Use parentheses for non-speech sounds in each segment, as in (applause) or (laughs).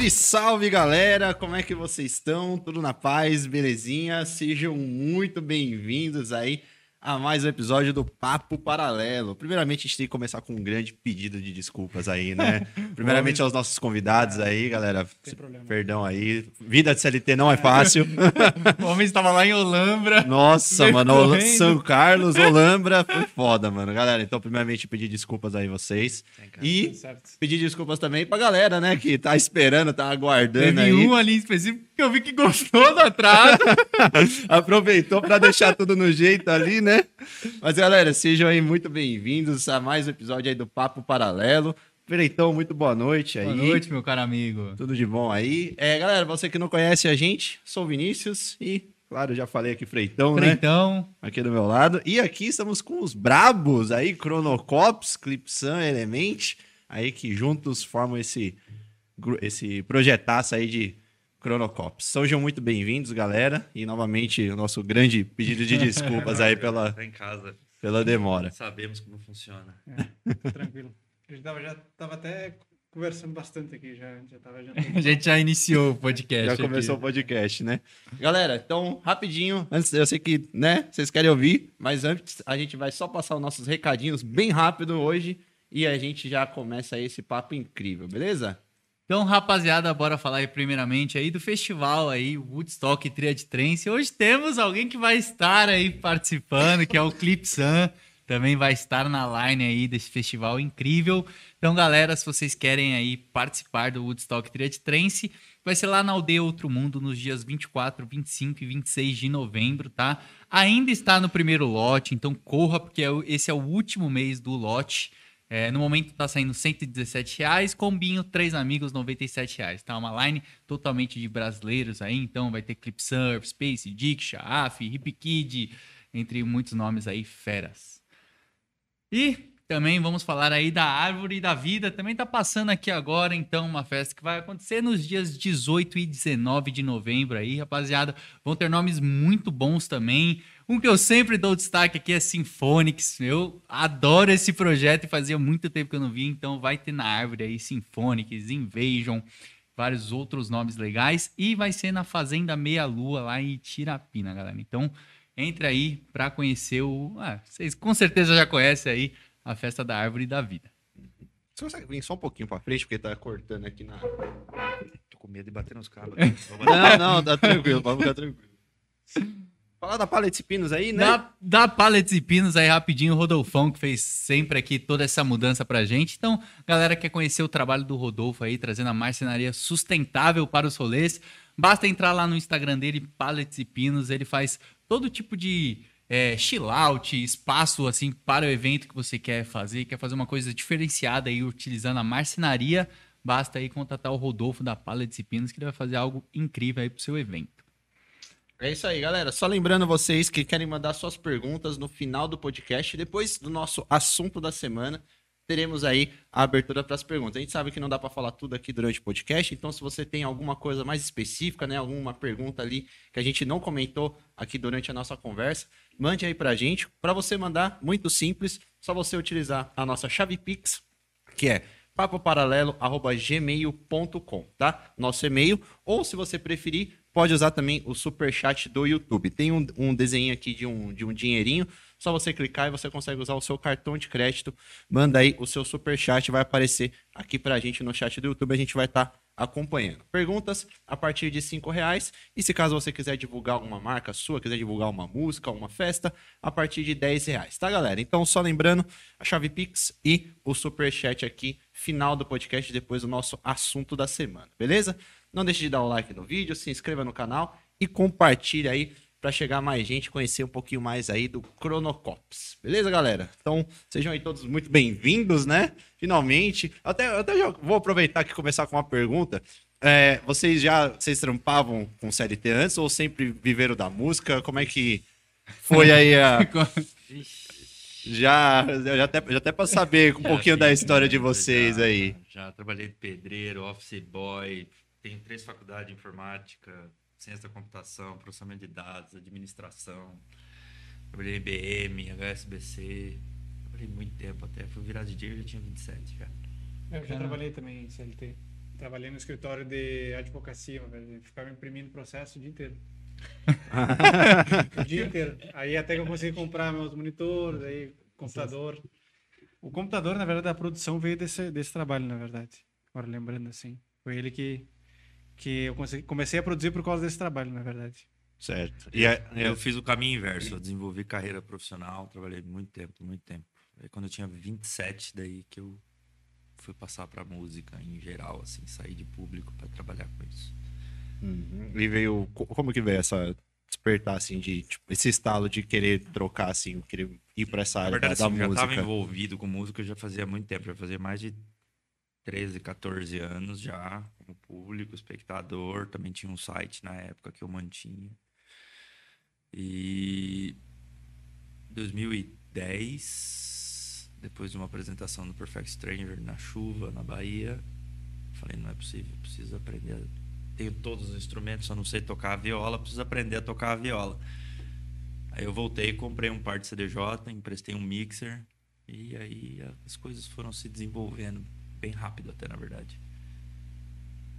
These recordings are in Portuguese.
Salve, salve galera! Como é que vocês estão? Tudo na paz, belezinha? Sejam muito bem-vindos aí a mais um episódio do Papo Paralelo. Primeiramente, a gente tem que começar com um grande pedido de desculpas aí, né? (laughs) Primeiramente aos nossos convidados aí, galera. Perdão aí. Vida de CLT não é fácil. (laughs) o homem estava lá em Olambra. Nossa, (laughs) mano. São Carlos, Olambra. Foi foda, mano. Galera, então, primeiramente, pedir desculpas aí vocês. e pedir desculpas também pra galera, né? Que tá esperando, tá aguardando Teve aí. um ali em específico que eu vi que gostou do atraso. Aproveitou pra deixar tudo no jeito ali, né? Mas, galera, sejam aí muito bem-vindos a mais um episódio aí do Papo Paralelo. Freitão, muito boa noite aí. Boa noite, meu caro amigo. Tudo de bom aí. É, galera, você que não conhece a gente, sou o Vinícius e, claro, já falei aqui Freitão, Freitão. né? Aqui do meu lado. E aqui estamos com os brabos aí, Cronocops, Clipsan, Element, aí que juntos formam esse, esse projetaço aí de Cronocops. Sejam muito bem-vindos, galera. E novamente o nosso grande pedido de desculpas aí pela, tá em casa. pela demora. Sabemos como funciona. É, tranquilo. A gente tava, já estava até conversando bastante aqui, já, já tava já... (laughs) A gente já iniciou o podcast. Já começou aqui. o podcast, né? Galera, então, rapidinho, antes, eu sei que, né, vocês querem ouvir, mas antes a gente vai só passar os nossos recadinhos bem rápido hoje e a gente já começa esse papo incrível, beleza? Então, rapaziada, bora falar aí primeiramente aí do festival aí, Woodstock Triad Trance. Hoje temos alguém que vai estar aí participando, que é o Clipsan. Também vai estar na line aí desse festival incrível. Então, galera, se vocês querem aí participar do Woodstock Triad Trance, vai ser lá na Aldeia Outro Mundo nos dias 24, 25 e 26 de novembro, tá? Ainda está no primeiro lote, então corra, porque esse é o último mês do lote. É, no momento está saindo 117 reais, combinho três amigos 97 reais. Tá uma line totalmente de brasileiros aí, então vai ter Clip Surf, Space, Diksha, AF, Hip Kid, entre muitos nomes aí feras. E também vamos falar aí da Árvore da Vida, também tá passando aqui agora, então, uma festa que vai acontecer nos dias 18 e 19 de novembro aí, rapaziada. Vão ter nomes muito bons também. Um que eu sempre dou destaque aqui é Symphonics. Eu adoro esse projeto e fazia muito tempo que eu não vi, então vai ter na árvore aí Symphonics, Invasion, vários outros nomes legais e vai ser na Fazenda Meia Lua lá em Tirapina, galera. Então, entre aí para conhecer o, ah, vocês com certeza já conhecem aí a festa da Árvore da Vida. Você consegue vir só um pouquinho para frente porque tá cortando aqui na Tô com medo de bater nos cabos. (laughs) não, não, tá tranquilo, pode ficar tranquilo. Falar da Palets e Pinos aí, né? Da, da Palets e Pinos aí rapidinho, o Rodolfão que fez sempre aqui toda essa mudança pra gente. Então, galera quer conhecer o trabalho do Rodolfo aí, trazendo a marcenaria sustentável para os rolês, basta entrar lá no Instagram dele, Palets e Pinos, ele faz todo tipo de é, chill out, espaço assim para o evento que você quer fazer, quer fazer uma coisa diferenciada aí utilizando a marcenaria, basta aí contatar o Rodolfo da Palets e Pinos que ele vai fazer algo incrível aí pro seu evento. É isso aí, galera. Só lembrando vocês que querem mandar suas perguntas no final do podcast, depois do nosso assunto da semana, teremos aí a abertura para as perguntas. A gente sabe que não dá para falar tudo aqui durante o podcast, então se você tem alguma coisa mais específica, né, alguma pergunta ali que a gente não comentou aqui durante a nossa conversa, mande aí para a gente. Para você mandar, muito simples, só você utilizar a nossa chave Pix, que é papoparalelo@gmail.com, tá? Nosso e-mail, ou se você preferir, pode usar também o super chat do YouTube. Tem um, um desenho aqui de um, de um dinheirinho, só você clicar e você consegue usar o seu cartão de crédito. Manda aí o seu super chat, vai aparecer aqui pra gente no chat do YouTube, a gente vai estar tá acompanhando. Perguntas a partir de cinco reais e se caso você quiser divulgar alguma marca sua, quiser divulgar uma música, uma festa, a partir de 10 reais, tá galera? Então só lembrando a chave Pix e o super chat aqui final do podcast depois do nosso assunto da semana, beleza? Não deixe de dar o like no vídeo, se inscreva no canal e compartilhe aí para chegar mais gente, conhecer um pouquinho mais aí do Cronocops. Beleza, galera? Então, sejam aí todos muito bem-vindos, né? Finalmente. Até, até já vou aproveitar aqui e começar com uma pergunta. É, vocês já vocês trampavam com CLT antes ou sempre viveram da música? Como é que foi aí a. (laughs) já, já até, já até para saber um pouquinho da história de vocês já, aí. Já trabalhei pedreiro, office boy, tenho três faculdades de informática, ciência da computação, processamento de dados, administração. Trabalhei em IBM, HSBC. Trabalhei muito tempo até. Fui virar DJ, eu já tinha 27 já. Eu já trabalhei também em CLT. trabalhei no escritório de advocacia, vez, ficava imprimindo processo o dia inteiro. (laughs) o dia inteiro. Aí até que eu consegui comprar meus monitores, aí computador. O computador, na verdade, a produção veio desse, desse trabalho, na verdade. Agora lembrando assim. Foi ele que, que eu consegui, comecei a produzir por causa desse trabalho, na verdade. Certo. E é, é- Eu fiz o caminho inverso. Eu desenvolvi carreira profissional, trabalhei muito tempo, muito tempo. Aí quando eu tinha 27, daí que eu fui passar pra música em geral, assim, sair de público pra trabalhar com isso. Uhum. E veio. co- Como que veio essa despertar, assim, de. Tipo, esse estalo de querer trocar, assim, querer ir pra essa Na área verdade, da, assim, da eu já estava música? envolvido com música já fazia muito tempo, já fazia mais de 13, 14 anos já, como público, espectador. Também tinha um site na época que eu mantinha. E 2010, depois de uma apresentação do Perfect Stranger na chuva, na Bahia, falei, não é possível, preciso aprender. Tenho todos os instrumentos, só não sei tocar a viola, preciso aprender a tocar a viola. Aí eu voltei, comprei um par de CDJ, emprestei um mixer e aí as coisas foram se desenvolvendo bem rápido até, na verdade.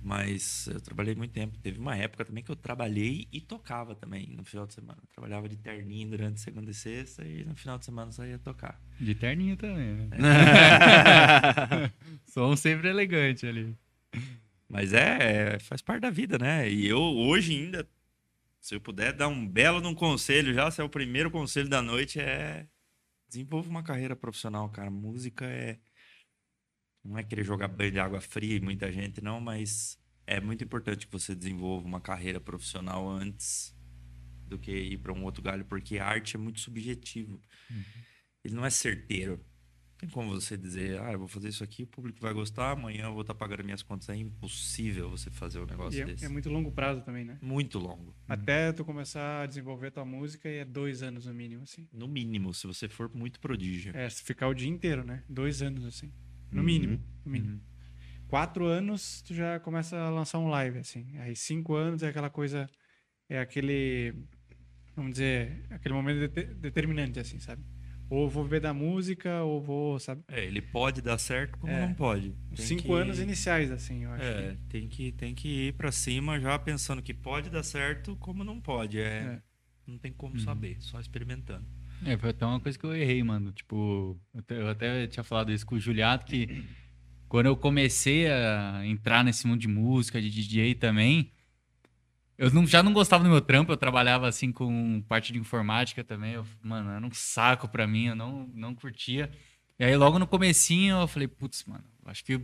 Mas eu trabalhei muito tempo. Teve uma época também que eu trabalhei e tocava também no final de semana. Eu trabalhava de terninho durante segunda e sexta e no final de semana saía tocar. De terninho também, né? (laughs) Som sempre elegante ali. Mas é, faz parte da vida, né? E eu hoje ainda, se eu puder dar um belo de um conselho, já se é o primeiro conselho da noite, é desenvolva uma carreira profissional, cara. Música é. Não é querer jogar banho de água fria muita gente, não, mas é muito importante que você desenvolva uma carreira profissional antes do que ir para um outro galho, porque a arte é muito subjetivo. Ele não é certeiro. Tem como você dizer, ah, eu vou fazer isso aqui, o público vai gostar, amanhã eu vou estar pagando minhas contas. É impossível você fazer um negócio é, desse. é muito longo prazo também, né? Muito longo. Até tu começar a desenvolver tua música e é dois anos no mínimo, assim. No mínimo, se você for muito prodígio. É, se ficar o dia inteiro, né? Dois anos, assim. No Uhum. mínimo. No mínimo. Quatro anos, tu já começa a lançar um live, assim. Aí cinco anos é aquela coisa. É aquele. Vamos dizer, aquele momento dete- determinante, assim, sabe? Ou vou viver da música, ou vou, sabe? É, ele pode dar certo como É. não pode. Tem Cinco que- anos iniciais, assim, eu acho. É, tem que, tem que ir pra cima já pensando que pode dar certo como não pode. É, É. Não tem como Uhum. saber, só experimentando. É, foi até uma coisa que eu errei, mano. Tipo, eu até, tinha falado isso com o Juliato, que quando eu comecei a entrar nesse mundo de música, de DJ também, eu não- já não gostava do meu trampo, eu trabalhava assim com parte de informática também. Eu, mano, era um saco pra mim, eu não, não curtia. E aí logo no comecinho eu falei, putz, mano, acho que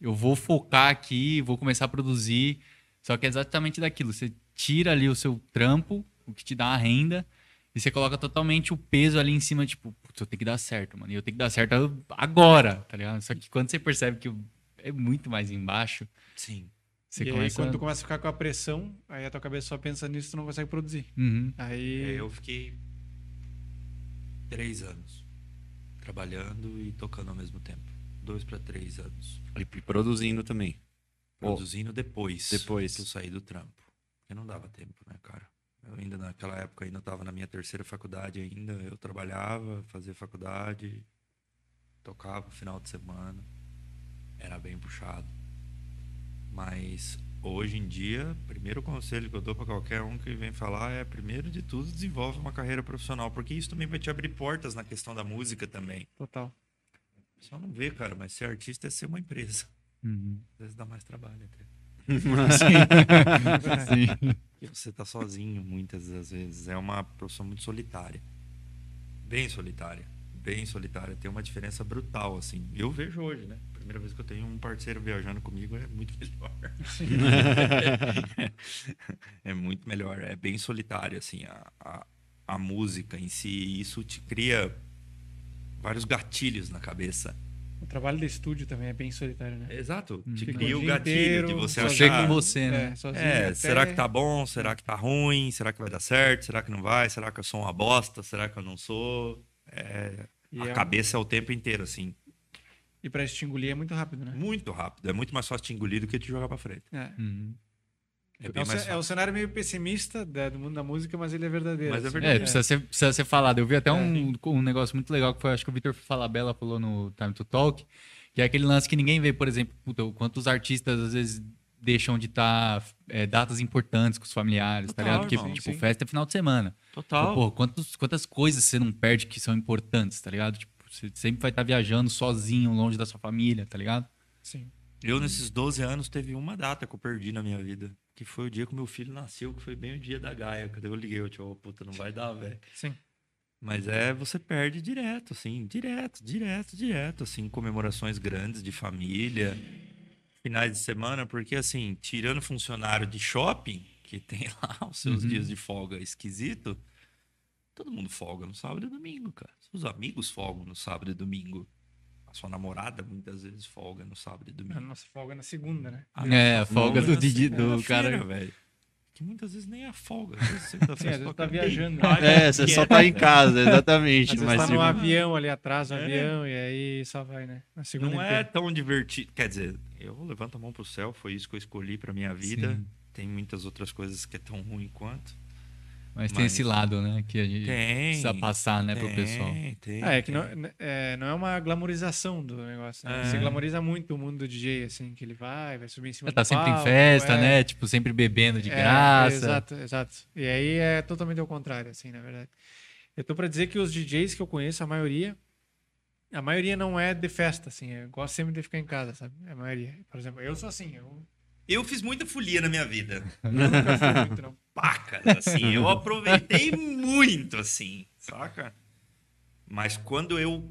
eu vou focar aqui, vou começar a produzir. Só que é exatamente daquilo, você tira ali o seu trampo, o que te dá a renda, e você coloca totalmente o peso ali em cima, tipo, putz, eu tenho que dar certo, mano. E eu tenho que dar certo agora, tá ligado? Só que quando você percebe que é muito mais embaixo, Sim. você e aí, começa... quando tu começa a ficar com a pressão, aí a tua cabeça só pensa nisso, tu não consegue produzir. Uhum. Aí. É, eu fiquei três anos trabalhando e tocando ao mesmo tempo. Dois pra três anos. E produzindo também. Produzindo depois. depois. que eu saí do trampo. Porque não dava tempo, né, cara? Eu ainda naquela época ainda estava na minha terceira faculdade ainda. Eu trabalhava, fazia faculdade, tocava final de semana. Era bem puxado. Mas hoje em dia, o primeiro conselho que eu dou para qualquer um que vem falar é, primeiro de tudo, desenvolve uma carreira profissional, porque isso também vai te abrir portas na questão da música também. Total. Só não vê, cara, mas ser artista é ser uma empresa. Uhum. Às vezes dá mais trabalho até. (laughs) Sim. E você tá sozinho muitas das vezes. É uma profissão muito solitária. Bem solitária. Bem solitária. Tem uma diferença brutal, assim. Eu vejo hoje, né? Primeira vez que eu tenho um parceiro viajando comigo é muito melhor. (laughs) é muito melhor. É bem solitário, assim, a, a, a música em si. Isso te cria vários gatilhos na cabeça. O trabalho de estúdio também é bem solitário, né? Exato. Te Fica cria o gatilho inteiro, de você achar... com você, né? É. É, até- será que tá bom? Será que tá ruim? Será que vai dar certo? Será que não vai? Será que eu sou uma bosta? Será que eu não sou? É, a é- cabeça é o tempo inteiro, assim. E pra te engolir é muito rápido, né? Muito rápido. É muito mais fácil te engolir do que te jogar pra frente. É. Uhum. É É, bem um, mais é um cenário meio pessimista da- do mundo da música, mas ele é verdadeiro. Mas é assim. verdade. É, precisa ser, precisa ser falado. Eu vi até É. um, um negócio muito legal que foi, acho que o Vitor Falabella falou no Time to Talk, Que é aquele lance que ninguém vê, por exemplo, puta, o quanto os artistas às vezes deixam de estar datas importantes com os familiares, tá Total, ligado? Porque, irmão, tipo, sim. festa é final de semana. Total. Pô, quantos, quantas coisas você não perde que são importantes, tá ligado? Tipo, você sempre vai estar viajando sozinho, longe da sua família, tá ligado? Sim. Eu, nesses 12 anos, teve uma data que eu perdi na minha vida. Que foi o dia que meu filho nasceu, que foi bem o dia da Gaia. Quando eu liguei, eu tipo, oh, puta, não vai dar, velho. Sim. Mas é, você perde direto, assim, direto, direto, direto, assim, comemorações grandes de família, finais de semana, porque, assim, tirando funcionário de shopping, que tem lá (laughs) os seus Uhum. dias de folga esquisito, todo mundo folga no sábado e domingo, cara. Seus amigos folgam no sábado e domingo. A sua namorada muitas vezes folga no sábado e A domingo. nossa folga na segunda, né? A É, a folga do na Didi- do segunda-feira, cara- velho. Que muitas vezes nem é folga. Segunda-feira às vezes (laughs) só tá viajando. deitar, É, você só tá em casa, (laughs) exatamente. Mas tá no avião ali atrás, no É. avião, e aí só vai, né? Na segunda Não é tão divertido. Quer dizer, eu levanto a mão pro céu, foi isso que eu escolhi pra minha vida. Sim. Tem muitas outras coisas que é tão ruim quanto. Mas, tem Mas- esse lado, né? Que a gente Tem. precisa passar, né, pro tem, pessoal. Tem, Ah, é que tem. não é, não é uma glamorização do negócio. Né? É. Você glamoriza muito o mundo do DJ, assim, que ele vai, vai subir em cima Tá do sempre em festa, é. né? Tipo, sempre bebendo de É, graça. Exato, exato. E aí é totalmente ao contrário, assim, na verdade. Eu tô pra dizer que os DJs que eu conheço, a maioria, a maioria não é de festa, assim. Eu gosto sempre de ficar em casa, sabe? A maioria. Por exemplo, eu sou assim, eu Eu fiz muita folia na minha vida. nunca fui muito, não. Pá, cara, assim, eu aproveitei (laughs) muito, assim, saca? Mas quando eu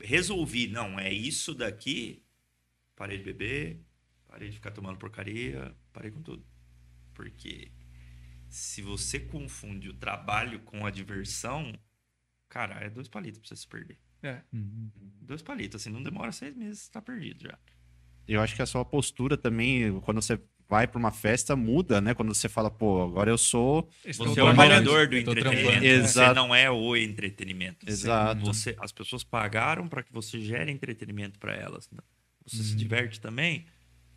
resolvi, não, é isso daqui, parei de beber, parei de ficar tomando porcaria, parei com tudo. Porque se você confunde o trabalho com a diversão, cara, é dois palitos pra você se perder. É. Dois palitos, assim, não demora seis meses, você tá perdido já. Eu acho que a sua postura também, quando você vai pra uma festa, muda, né? Quando você fala, pô, agora eu sou. Estou Você é o trabalhando. trabalhador do entretenimento. trampando. Você Exato. não é o entretenimento. Exato. Você, as pessoas pagaram para que você gere entretenimento para elas. né? Você se Uhum. diverte também?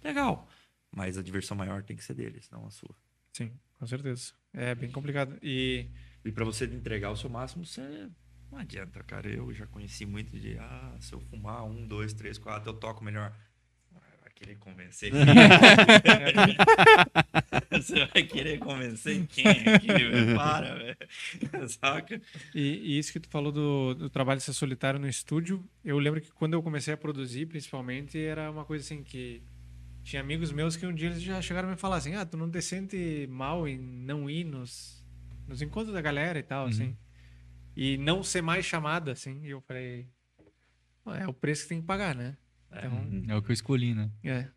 Legal. Mas a diversão maior tem que ser deles, não a sua. Sim, com certeza. É bem complicado. E E para você entregar o seu máximo, você não adianta, cara. Eu já conheci muito de, ah, se eu fumar um, dois, três, quatro, eu toco melhor. Vai querer convencer (laughs) quem? (laughs) Você vai querer convencer quem aqui, velho? Para, velho. (laughs) Saca? E, e isso que tu falou do, do trabalho ser solitário no estúdio, eu lembro que quando eu comecei a produzir, principalmente, era uma coisa assim que tinha amigos meus que um dia eles já chegaram a me falar assim, ah, tu não te sente mal em não ir nos, nos encontros da galera e tal, Uhum. assim. E não ser mais chamado, assim. E eu falei, "Pô, é o preço que tem que pagar, né? Então, É o que eu escolhi, né? é.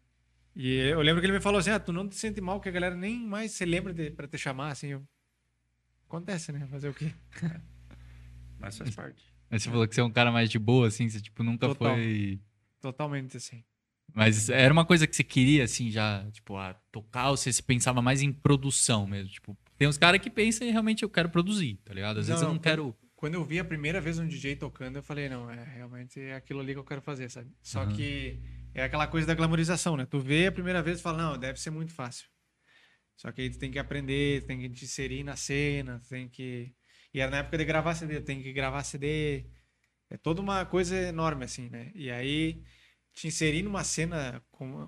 E eu lembro que ele me falou assim, ah, tu não te sente mal que a galera nem mais se lembra de, pra te chamar, assim. Eu... Acontece, né? Fazer o quê? (laughs) Mas faz parte. Aí você falou que você é um cara mais de boa, assim, você tipo, nunca Total. foi. Totalmente, assim. Mas era uma coisa que você queria, assim, já, tipo, a tocar, ou você se pensava mais em produção mesmo? Tipo, tem uns caras que pensam realmente eu quero produzir, tá ligado? Às Não, vezes eu não, não quero. Quando eu vi a primeira vez um DJ tocando, eu falei, não, é realmente é aquilo ali que eu quero fazer, sabe? Só Aham. que é aquela coisa da glamorização, né? Tu vê a primeira vez e fala, não, deve ser muito fácil. Só que aí tu tem que aprender, tem que te inserir na cena, tem que... E era na época de gravar CD, tem que gravar CD. É toda uma coisa enorme, assim, né? E aí, te inserir numa cena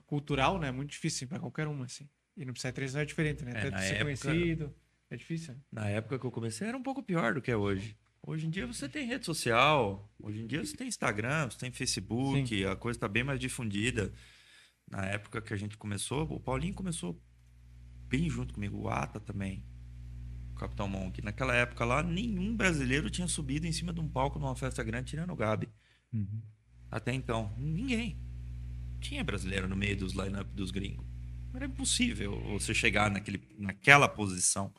cultural, né? É muito difícil para qualquer uma, assim. E no Psytrance não é diferente, né? É, Até tu ser época- conhecido, é difícil. né? Na época que eu comecei era um pouco pior do que é hoje. Hoje em dia você tem rede social, hoje em dia você tem Instagram, você tem Facebook, a coisa está bem mais difundida. Na época que a gente começou, o Paulinho começou bem junto comigo, o Ata também, o Capitão Monk. Naquela época lá, nenhum brasileiro tinha subido em cima de um palco numa festa grande tirando o Gabi. Uhum. Até então, ninguém. Tinha brasileiro no meio dos line-up dos gringos. Era impossível você chegar naquele, naquela posição.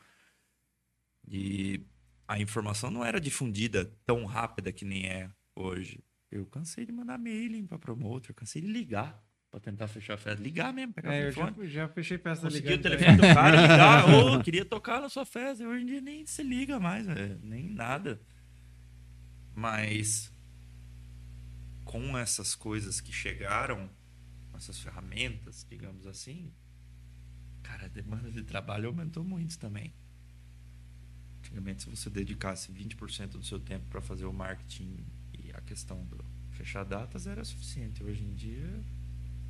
E a informação não era difundida tão rápida que nem é hoje. Eu cansei de mandar mailing para promotor, cansei de ligar para tentar fechar a festa. Ligar mesmo, pegar É, o eu telefone. já, já fechei peça Consegui o ligando pra telefone do cara, ligar, (laughs) ô, queria tocar na sua festa. Hoje em dia nem se liga mais, velho, nem nada. Mas com essas coisas que chegaram, com essas ferramentas, digamos assim, cara, a demanda de trabalho aumentou muito também. Antigamente, se você dedicasse 20% do seu tempo para fazer o marketing e a questão do Fechar datas era suficiente. Hoje em dia,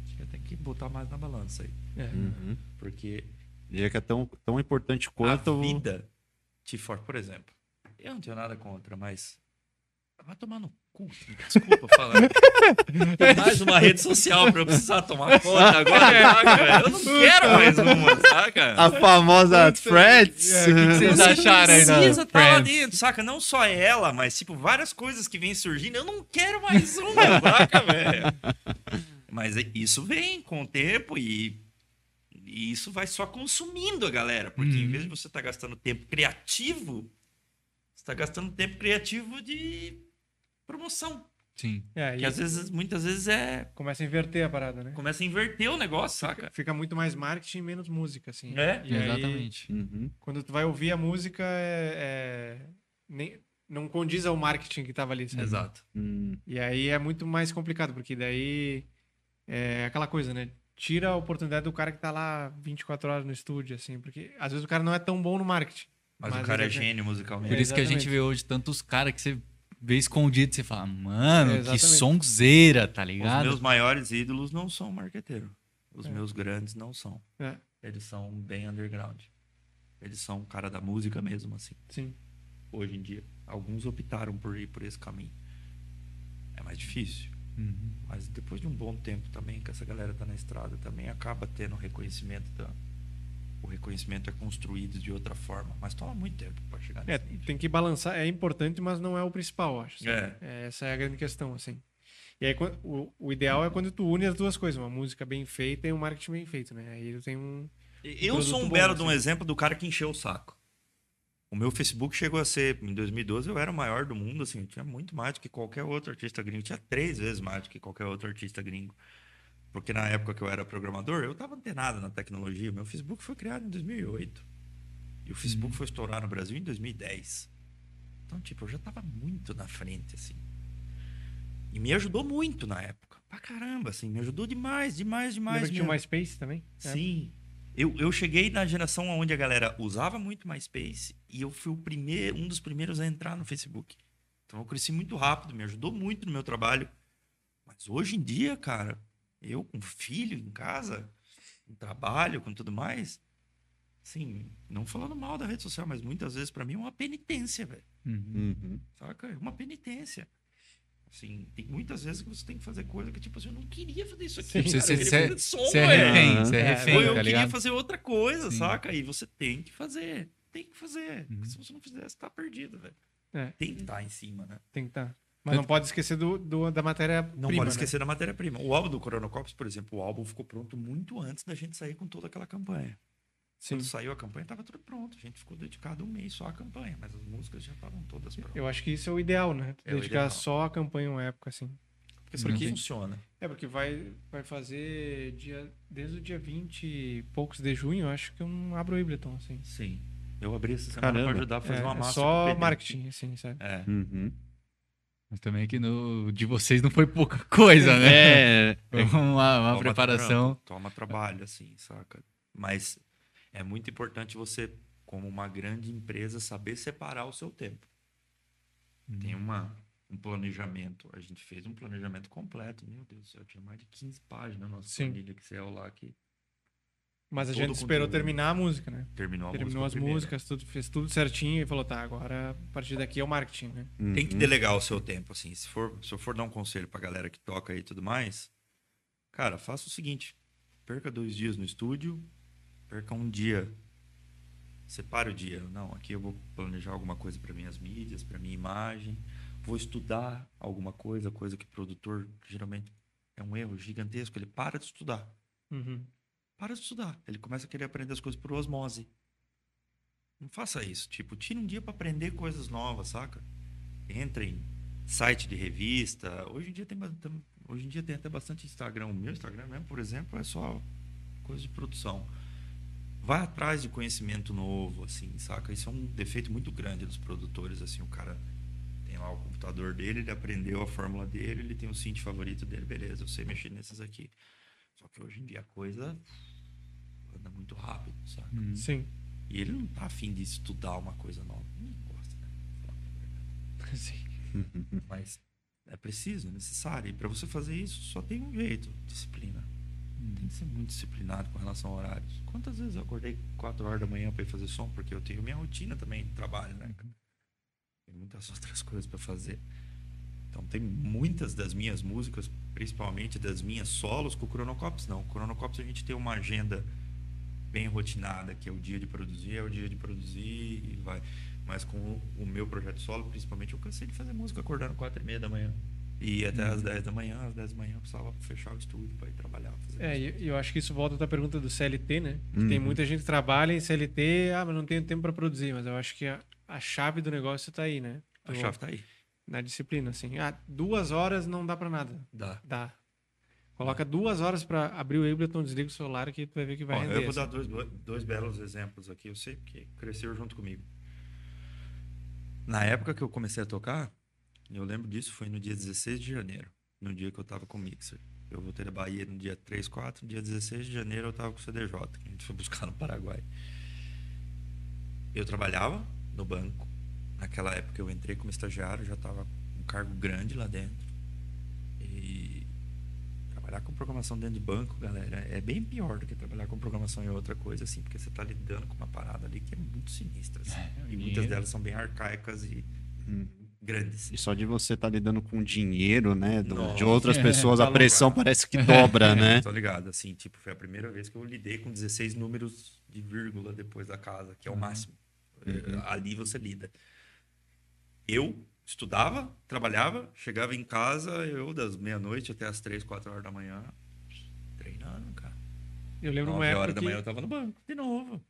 acho que tem que botar mais na balança aí. É. Uhum. Porque Diria que é tão, tão importante quanto. a vida te for, por exemplo. Eu não tenho nada contra, mas vai tomar no cu. Desculpa falando. Tem (laughs) mais uma rede social pra eu precisar tomar conta agora, saca? velho? Eu não quero mais uma, saca? A famosa Threads. É, o que que vocês Você acharam aí precisa estar lá Friends? dentro, saca? Não só ela, mas, tipo, várias coisas que vêm surgindo. Eu não quero mais uma, saca, velho? Mas é- isso vem com o tempo e, e isso vai só consumindo a galera. Porque em Uhum. vez de você estar gastando tempo criativo, você está gastando tempo criativo de promoção. Sim. É, Que às vezes, muitas vezes é. começa a inverter a parada, né? Começa a inverter o negócio, saca? Fica muito mais marketing e menos música, assim. É, E aí, Exatamente. Uhum. quando tu vai ouvir a música, é, é- nem, não condiz ao marketing que tava ali, sabe? Exato. Hum. E aí é muito mais complicado, porque daí é aquela coisa, né? Tira a oportunidade do cara que tá lá 24 horas no estúdio, assim, porque às vezes o cara não é tão bom no marketing. Mas, Mas o cara é ele- gênio musicalmente. Por isso que a gente vê hoje tantos caras que você vê escondido e você fala, mano, que Exatamente. sonzeira, tá Os ligado? meus maiores ídolos não são marqueteiro. Os É. meus grandes não são. É, Eles são bem underground. Eles são cara da música mesmo, assim. sim. Hoje em dia. Alguns optaram por ir por esse caminho. É mais difícil. Uhum. Mas depois de um bom tempo também, que essa galera tá na estrada, também acaba tendo reconhecimento da. O reconhecimento é construído de outra forma. Mas toma muito tempo pra chegar É, nesse nível. tem que balançar, é importante, mas não é o principal, acho. assim. É. Essa é a grande questão, assim. E aí, o, o ideal é quando tu une as duas coisas, uma música bem feita e um marketing bem feito, né? Aí tu tem um... Eu sou um belo bom, de um assim. exemplo do cara que encheu o saco. O meu Facebook chegou a ser, em 2012, eu era o maior do mundo, assim, eu tinha muito mais do que qualquer outro artista gringo. Tinha três vezes mais do que qualquer outro artista gringo. Porque na época que eu era programador, eu tava antenado na tecnologia. Meu Facebook foi criado em 2008. E o Facebook foi estourar no Brasil em 2010. Então, tipo, eu já tava muito na frente, assim. E me ajudou muito na época. Pra caramba, assim, me ajudou demais, demais, demais. Lembra que tinha o. MySpace também? É. Sim. Eu, eu cheguei na geração onde a galera usava muito MySpace e eu fui o primeiro, um dos primeiros a entrar no Facebook. Então eu cresci muito rápido, me ajudou muito no meu trabalho. Mas hoje em dia, cara, eu com filho em casa, com trabalho, com tudo mais, assim, não falando mal da rede social, mas muitas vezes pra mim é uma penitência, velho. Uhum. Uhum. Saca? É uma penitência. Assim, tem muitas vezes que você tem que fazer coisa que, tipo assim, eu não queria fazer isso aqui. Sim. Você, cara, você, eu queria você, fazer som, você é velho. refém, você é É, refém, Ou eu tá queria ligado? fazer outra coisa, Sim. saca? E você tem que fazer. Tem que fazer. Uhum. Se você não fizer, você tá perdido, velho. É. Tem que estar em cima, né? Tem que estar. Mas não pode esquecer do, do- da matéria Não pode né? esquecer da matéria-prima. O álbum do Coronacopos, por exemplo, o álbum ficou pronto muito antes da gente sair com toda aquela campanha. Sim. Quando saiu a campanha, tava tudo pronto. A gente ficou dedicado um mês só à campanha, mas as músicas já estavam todas prontas. Eu acho que isso é o ideal, né? É Dedicar ideal. só a campanha uma época, assim. Porque Porque- funciona. É, porque vai, vai fazer dia, desde o dia 20 e poucos de junho, eu acho que eu não abro o Ableton, assim. Sim. Eu abri essa semana pra ajudar a fazer É, uma é massa. só marketing, assim, sabe? É. Uhum. Mas também que no de vocês não foi pouca (laughs) coisa, né? É, (laughs) Foi uma, uma Toma preparação. trampo, Toma trabalho, assim, saca? Mas é muito importante você, como uma grande empresa, saber separar o seu tempo. Tem uma, um planejamento. A gente fez um planejamento completo. Meu Deus do céu, tinha mais de 15 páginas na nossa Sim. planilha Excel lá que Mas a Todo gente o esperou conteúdo. terminar a música, né? terminou a Terminou música as músicas, tudo, fez tudo certinho e falou, tá, agora a partir daqui é o marketing, né? Tem que Uhum. delegar o seu tempo, assim. Se, for, se eu for dar um conselho pra galera que toca aí e tudo mais, cara, faça o seguinte: perca dois dias no estúdio, perca um dia. Separe o dia. Não, aqui eu vou planejar alguma coisa para minhas mídias, para minha imagem. Vou estudar alguma coisa, coisa que produtor geralmente é um erro gigantesco. Ele para de estudar. Uhum. Para de estudar. Ele começa a querer aprender as coisas por osmose. Não faça isso. Tipo, tira um dia para aprender coisas novas, saca? Entra em site de revista. Hoje em dia tem, hoje em dia tem até bastante Instagram. O meu Instagram mesmo, por exemplo, é só coisa de produção. Vai atrás de conhecimento novo, assim, saca? Isso é um defeito muito grande dos produtores, assim, o cara tem lá o computador dele, ele aprendeu a fórmula dele, ele tem o synth favorito dele, beleza, eu sei mexer nesses aqui. Só que hoje em dia a coisa anda muito rápido, saca? Hum. Sim. E ele não tá afim de estudar uma coisa nova. Ninguém gosta, né? Sim. (laughs) Mas É preciso, é necessário. E para você fazer isso, só tem um jeito: disciplina. Tem que ser muito disciplinado com relação a horários. Quantas vezes eu acordei 4 horas da manhã para ir fazer som? Porque eu tenho minha rotina também de trabalho, né? Tem muitas (laughs) outras coisas para fazer. Então, tem muitas das minhas músicas, principalmente das minhas solos, com o Cronocops não. O Cronocops a gente tem uma agenda bem rotinada, que é o dia de produzir, é o dia de produzir e vai. Mas com o, o meu projeto solo, principalmente, eu cansei de fazer música acordando 4 e meia da manhã. E até às 10 da manhã, às 10 da manhã eu precisava fechar o estúdio para ir trabalhar. É, e eu acho que isso volta da pergunta do CLT, né? Que Tem Uhum. muita gente que trabalha em CLT, ah, mas não tenho tempo para produzir. Mas eu acho que a, a chave do negócio tá aí, né? a Tu- chave tá aí. Na disciplina, assim. Ah, duas horas não dá para nada. Dá. Dá. Coloca duas horas para abrir o Ableton, desliga o celular que tu vai ver que vai Ó, render. eu vou assim. dar dois, dois belos exemplos aqui. Eu sei porque cresceram junto comigo. Na época que eu comecei a tocar, eu lembro disso, foi no dia 16 de janeiro, no dia que eu tava com o Mixer. Eu voltei da Bahia no dia 3, 4, no dia 16 de janeiro eu tava com o CDJ, que a gente foi buscar no Paraguai. Eu trabalhava no banco. Naquela época eu entrei como estagiário, já tava com um cargo grande lá dentro. E trabalhar com programação dentro de banco, galera, é bem pior do que trabalhar com programação em outra coisa, assim, porque você tá lidando com uma parada ali que é muito sinistra, assim. É, e dinheiro. muitas delas são bem arcaicas e Hum. grandes. E só de você estar lidando com dinheiro, né? do- de outras (laughs) pessoas, a Tá pressão louco. parece que dobra, né? (laughs) Tô ligado, assim, tipo, foi a primeira vez que eu lidei com 16 números de vírgula depois da casa, que é o Uhum. máximo. É, Ali você lida. Eu estudava, trabalhava, chegava em casa, eu das meia-noite até as 3, 4 horas da manhã, treinando, cara. Eu lembro uma 9 época horas da que manhã eu tava no banco, de novo.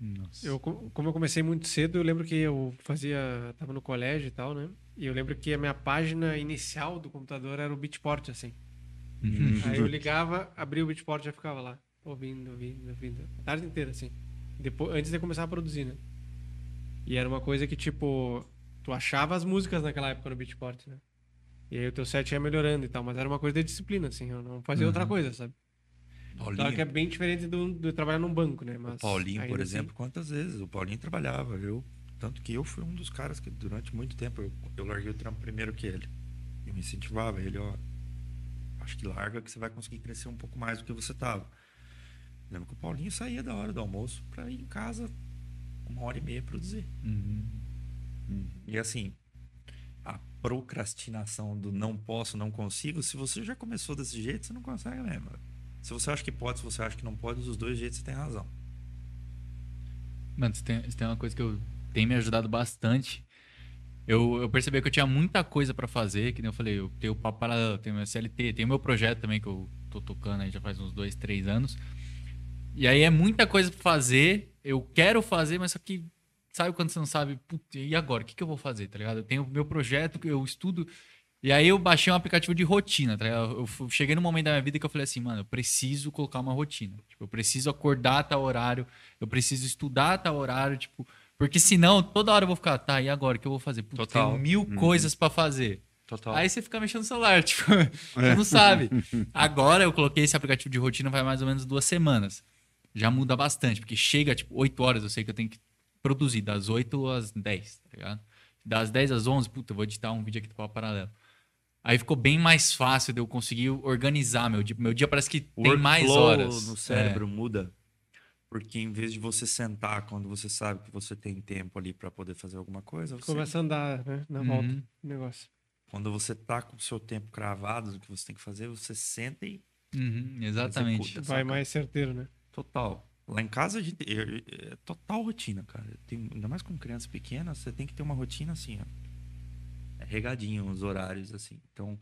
Nossa. eu, co- como eu comecei muito cedo, eu lembro que eu fazia, tava no colégio e tal, né? E eu lembro que a minha página inicial do computador era o Beatport, assim. Uhum. Aí eu ligava, abria o Beatport e já ficava lá, ouvindo, ouvindo, ouvindo. A tarde inteira, assim. Depois, antes de começar a produzir, né? E era uma coisa que, tipo, tu achava as músicas naquela época no Beatport, né? E aí o teu set ia melhorando e tal, mas era uma coisa de disciplina, assim, eu não fazia outra coisa, sabe? Claro que é Paulinho, bem diferente do, do trabalhar num banco, né? Mas o Paulinho, por assim- exemplo, quantas vezes o Paulinho trabalhava, eu, tanto que eu fui um dos caras que durante muito tempo eu, eu larguei o trampo primeiro que ele. Eu me incentivava, ele, ó, acho que larga que você vai conseguir crescer um pouco mais do que você tava. Lembro que o Paulinho saía da hora do almoço pra ir em casa uma hora e meia produzir. Uhum. E assim, a procrastinação do não posso, não consigo, se você já começou desse jeito, você não consegue mesmo. Se você acha que pode, se você acha que não pode, dos dois jeitos você tem razão. Mano, isso tem, isso tem uma coisa que eu tem me ajudado bastante. Eu, eu percebi que eu tinha muita coisa pra fazer, que nem eu falei, eu tenho o Papo Paralelo, tenho meu CLT, tenho meu projeto também que eu tô tocando aí já faz uns dois, três anos. E aí é muita coisa pra fazer, eu quero fazer, mas só que sabe quando você não sabe, "Putz, e agora, o que, que eu vou fazer, tá ligado? Eu tenho o meu projeto, eu estudo, e aí eu baixei um aplicativo de rotina, tá ligado? Eu cheguei num momento da minha vida que eu falei assim, mano, eu preciso colocar uma rotina. Tipo, eu preciso acordar a tal horário, eu preciso estudar a tal horário, tipo, porque senão toda hora eu vou ficar, tá, e agora, o que eu vou fazer? Putz, Total. tem mil coisas pra fazer. Total. Aí você fica mexendo no celular, (laughs) tipo, você não sabe. (laughs) Agora eu coloquei esse aplicativo de rotina faz mais ou menos duas semanas. Já muda bastante, porque chega, tipo, 8 horas, eu sei que eu tenho que produzir, das 8 às 10, tá ligado? Das 10 às 11, puta, eu vou editar um vídeo aqui do Papo Paralelo. Aí ficou bem mais fácil de eu conseguir organizar meu dia. Meu dia parece que O tem mais horas. no cérebro muda. Porque em vez de você sentar quando você sabe que você tem tempo ali para poder fazer alguma coisa, você, Começa a andar, né? Na Uhum. volta do negócio. quando você tá com o seu tempo cravado do que você tem que fazer, você senta e Uhum, exatamente. Executa. Vai mais certeiro, né? total. Lá em casa a gente é, é total rotina, cara. Ainda mais com criança pequena, você tem que ter uma rotina assim, ó. É regadinho os horários assim. Então,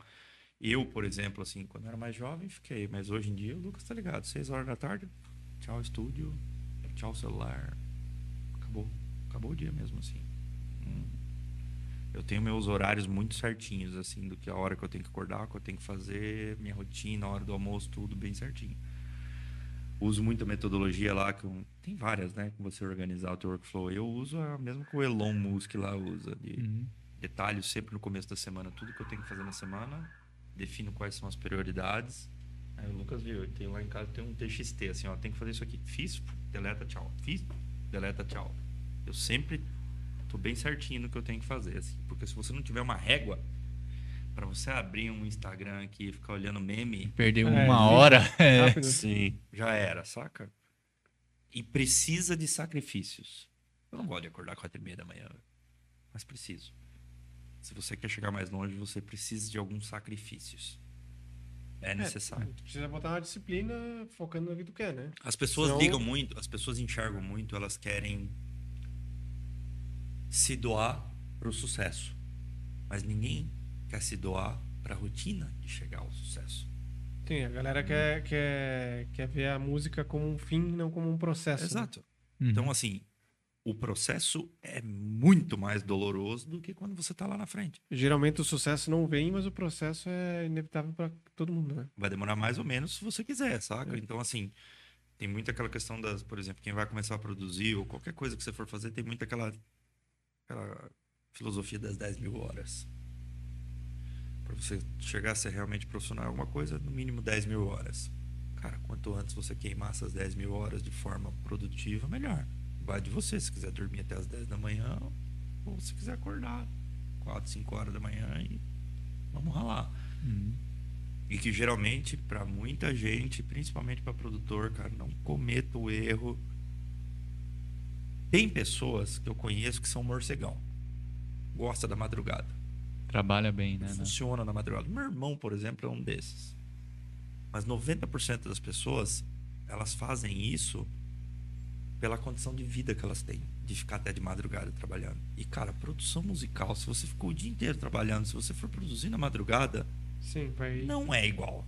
eu, por exemplo, assim, quando eu era mais jovem, fiquei, mas hoje em dia o Lucas tá ligado, seis horas da tarde, tchau estúdio, tchau celular. Acabou. Acabou o dia mesmo assim. Hum. Eu tenho meus horários muito certinhos, assim, do que a hora que eu tenho que acordar, o que eu tenho que fazer, minha rotina, a hora do almoço, tudo bem certinho. Uso muita metodologia lá, que eu- tem várias, né? Com você organizar o teu workflow. Eu uso a mesma que o Elon Musk lá usa, de Uhum. detalhes sempre no começo da semana, tudo que eu tenho que fazer na semana, defino quais são as prioridades. Aí o Lucas viu, tenho lá em casa tem um TXT, assim, ó, tem que fazer isso aqui. Fiz, deleta, tchau. Fiz, deleta, tchau. Eu sempre tô bem certinho no que eu tenho que fazer, assim, porque se você não tiver uma régua Pra você abrir um Instagram aqui e ficar olhando meme, Perdeu É, uma hora. É. (laughs) Sim. já era, saca? E precisa de sacrifícios. Eu não gosto de acordar quatro e meia da manhã, mas preciso. Se você quer chegar mais longe, você precisa de alguns sacrifícios. É necessário. Tu precisa botar uma disciplina focando no que tu quer, né? As pessoas Senão- ligam muito, as pessoas enxergam muito, elas querem se doar para o sucesso. Mas ninguém quer se doar para a rotina de chegar ao sucesso. Sim, a galera quer, quer, quer ver a música como um fim, não como um processo. né? Exato. Uhum. Então, assim, o processo é muito mais doloroso do que quando você está lá na frente. Geralmente o sucesso não vem, mas o processo é inevitável para todo mundo, né? Vai demorar mais ou menos se você quiser, saca? Então, assim, tem muito aquela questão das, por exemplo, quem vai começar a produzir ou qualquer coisa que você for fazer, tem muito aquela, aquela filosofia das 10 mil horas. Para você chegar a ser realmente profissional em alguma coisa, no mínimo 10 mil horas. Cara, quanto antes você queimar essas 10 mil horas de forma produtiva, melhor. Vai de você, se quiser dormir até as 10 da manhã, ou se quiser acordar 4, 5 horas da manhã e vamos ralar. Uhum. E que geralmente, para muita gente, principalmente para produtor, cara, não cometa o erro. Tem pessoas que eu conheço que são morcegão. Gosta da madrugada. Trabalha bem, né? né? Funciona na madrugada. Meu irmão, por exemplo, é um desses. Mas 90% das pessoas, elas fazem isso pela condição de vida que elas têm, de ficar até de madrugada trabalhando. E cara, produção musical, se você ficou o dia inteiro trabalhando, se você for produzir na madrugada, Sim, vai. não é igual.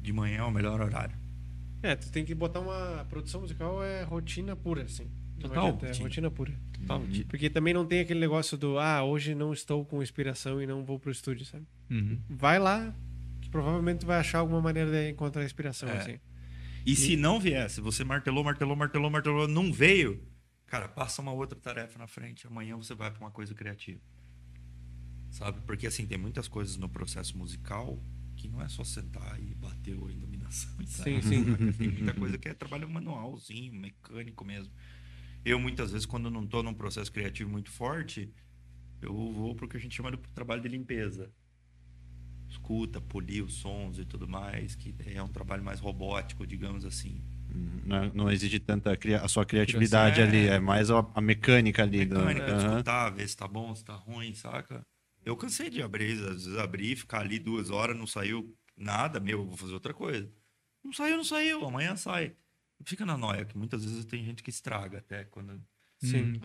De manhã é o melhor horário. É, tu tem que botar uma. A produção musical é rotina pura, assim. Total é rotina. rotina pura. Total. De- Porque também não tem aquele negócio do, ah, hoje não estou com inspiração e não vou pro estúdio, sabe? Uhum. Vai lá, que provavelmente vai achar alguma maneira de encontrar inspiração, É. assim. E se não vier, se você martelou, martelou, martelou, martelou, não veio, cara, passa uma outra tarefa na frente. Amanhã você vai para uma coisa criativa. Sabe? Porque assim, tem muitas coisas no processo musical que não é só sentar e bater a iluminação. e sair. Sim, sim. (laughs) Tem muita coisa que é trabalho manualzinho, mecânico mesmo. Eu, muitas vezes, quando não estou num processo criativo muito forte, eu vou pro que a gente chama de trabalho de limpeza. Escuta, polir os sons e tudo mais, que é um trabalho mais robótico, digamos assim. Uhum. Não, não exige tanta a sua criatividade Criação, ali, é. é mais a, a mecânica ali. do- Mecânica, Aham. escutar, ver se tá bom, se tá ruim, saca? Eu cansei de abrir, às vezes abrir, ficar ali duas horas, não saiu nada, meu, eu vou fazer outra coisa. Não saiu, não saiu, amanhã sai. Fica na noia, que muitas vezes tem gente que estraga até quando. Sim.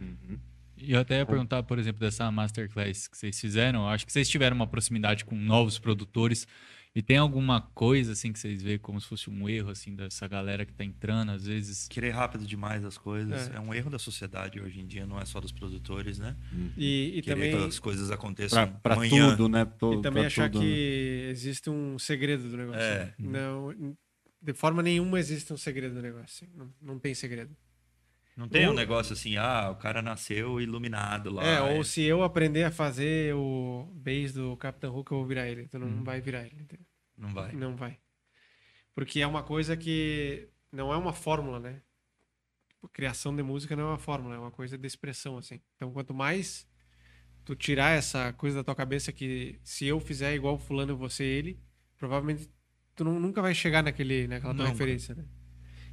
Uhum. E eu até ia perguntar, por exemplo, dessa masterclass que vocês fizeram. eu Acho que vocês tiveram uma proximidade com novos produtores. E tem alguma coisa assim que vocês veem como se fosse um erro assim dessa galera que tá entrando, às vezes. Querer rápido demais as coisas É. é. um erro da sociedade hoje em dia, não é só dos produtores, né? E, e Querer também, que as coisas aconteçam Pra, pra amanhã. tudo, né? E também achar tudo, né? que existe um segredo do negócio. É. né? Não, de forma nenhuma existe um segredo do negócio. assim. Não, não tem segredo. Não tem um Ou- negócio assim, ah, o cara nasceu iluminado lá. é, ou se eu aprender a fazer o bass do Capitão Hook, eu vou virar ele. Tu não Hum. vai virar ele. entendeu? Não vai. Não vai. Porque é uma coisa que não é uma fórmula, né? Criação de música não é uma fórmula, é uma coisa de expressão, assim. Então, quanto mais tu tirar essa coisa da tua cabeça que se eu fizer igual fulano, eu vou ser ele, provavelmente tu não- nunca vai chegar naquele, naquela tua Não, referência, né?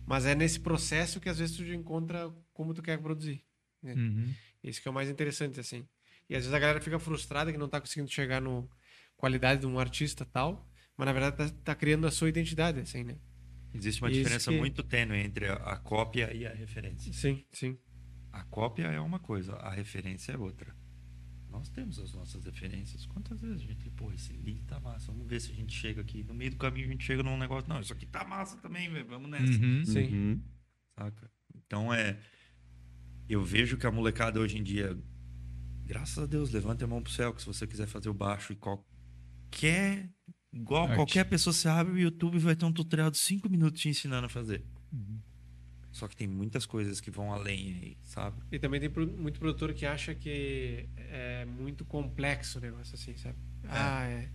Mas é nesse processo que às vezes tu encontra como tu quer produzir. Uhum. Isso que é o mais interessante, assim. E às vezes a galera fica frustrada que não tá conseguindo chegar no qualidade de um artista tal, mas na verdade tá, tá criando a sua identidade, assim, né? Existe uma Isso diferença que- muito tênue entre a, a cópia e a referência. Sim, sim. A cópia é uma coisa, a referência é outra. Nós temos as nossas referências. Quantas vezes a gente, pô, esse lead tá massa, vamos ver se a gente chega aqui. No meio do caminho a gente chega num negócio, não, isso aqui tá massa também, velho, vamos nessa. Uhum. Sim. Uhum. Saca? Então é. Eu vejo que a molecada hoje em dia, graças a Deus, levante a mão pro céu, que se você quiser fazer o baixo e qualquer. Igual Arte. qualquer pessoa, você abre o YouTube e vai ter um tutorial de 5 minutos te ensinando a fazer. Uhum. Só que tem muitas coisas que vão além aí, sabe? E também tem muito produtor que acha que é muito complexo o negócio, assim, sabe? Ah, é.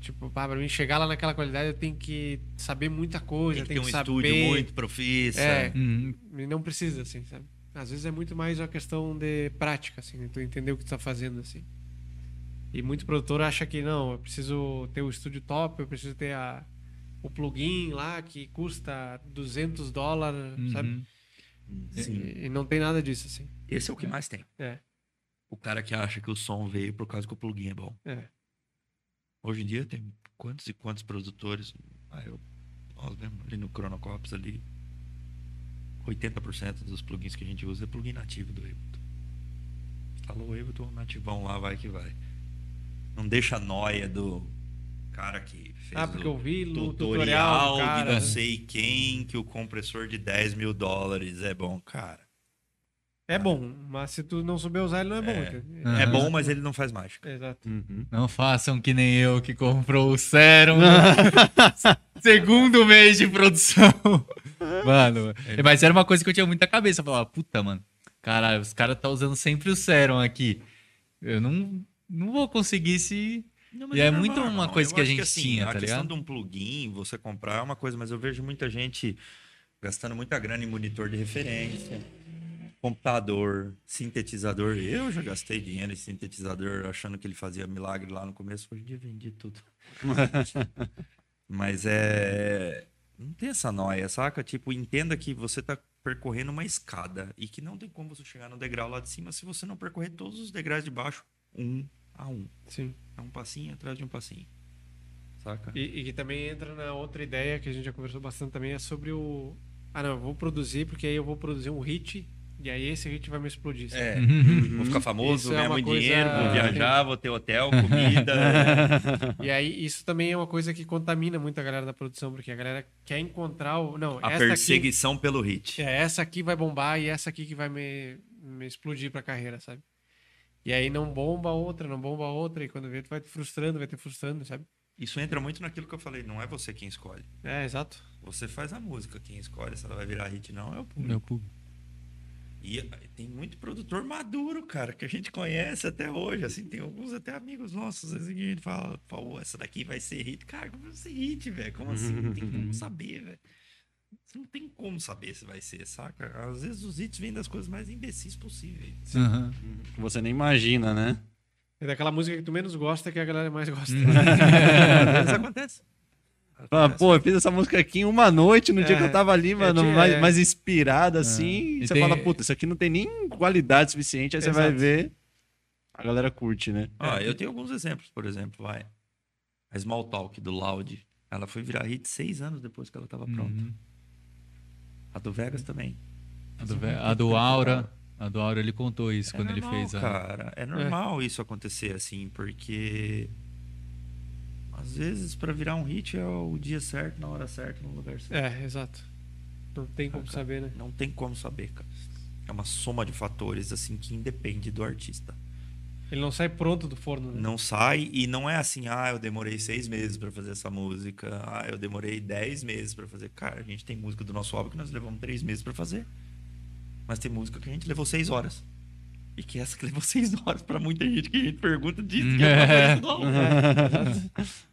Tipo, pá, pra mim chegar lá naquela qualidade eu tenho que saber muita coisa, Tem que ter um saber. estúdio muito profissa. É. Uhum. E não precisa, assim, sabe? Às vezes é muito mais uma questão de prática, assim, de tu entender o que tu tá fazendo, assim. E muitos produtores acham que não, eu preciso ter o estúdio top, eu preciso ter a, o plugin lá que custa 200 dólares, sabe? Uhum. E, e não tem nada disso, assim. Esse é o que mais tem. É. O cara que acha que o som veio por causa que o plugin é bom. É. Hoje em dia tem quantos e quantos produtores. Ah, eu, nós mesmo, ali no Chronocops ali. 80% dos plugins que a gente usa é plugin nativo do Ableton. O Ableton, nativão lá, vai que vai. Não deixa a noia do cara que fez Ah, porque o eu vi no tutorial de não sei quem que o compressor de 10 mil dólares é bom, cara. É bom, mas se tu não souber usar, ele não é bom. É. entendeu? Aham. É bom, mas ele não faz mágica. Exato. Uhum. Não façam que nem eu que comprou o Serum (laughs) segundo mês de produção. (laughs) Mano, mas era uma coisa que eu tinha muita cabeça. Eu falava, puta, mano, caralho, os caras tá usando sempre o Serum aqui. Eu não, não vou conseguir se. Não, E é muito uma coisa Eu que a gente assim, tinha, A tá questão ligado? de um plugin, você comprar é uma coisa, mas eu vejo muita gente gastando muita grana em monitor de referência, computador, sintetizador. Eu já gastei dinheiro em sintetizador achando que ele fazia milagre lá no começo. Hoje em dia vendi tudo. (laughs) mas é. Não tem essa noia, saca? Tipo, entenda que você tá percorrendo uma escada e que não tem como você chegar no degrau lá de cima se você não percorrer todos os degraus de baixo, um a um. Sim. É um passinho atrás de um passinho. Saca? E, e que também entra na outra ideia que a gente já conversou bastante também, é sobre o. Ah, não, eu vou produzir, porque aí eu vou produzir um hit, e aí esse hit vai me explodir. sabe? É. Uhum. Vou ficar famoso, Isso é ganhar uma muito coisa- dinheiro, vou viajar, vou ter hotel, comida. (laughs) E aí isso também é uma coisa que contamina muito a galera da produção, porque a galera quer encontrar o. Não, a essa perseguição pelo hit. aqui. É, essa aqui vai bombar e essa aqui que vai me, me explodir pra carreira, sabe? E aí não bomba outra, não bomba outra, e quando vê, tu vai te frustrando, vai te frustrando, sabe? Isso entra muito naquilo que eu falei, não é você quem escolhe. É, exato. Você faz a música, quem escolhe se ela vai virar hit não é o público. Meu público. E eh, tem muito produtor maduro, cara, que a gente conhece até hoje. Assim, tem alguns até amigos nossos, assim, que a gente fala, pô, essa daqui vai ser hit. Cara, como vai ser hit, velho? Como assim? (laughs) Não tem como saber, velho. Você não tem como saber se vai ser, saca? Às vezes os hits vêm das coisas mais imbecis possíveis. Uhum. Você nem imagina, né? É daquela música que tu menos gosta que a galera mais gosta. (laughs) Às vezes acontece. Fala, pô, eu fiz essa música aqui em uma noite, no dia É. que eu tava ali, mano, tinha- mais, é. mais inspirado, assim. E E você tem- fala, puta, isso aqui não tem nem qualidade suficiente, aí você vai Exato. ver. A galera curte, né? Ó, eu tenho alguns exemplos, por exemplo, vai. A Small Talk do Loud, ela foi virar hit seis anos depois que ela tava pronta. Uhum. A do Vegas também. A do, Ve- a do Aura. A do Aura ele contou isso É quando ele normal, fez a. Cara, é normal isso acontecer assim, porque às vezes pra virar um hit é o dia certo, na hora certa, no lugar certo. É, exato. Não tem como Saca? saber, né? Não tem como saber, cara. É uma soma de fatores assim que independe do artista. Ele não sai pronto do forno, né? Não sai e não é assim, ah, eu demorei seis meses pra fazer essa música, ah, eu demorei dez meses pra fazer. Cara, a gente tem música do nosso álbum que nós levamos três meses pra fazer. Mas tem música que a gente levou seis horas. E que essa que (laughs) levou seis horas pra muita gente que a gente pergunta disso. (laughs) Que é. do álbum.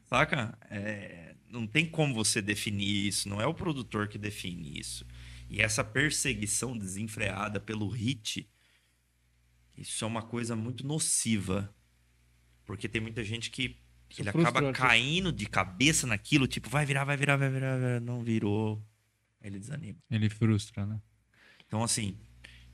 Saca? É, não tem como você definir isso, não é o produtor que define isso. E essa perseguição desenfreada pelo hit, isso é uma coisa muito nociva. Porque tem muita gente que Isso ele o acaba caindo de cabeça naquilo, tipo, vai virar, vai virar, vai virar, vai virar, não virou. Aí Ele desanima. Ele frustra, né? Então, assim,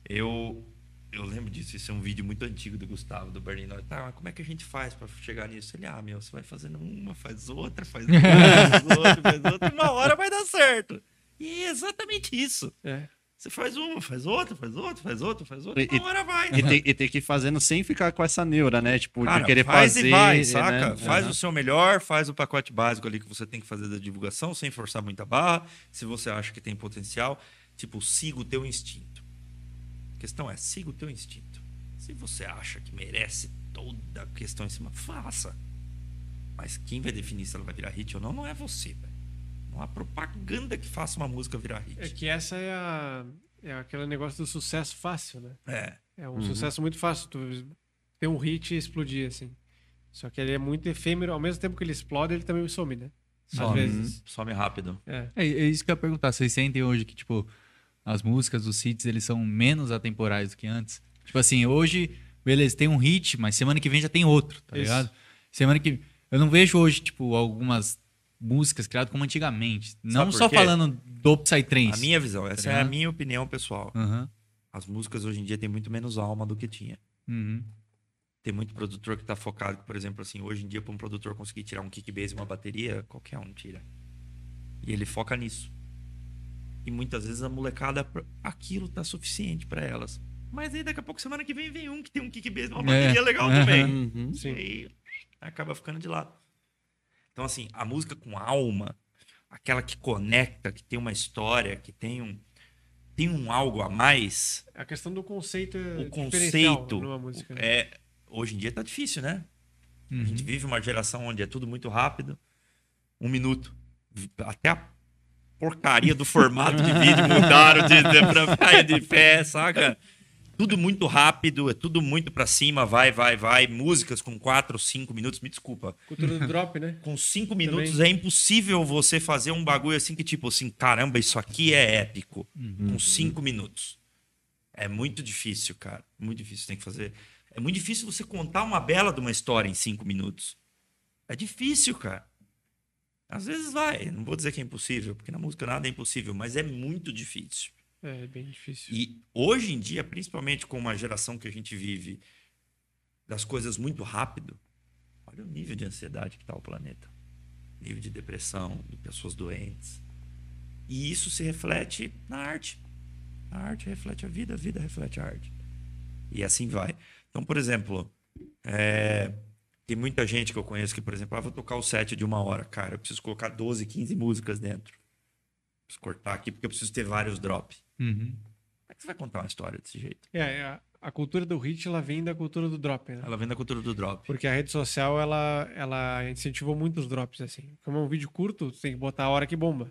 eu eu lembro disso. Isso é um vídeo muito antigo do Gustavo, do. Nós, Tá, mas como é que a gente faz pra chegar nisso? Ele, ah, meu, você vai fazendo uma, faz outra, faz outra, faz outra, faz outra. Uma hora vai dar certo. E é exatamente isso. É. Você faz uma, faz outra, faz outra, faz outra, faz outra. E- Uma hora vai. E tem, e tem que ir fazendo sem ficar com essa neura, né? Tipo, Cara, de querer faz fazer. e vai, né? saca? Faz Aham. o seu melhor, faz o pacote básico ali que você tem que fazer da divulgação, sem forçar muita barra. Se você acha que tem potencial, tipo, siga o teu instinto. A questão é, siga o teu instinto. Se você acha que merece toda a questão em cima, faça. Mas quem vai definir se ela vai virar hit ou não, não é você, velho. Há propaganda que faça uma música virar hit. É que essa é a. É aquele negócio do sucesso fácil, né? É. É um Uhum. sucesso muito fácil. Tu ter um hit e explodir, assim. Só que ele é muito efêmero. Ao mesmo tempo que ele explode, ele também some, né? Às Some. vezes. Some rápido. É. É, é isso que eu ia perguntar. Vocês sentem hoje que, tipo, as músicas, os hits, eles são menos atemporais do que antes? Tipo assim, hoje, beleza, tem um hit, mas semana que vem já tem outro, tá Isso. ligado? Semana que. Eu não vejo hoje, tipo, algumas músicas criadas como antigamente. Não só quê? falando do Psytrance. A minha visão, essa é a minha opinião pessoal. Aham. As músicas hoje em dia têm muito menos alma do que tinha. Uhum. Tem muito produtor que tá focado, por exemplo, assim, hoje em dia, para um produtor conseguir tirar um kick bass e uma bateria, qualquer um tira. E ele foca nisso. E muitas vezes a molecada, aquilo tá suficiente para elas. Mas aí daqui a pouco, semana que vem, vem um que tem um kick bass e uma É. bateria legal Aham. também. Uhum. E aí acaba ficando de lado. Então, assim, a música com alma, aquela que conecta, que tem uma história, que tem um, tem um algo a mais, A questão do conceito é o conceito numa música. né? é hoje em dia tá difícil, né? A gente vive uma geração onde é tudo muito rápido. Um minuto. Até a porcaria do formato de vídeo (laughs) mudaram de, de, pra ficar de pé, saca? Tudo muito rápido, é tudo muito pra cima, vai, vai, vai. Músicas com quatro, cinco minutos, me desculpa. Cultura do drop, né? Com cinco minutos é impossível você fazer um bagulho assim que, tipo assim, caramba, isso aqui é épico. Com cinco minutos. É muito difícil, cara. Muito difícil. Tem que fazer. É muito difícil você contar uma bela de uma história em cinco minutos. É difícil, cara. Às vezes vai. Não vou dizer que é impossível, porque na música nada é impossível, mas é muito difícil. É bem difícil. E hoje em dia, principalmente com uma geração que a gente vive das coisas muito rápido, olha o nível de ansiedade que está o planeta. Nível de depressão, de pessoas doentes. E isso se reflete na arte. A arte reflete a vida, a vida reflete a arte. E assim vai. Então, por exemplo, é, tem muita gente que eu conheço que, por exemplo, ah, vou tocar o set de uma hora. Cara, eu preciso colocar 12, 15 músicas dentro. Preciso cortar aqui porque eu preciso ter vários drops. Uhum. Como é que você vai contar uma história desse jeito? É, a, a cultura do hit, ela vem da cultura do drop, né? Ela vem da cultura do drop. Porque a rede social, ela, ela incentivou muito os drops, assim. Como é um vídeo curto, tu tem que botar a hora que bomba.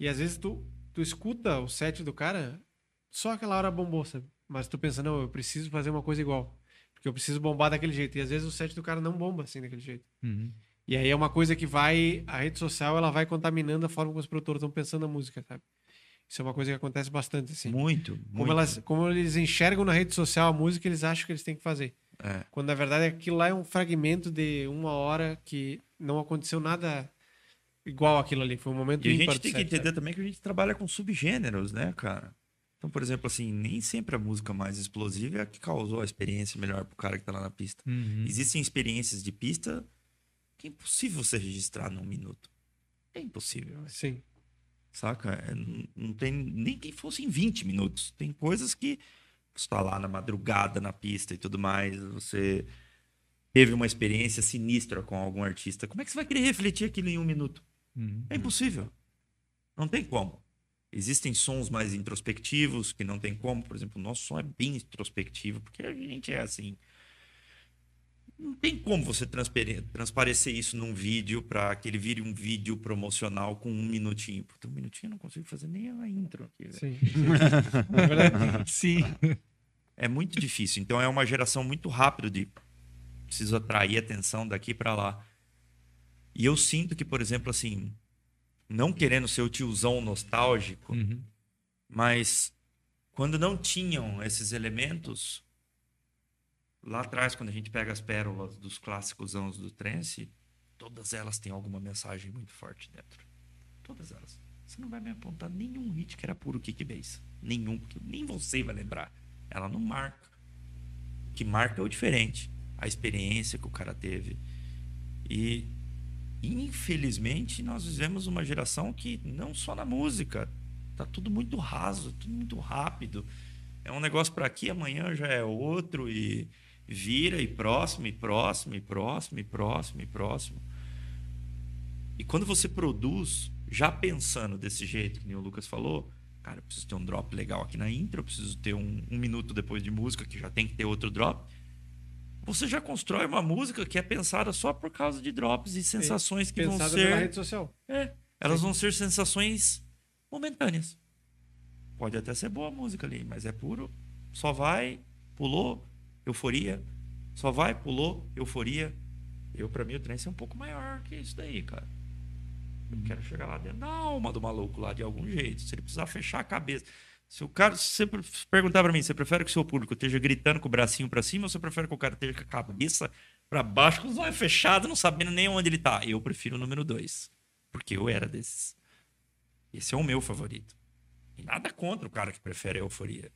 E às vezes tu, tu escuta o set do cara, só aquela hora bombou, sabe? Mas tu pensa, não, eu preciso fazer uma coisa igual. Porque eu preciso bombar daquele jeito. E às vezes o set do cara não bomba assim daquele jeito. Uhum. E aí é uma coisa que vai. A rede social ela vai contaminando a forma como os produtores estão pensando na música, sabe? Isso é uma coisa que acontece bastante, assim. Muito, Como, muito. elas, como eles enxergam na rede social a música, eles acham que eles têm que fazer. É. Quando na verdade aquilo lá é um fragmento de uma hora que não aconteceu nada igual aquilo ali. Foi um momento E a gente tem que entender sabe? também que a gente trabalha com subgêneros, né, cara? Então, por exemplo, assim, nem sempre a música mais explosiva é a que causou a experiência melhor pro cara que tá lá na pista. Uhum. Existem experiências de pista que é impossível você registrar num minuto. É impossível, Sim. saca? É, não- não tem nem que fosse em 20 minutos. Tem coisas que você tá lá na madrugada na pista e tudo mais, você teve uma experiência sinistra com algum artista. Como é que você vai querer refletir aquilo em um minuto? Uhum. É impossível. Não tem como. Existem sons mais introspectivos que não tem como. Por exemplo, o nosso som é bem introspectivo, porque a gente é assim. Não tem como você transpare- transparecer isso num vídeo para que ele vire um vídeo promocional com um minutinho. Puta, um minutinho eu não consigo fazer nem a intro aqui. Sim. (laughs) é verdade. Sim. É muito difícil. Então é uma geração muito rápida de preciso atrair atenção daqui para lá. E eu sinto que, por exemplo, assim, não querendo ser o tiozão nostálgico, Uhum. mas quando não tinham esses elementos, lá atrás, quando a gente pega as pérolas dos clássicos anos do trance, todas elas têm alguma mensagem muito forte dentro. Todas elas. Você não vai me apontar nenhum hit que era puro kick bass. Nenhum, porque nem você vai lembrar. Ela não marca. O que marca é o diferente. A experiência que o cara teve. E, infelizmente, nós vivemos uma geração que, não só na música, tá tudo muito raso, tudo muito rápido. É um negócio para aqui, amanhã já é outro e vira e próximo e próximo e próximo e próximo e próximo. E quando você produz já pensando desse jeito, que nem o Lucas falou, cara, eu preciso ter um drop legal aqui na intro, eu preciso ter um, um minuto depois de música que já tem que ter outro drop. Você já constrói uma música que é pensada só por causa de drops e sensações que vão ser. pela rede social. É, elas vão ser sensações momentâneas. Pode até ser boa a música ali, mas é puro. Só vai, pulou, euforia. Só vai, pulou, euforia. Eu, pra mim, o trance é um pouco maior que isso daí, cara. Eu quero chegar lá dentro da alma do maluco lá de algum jeito. Se ele precisar fechar a cabeça. Se o cara, se você perguntar pra mim, você prefere que o seu público esteja gritando com o bracinho pra cima ou você prefere que o cara esteja com a cabeça pra baixo com os olhos fechados, não sabendo nem onde ele tá. Eu prefiro o número 2. Porque eu era desses. Esse é o meu favorito. E nada contra o cara que prefere a euforia.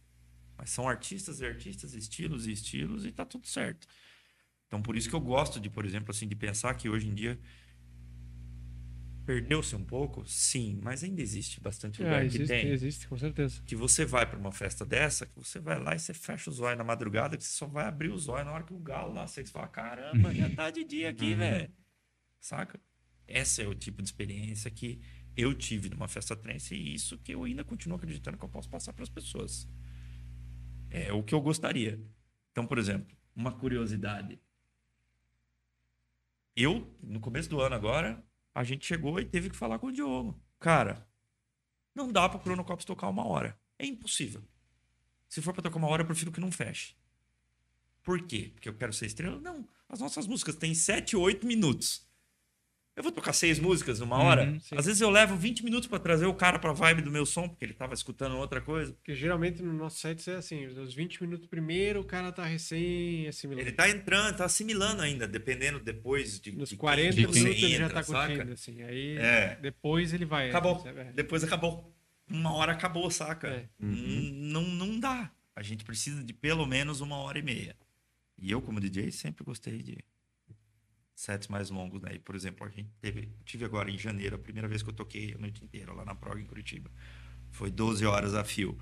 Mas são artistas e artistas, estilos e estilos, e tá tudo certo. Então, por isso que eu gosto de, por exemplo, assim, de pensar que hoje em dia perdeu-se um pouco, sim, mas ainda existe bastante lugar É, que existe, tem. existe, com certeza. Que você vai pra uma festa dessa, que você vai lá e você fecha os olhos na madrugada, que você só vai abrir os olhos na hora que o galo lá, você fala, caramba, já tá de dia aqui, velho. Saca? Essa é o tipo de experiência que eu tive numa festa trance e isso que eu ainda continuo acreditando que eu posso passar para as pessoas. É o que eu gostaria. Então, por exemplo, uma curiosidade. Eu, no começo do ano agora, a gente chegou e teve que falar com o Diogo. Cara, não dá para o Cronocops tocar uma hora. É impossível. Se for para tocar uma hora, eu prefiro que não feche. Por quê? Porque eu quero ser estrela? Não. As nossas músicas têm 7, 8 minutos. Eu vou tocar seis músicas numa hora. Uhum. Às vezes eu levo 20 minutos para trazer o cara pra vibe do meu som, porque ele tava escutando outra coisa. Porque geralmente no nosso set é assim, os 20 minutos primeiro, o cara tá recém assimilando. Ele tá entrando, tá assimilando ainda, dependendo depois de. Nos de 40 quem minutos ele já entra, tá saca? curtindo, assim. Aí É. depois ele vai. Acabou. assim, sabe? Depois acabou. Uma hora acabou, saca? É. Hum, Não, não dá. A gente precisa de pelo menos uma hora e meia. E eu, como DJ, sempre gostei de sets mais longos, né? E, por exemplo, a gente teve, tive agora em janeiro, a primeira vez que eu toquei a noite inteira lá na Prog em Curitiba. Foi 12 horas a fio.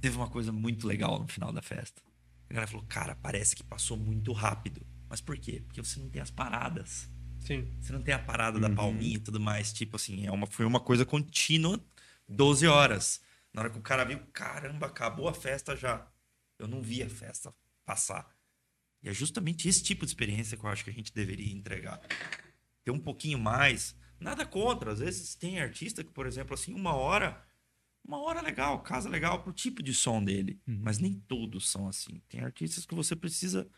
Teve uma coisa muito legal no final da festa. A galera falou, cara, parece que passou muito rápido. Mas por quê? Porque você não tem as paradas. Sim. Você não tem a parada da palminha e tudo mais. Tipo assim, é uma, foi uma coisa contínua, 12 horas. Na hora que o cara viu, caramba, acabou a festa já. Eu não vi a festa passar. E é justamente esse tipo de experiência que eu acho que a gente deveria entregar. Ter um pouquinho mais. Nada contra. Às vezes tem artista que, por exemplo, assim, uma hora. Uma hora legal, casa legal pro tipo de som dele. Mas nem todos são assim. Tem artistas que você precisa.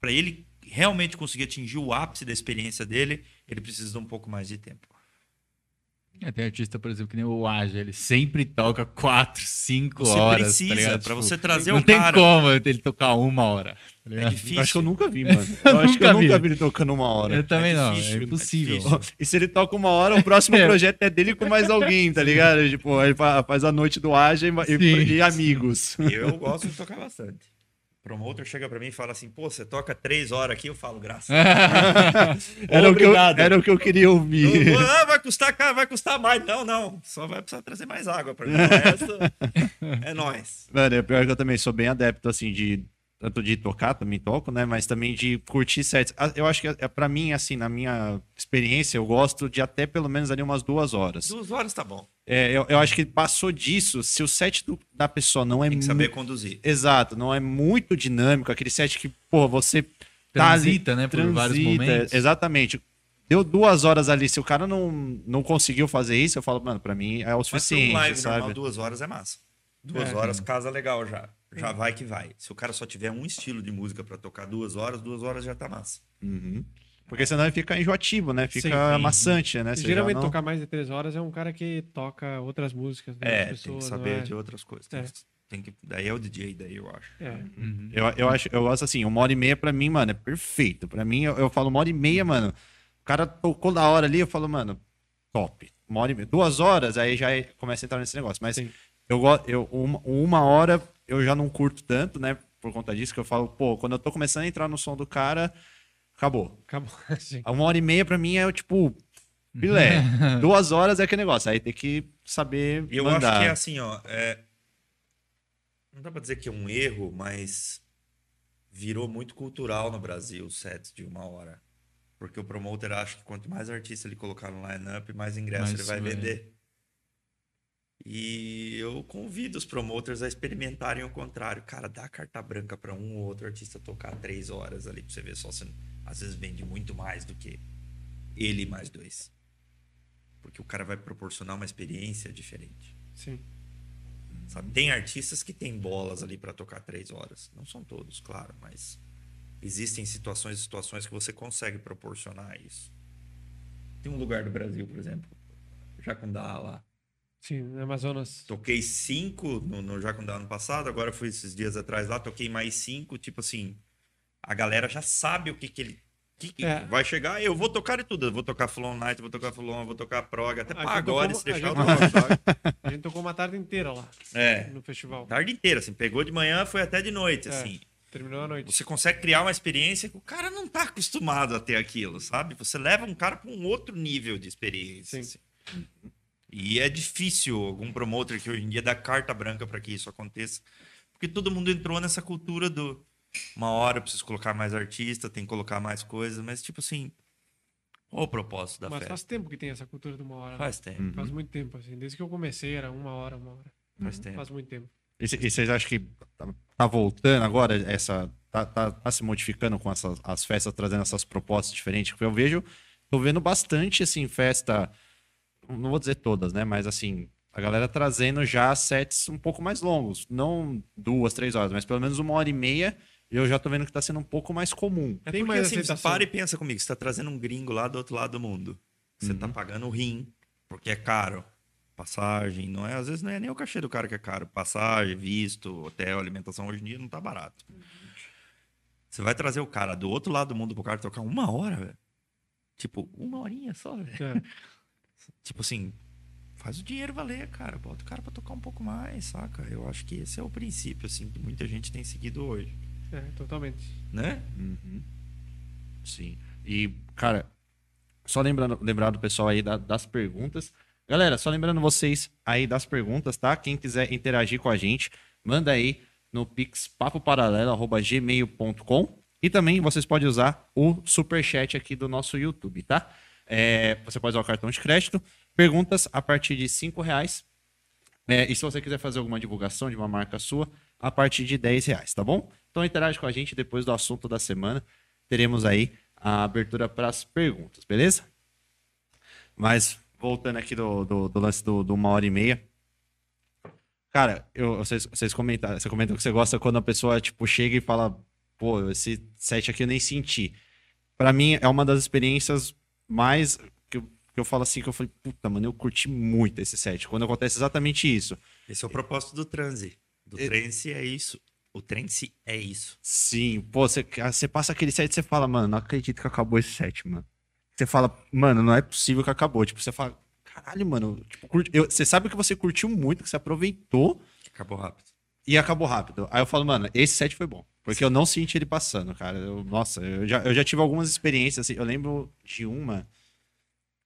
Para ele realmente conseguir atingir o ápice da experiência dele, ele precisa de um pouco mais de tempo. É, tem artista, por exemplo, que nem o Aja, ele sempre toca 4, 5 Você horas. precisa, tá pra Tipo, você trazer não o tem cara. como ele tocar uma hora. tá É difícil. Eu acho que eu nunca vi, (laughs) mano. Eu acho que eu Nunca vi. nunca vi ele tocando uma hora. Eu também não, difícil, é é impossível. difícil. E se ele toca uma hora, o próximo (laughs) É. projeto é dele com mais alguém, tá ligado? Tipo, ele fa- faz a noite do Aja e, Sim, e amigos. Eu gosto de tocar bastante. Promotor chega pra mim e fala assim: pô, você toca três horas aqui? Eu falo, graças. (laughs) Era o, que eu, era o que eu queria ouvir. Não, ah, vai custar caro, vai custar mais. Não, não. Só vai precisar trazer mais água pra mim. O resto é (laughs) nóis. Mano, é pior que eu também sou bem adepto, assim, de. Tanto de tocar, também toco, né? Mas também de curtir sets. Ah, Eu acho que, é, pra mim, assim, na minha experiência, eu gosto de até pelo menos ali umas duas horas. Duas horas tá bom. É, eu, eu acho que passou disso, se o set do- da pessoa não é Tem que saber conduzir. Exato, não é muito dinâmico, aquele set que, pô, você tá Transita, né, por vários momentos. Exatamente. Deu duas horas ali, se o cara não, não conseguiu fazer isso, eu falo, mano, pra mim é o Mas um suficiente, live sabe? normal, duas horas é massa. Duas É. horas, casa legal já. Já vai que vai. Se o cara só tiver um estilo de música pra tocar duas horas, duas horas já tá massa. Uhum. Porque senão ele fica enjoativo, né? Fica Sim, sim. maçante, né? Você Geralmente não- tocar mais de três horas é um cara que toca outras músicas. né, É, das tem pessoas, que saber é? de outras coisas. É. tem que, daí é o DJ, daí eu acho. É. Uhum. Eu, eu, acho, eu gosto assim, uma hora e meia pra mim, mano, é perfeito. Pra mim, eu, eu falo uma hora e meia, mano. O cara tocou da hora ali, eu falo, mano, top. Uma hora e meia. Duas horas, aí já é- começa a entrar nesse negócio. Mas Sim. eu gosto, eu, uma, uma hora eu já não curto tanto, né? Por conta disso, que eu falo, pô, quando eu tô começando a entrar no som do cara, acabou. Acabou (laughs) assim. Uma hora e meia pra mim é o tipo, filé. (laughs) Duas horas é aquele negócio. Aí tem que saber E eu mandar. acho que é assim, ó. é- Não dá pra dizer que é um erro, mas virou muito cultural no Brasil os sets de uma hora. Porque o promoter acha que quanto mais artista ele colocar no line-up, mais ingresso Mais ele vai vender. E eu convido os promoters a experimentarem o contrário. Cara, dá carta branca pra um ou outro artista tocar três horas ali pra você ver só se às vezes vende muito mais do que ele mais dois. Porque o cara vai proporcionar uma experiência diferente. Sim. Sabe? Tem artistas que têm bolas ali para tocar três horas. Não são todos, claro, mas existem situações e situações que você consegue proporcionar isso. Tem um lugar do Brasil, por exemplo, Jacundá lá. Sim, no Amazonas. Toquei cinco no, no Jacundá ano passado, agora fui esses dias atrás lá, toquei mais cinco, tipo assim, a galera já sabe o que, que ele. É. Vai chegar, eu vou tocar de tudo. Eu vou tocar Full On Night, vou tocar eu vou tocar Prog, até A gente pagode, tocou- se deixar a gente- sabe? (laughs) A gente tocou uma tarde inteira lá É, no festival. tarde inteira, assim, pegou de manhã, foi até de noite, É. assim. Terminou a noite. Você consegue criar uma experiência que o cara não tá acostumado a ter aquilo, sabe? Você leva um cara para um outro nível de experiência. Sim. assim. E é difícil algum promotor que hoje em dia dá carta branca para que isso aconteça. Porque todo mundo entrou nessa cultura do uma hora eu preciso colocar mais artista, tem que colocar mais coisas, mas tipo assim, qual o propósito da Mas festa? faz tempo que tem essa cultura de uma hora. né? Faz tempo, Faz muito tempo, assim. Desde que eu comecei era uma hora, uma hora. faz tempo. Faz muito tempo. E, e vocês acham que tá, tá voltando agora essa. Tá, tá- tá se modificando com essas as festas, trazendo essas propostas diferentes? Porque eu vejo, tô vendo bastante assim, festa. Não vou dizer todas, né? Mas assim, a galera trazendo já sets um pouco mais longos. Não duas, três horas, mas pelo menos uma hora e meia. Eu já tô vendo que tá sendo um pouco mais comum. É Tem porque, mais assim, aceitação. para e pensa comigo, você tá trazendo um gringo lá do outro lado do mundo. Você tá pagando o rim, porque é caro. Passagem, não é, às vezes não é nem o cachê do cara que é caro. Passagem, visto, hotel, alimentação hoje em dia não tá barato. Você vai trazer o cara do outro lado do mundo pro cara tocar uma hora, velho. Tipo, uma horinha só, velho. É. (laughs) Tipo assim, faz o dinheiro valer, cara. Bota o cara pra tocar um pouco mais, saca? Eu acho que esse é o princípio, assim, que muita gente tem seguido hoje, É, totalmente. né? Uhum. Sim. E, cara, só lembrando, lembrar do pessoal aí da- das perguntas. Galera, só lembrando vocês aí das perguntas, tá? Quem quiser interagir com a gente, manda aí no pix papoparalelo@gmail.com e também vocês podem usar o superchat aqui do nosso YouTube, tá? É, você pode usar o cartão de crédito. Perguntas a partir de cinco reais. É, e se você quiser fazer alguma divulgação de uma marca sua, a partir de 10 reais, tá bom? Então interage com a gente depois do assunto da semana. Teremos aí a abertura para as perguntas, beleza? Mas voltando aqui do, do, do lance do, do uma hora e meia. Cara, eu, vocês, vocês comentaram, você comentou que você gosta quando a pessoa tipo, chega e fala, pô, esse set aqui eu nem senti. Pra mim é uma das experiências mais que eu, que eu falo assim, que eu falei, puta, mano, eu curti muito esse set. Quando acontece exatamente isso. Esse é o propósito do transe. Do É- trance é isso. O trance é isso. Sim, pô, você, você passa aquele set e você fala, mano, não acredito que acabou esse set, mano. Você fala, mano, não é possível que acabou. Tipo, você fala, caralho, mano, tipo, eu- você sabe que você curtiu muito, que você aproveitou Acabou rápido. e acabou rápido. Aí eu falo, mano, esse set foi bom. Porque eu não senti ele passando, cara. Eu- nossa, eu já, eu já tive algumas experiências, assim. Eu lembro de uma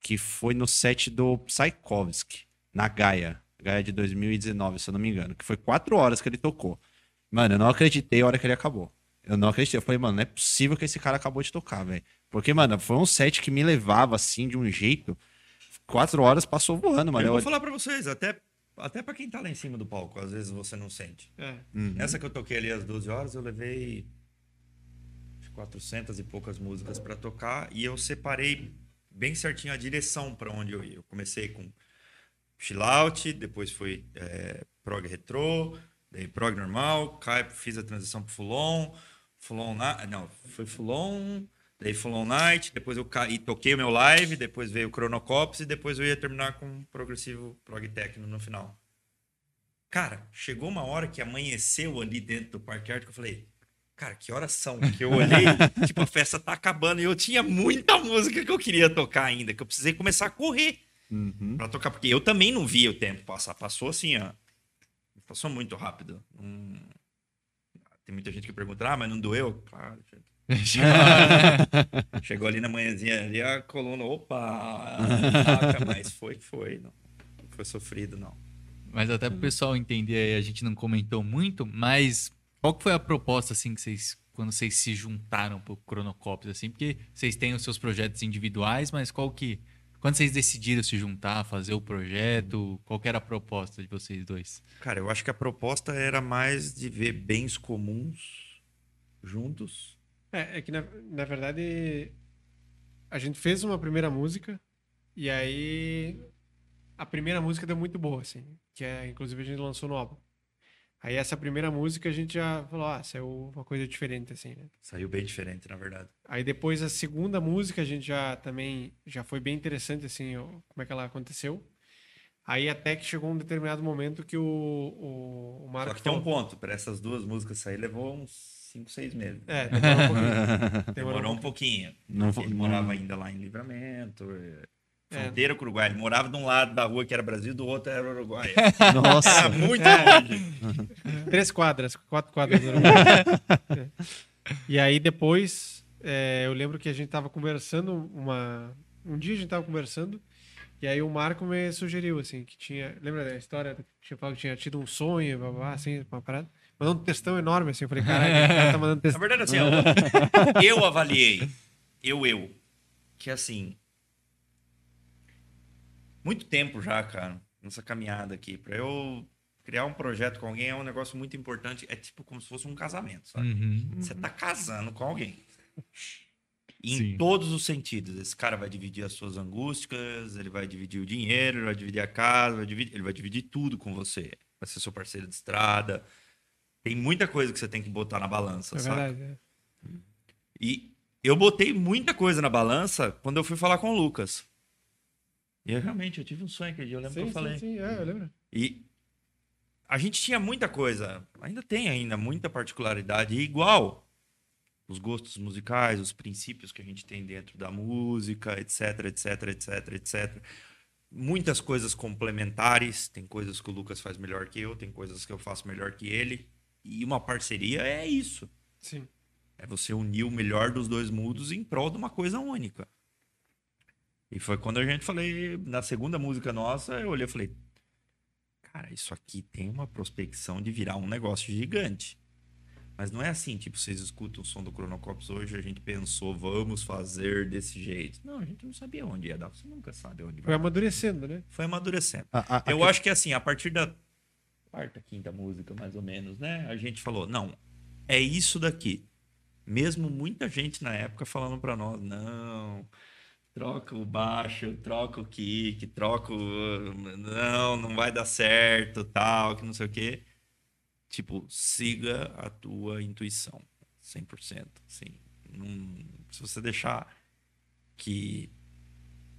que foi no set do Tchaikovsky, na Gaia. Gaia de 2019, se eu não me engano. Que foi quatro horas que ele tocou. Mano, eu não acreditei a hora que ele acabou. Eu não acreditei. Eu falei, mano, não é possível que esse cara acabou de tocar, velho. Porque, mano, foi um set que me levava, assim, de um jeito. Quatro horas passou voando, mano. eu vou Eu- falar pra vocês, até, até pra quem tá lá em cima do palco, às vezes você não sente. É. Uhum. Essa que eu toquei ali às 12 horas, eu levei acho que 400 e poucas músicas pra tocar e eu separei bem certinho a direção pra onde eu ia. Eu comecei com chill out, depois foi é, prog retrô, daí prog normal, cai, fiz a transição pro full on, full on, na- não, foi full on, daí full on night, depois eu caí, toquei o meu live, depois veio o Chronocops e depois eu ia terminar com progressivo prog techno no final. Cara, chegou uma hora que amanheceu ali dentro do Parque Arte que eu falei, cara, que horas são? Que eu olhei, (laughs) tipo, a festa tá acabando e eu tinha muita música que eu queria tocar ainda, que eu precisei começar a correr Uhum. pra tocar, porque eu também não via o tempo passar. Passou assim, ó. Passou muito rápido. Hum, Tem muita gente que pergunta, ah, mas não doeu? Claro. (laughs) Chegou ali na manhãzinha, ali a coluna, opa, taca, mas foi foi, não. Não foi sofrido, não. Mas até pro pessoal entender aí, a gente não comentou muito, mas qual que foi a proposta, assim, que vocês, quando vocês se juntaram pro Cronocops, assim? Porque vocês têm os seus projetos individuais, mas qual que... Quando vocês decidiram se juntar, fazer o projeto, qual que era a proposta de vocês dois? Cara, eu acho que a proposta era mais de ver bens comuns juntos. É, é que na, na verdade a gente fez uma primeira música e aí a primeira música deu muito boa, assim, que é inclusive a gente lançou no álbum. Aí essa primeira música a gente já falou, ah, saiu uma coisa diferente, assim, né? Saiu bem diferente, na verdade. Aí depois a segunda música a gente já também já foi bem interessante, assim, como é que ela aconteceu. Aí até que chegou um determinado momento que o, o, o Marco Só que tem um ponto, para essas duas músicas sair levou uns 5, 6 meses. É, demorou um pouquinho. Demorou (laughs) Demorou um pouquinho. Não Ele vou- morava ainda lá em Livramento, é, É. fronteira com o Uruguai. Ele morava de um lado da rua que era Brasil, do outro era Uruguai. (laughs) Nossa. Era muito É. longe. (laughs) Três quadras, quatro quadras. do Uruguai. (laughs) É. e aí depois, é, eu lembro que a gente tava conversando uma... Um dia a gente tava conversando e aí o Marco me sugeriu, assim, que tinha... Lembra da história? Que tinha falado que tinha tido um sonho, blá, blá, assim, uma parada. Mandou um textão enorme, assim. Eu falei, caralho, o cara tá mandando Na textão. verdade, assim, eu avaliei, eu, eu, que assim, muito tempo já, cara, nessa caminhada aqui, pra eu criar um projeto com alguém é um negócio muito importante, é tipo como se fosse um casamento, sabe? Uhum. Você tá casando com alguém. Em Sim. todos os sentidos. Esse cara vai dividir as suas angústias, ele vai dividir o dinheiro, ele vai dividir a casa, vai dividir- ele vai dividir tudo com você. Vai ser seu parceiro de estrada. Tem muita coisa que você tem que botar na balança, É sabe? é. E eu botei muita coisa na balança quando eu fui falar com o Lucas. E eu realmente, eu tive um sonho aquele dia, eu lembro que Sim, eu falei. sim, sim, é, eu lembro. E a gente tinha muita coisa, ainda tem ainda muita particularidade e igual os gostos musicais, os princípios que a gente tem dentro da música, etc, etc, etc, etc. Muitas coisas complementares, tem coisas que o Lucas faz melhor que eu, tem coisas que eu faço melhor que ele. E uma parceria é isso. Sim. É você unir o melhor dos dois mundos em prol de uma coisa única. E foi quando a gente falei, na segunda música nossa, eu olhei e falei, cara, isso aqui tem uma prospecção de virar um negócio gigante. Mas não é assim, tipo, vocês escutam o som do Cronocops hoje, a gente pensou, vamos fazer desse jeito. Não, a gente não sabia onde ia dar, você nunca sabe onde Foi vai. amadurecendo, né? Foi amadurecendo. A- a- Eu a- acho que assim, a partir da quarta, quinta música, mais ou menos, né? A gente falou, não, é isso daqui. Mesmo muita gente na época falando pra nós, não, troca o baixo, troca o kick, troca o... Não, não vai dar certo, tal, que não sei o quê. Tipo, siga a tua intuição, 100%. Assim, não, se você deixar que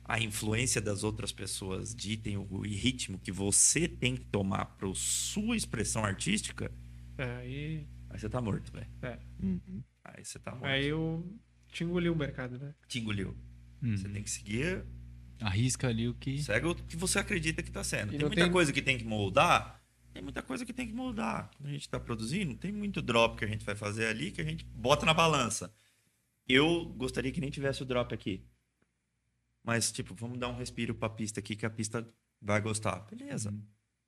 a influência das outras pessoas ditem o ritmo que você tem que tomar para sua expressão artística, É, aí, aí você tá morto, velho. é. Uhum. Aí você tá morto. aí eu te engoli o mercado, né? Te engoliu. Uhum. Você tem que seguir, Arrisca ali o que. segue o que você acredita que tá sendo. E tem muita tem- coisa que tem que moldar, tem muita coisa que tem que moldar. Quando a gente tá produzindo, tem muito drop que a gente vai fazer ali que a gente bota na balança. Eu gostaria que nem tivesse o drop aqui. Mas, tipo, vamos dar um respiro pra pista aqui que a pista vai gostar. Beleza.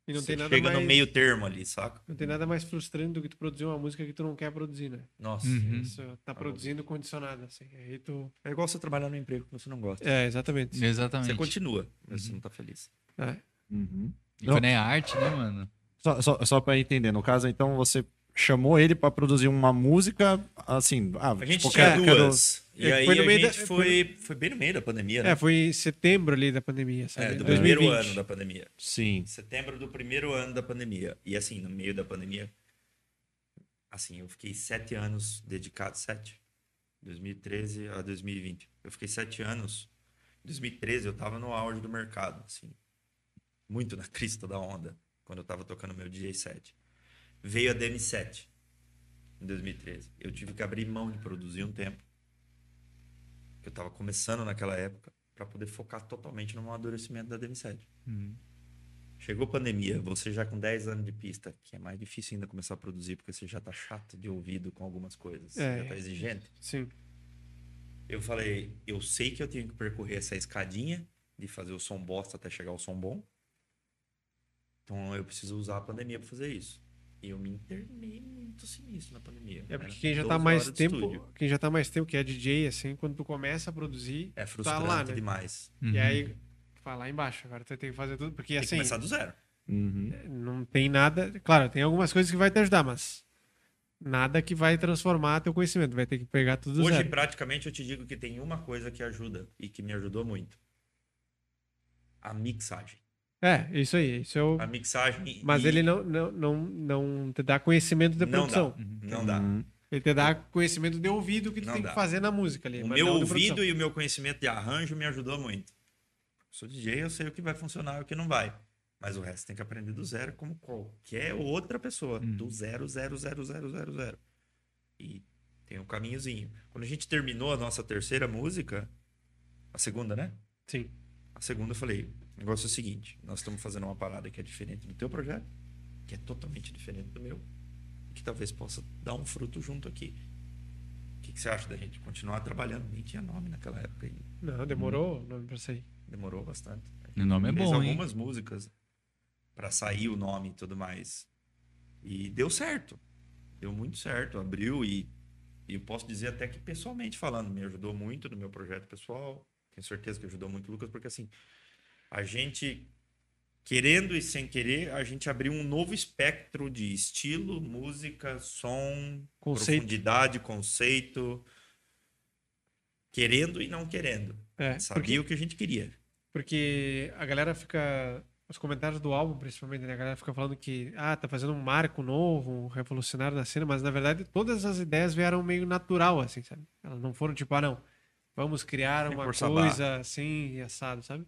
E não Você tem nada chega mais... no meio termo ali, saca? Não tem nada mais frustrante do que tu produzir uma música que tu não quer produzir, né? Nossa. Uhum. Isso, tá produzindo condicionado, assim. Aí tu... É igual você trabalhar no emprego que você não gosta. É, exatamente. Exatamente. Você continua, mas você não tá feliz. É. Uhum. E quando é arte, né, mano? Só, só, só pra entender, no caso, então você chamou ele pra produzir uma música, assim, ah, A gente tipo, tinha quero- quero- duas. E É, aí foi no a meio da- gente foi, foi bem no meio da pandemia, né? É, foi em setembro ali da pandemia, sabe? É, do 2020. primeiro ano da pandemia. Sim. Setembro do primeiro ano da pandemia. E assim, no meio da pandemia, assim, eu fiquei sete anos dedicado, sete? 2013 a 2020. Eu fiquei sete anos. Em 2013 eu tava no auge do mercado, assim. Muito na crista da onda, quando eu tava tocando meu DJ set. Veio a DM7 em 2013. Eu tive que abrir mão de produzir um tempo. Eu tava começando naquela época para poder focar totalmente no amadurecimento da DM7. Chegou a pandemia, você já com 10 anos de pista, que é mais difícil ainda começar a produzir, porque você já tá chato de ouvido com algumas coisas, É. já tá exigente. Sim. Eu falei, eu sei que eu tenho que percorrer essa escadinha de fazer o som bosta até chegar ao som bom. Então eu preciso usar a pandemia para fazer isso. E eu me internei muito sinistro na pandemia. É porque quem já 12 tá mais tempo, estúdio. quem já tá mais tempo que é DJ, assim, quando tu começa a produzir, É frustrante lá, né? demais. Uhum. e aí vai lá embaixo, agora tu tem que fazer tudo, porque Tem que assim, começar do zero. Uhum. não tem nada, claro, tem algumas coisas que vai te ajudar, mas nada que vai transformar teu conhecimento, vai ter que pegar tudo do Hoje, zero. praticamente, eu te digo que tem uma coisa que ajuda e que me ajudou muito. A mixagem. É, isso aí, isso é o... A mixagem. Mas e- ele não, não, não, não te dá conhecimento de não produção. dá. Não dá. Uhum. Ele te dá conhecimento de ouvido que tu Não tem dá. que fazer na música ali. O mas meu não ouvido e o meu conhecimento de arranjo me ajudou muito. Sou DJ, eu sei o que vai funcionar e o que não vai. Mas o resto tem que aprender do zero, como qualquer outra pessoa. Hum. Do zero, zero, zero, zero, zero, zero. E tem um caminhozinho. Quando a gente terminou a nossa terceira música, a segunda, né? Sim. A segunda eu falei, o negócio é o seguinte, nós estamos fazendo uma parada que é diferente do teu projeto, que é totalmente diferente do meu, e que talvez possa dar um fruto junto aqui. O que, que você acha da gente continuar trabalhando? Nem tinha nome naquela época ainda. Não, demorou o nome pra sair. Demorou bastante. O nome é fez bom, hein? algumas músicas para sair o nome e tudo mais. E deu certo. Deu muito certo. Abriu e, e eu posso dizer até que pessoalmente falando, me ajudou muito no meu projeto pessoal. Tenho certeza que ajudou muito o Lucas, porque assim, a gente, querendo e sem querer, a gente abriu um novo espectro de estilo, música, som, Conceito. profundidade, conceito. Querendo e não querendo. É, Sabia porque, o que a gente queria. porque a galera fica. Os comentários do álbum, principalmente, né? A galera fica falando que, ah, tá fazendo um marco novo, um revolucionário na cena, mas na verdade todas as ideias vieram meio natural, assim, sabe? Elas não foram tipo, ah, não, vamos criar uma coisa assim e assado, sabe?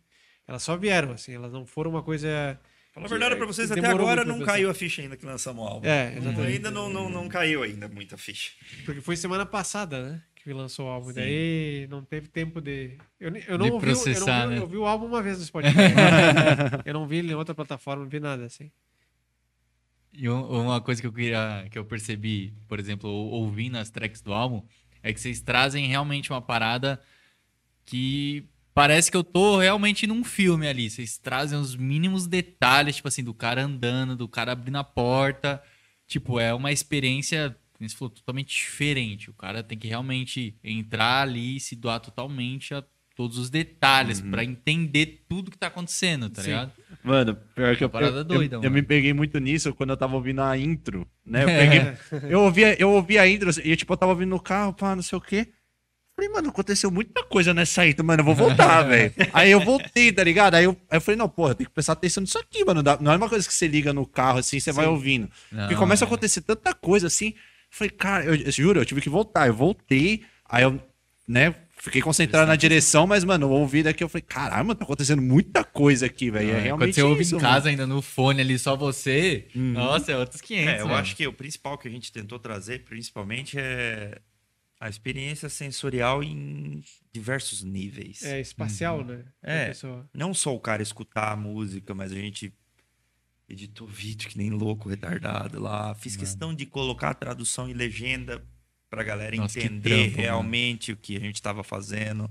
Elas só vieram, assim, elas não foram uma coisa. Fala a verdade pra vocês, até agora não pensar. caiu a ficha ainda que lançamos o álbum. É, Não, exatamente. ainda não, não, não caiu ainda muita ficha. Porque foi semana passada, né? Que lançou o álbum. Sim. Daí não teve tempo de. Eu, eu não De ouvi, o- eu, processar, não vi, né? eu vi o álbum uma vez no Spotify. (laughs) eu não vi ele em outra plataforma, não vi nada assim. E um- uma coisa que eu queria, que eu percebi, por exemplo, ou- ouvindo as tracks do álbum, é que vocês trazem realmente uma parada que parece que eu tô realmente num filme ali. Vocês trazem os mínimos detalhes, tipo assim, do cara andando, do cara abrindo a porta. Tipo, é uma experiência, como você falou, totalmente diferente. O cara tem que realmente entrar ali e se doar totalmente a todos os detalhes pra entender tudo que tá acontecendo, tá Sim. ligado? Mano, pior que eu, eu, doida, eu, eu me peguei muito nisso quando eu tava ouvindo a intro, né? Eu, (laughs) peguei, eu, ouvia, eu ouvia a intro e, tipo, eu tava ouvindo no carro, pá, não sei o quê. Falei, mano, aconteceu muita coisa nessa intro, mano, eu vou voltar, (laughs) velho. Aí eu voltei, tá ligado? Aí eu, aí eu falei, não, porra, tem que prestar atenção nisso aqui, mano. Não é uma coisa que você liga no carro, assim, você vai ouvindo. Porque Não, começa a é. acontecer tanta coisa, assim. Eu falei, cara, eu, eu juro, eu tive que voltar. Eu voltei, aí eu, né, fiquei concentrado na direção, mas, mano, eu ouvi daqui, eu falei, caralho, mano, tá acontecendo muita coisa aqui, velho. É, É, realmente Quando você ouve isso, em mano. casa ainda no fone ali, só você, nossa, é outros 500, É, eu mano. acho que o principal que a gente tentou trazer, principalmente, é a experiência sensorial em diversos níveis. É espacial, né? É. Não só o cara escutar a música, mas a gente editou vídeo que nem louco, retardado lá. Fiz questão de colocar a tradução e legenda pra galera Nossa, entender trampo, mano. realmente o que a gente estava fazendo.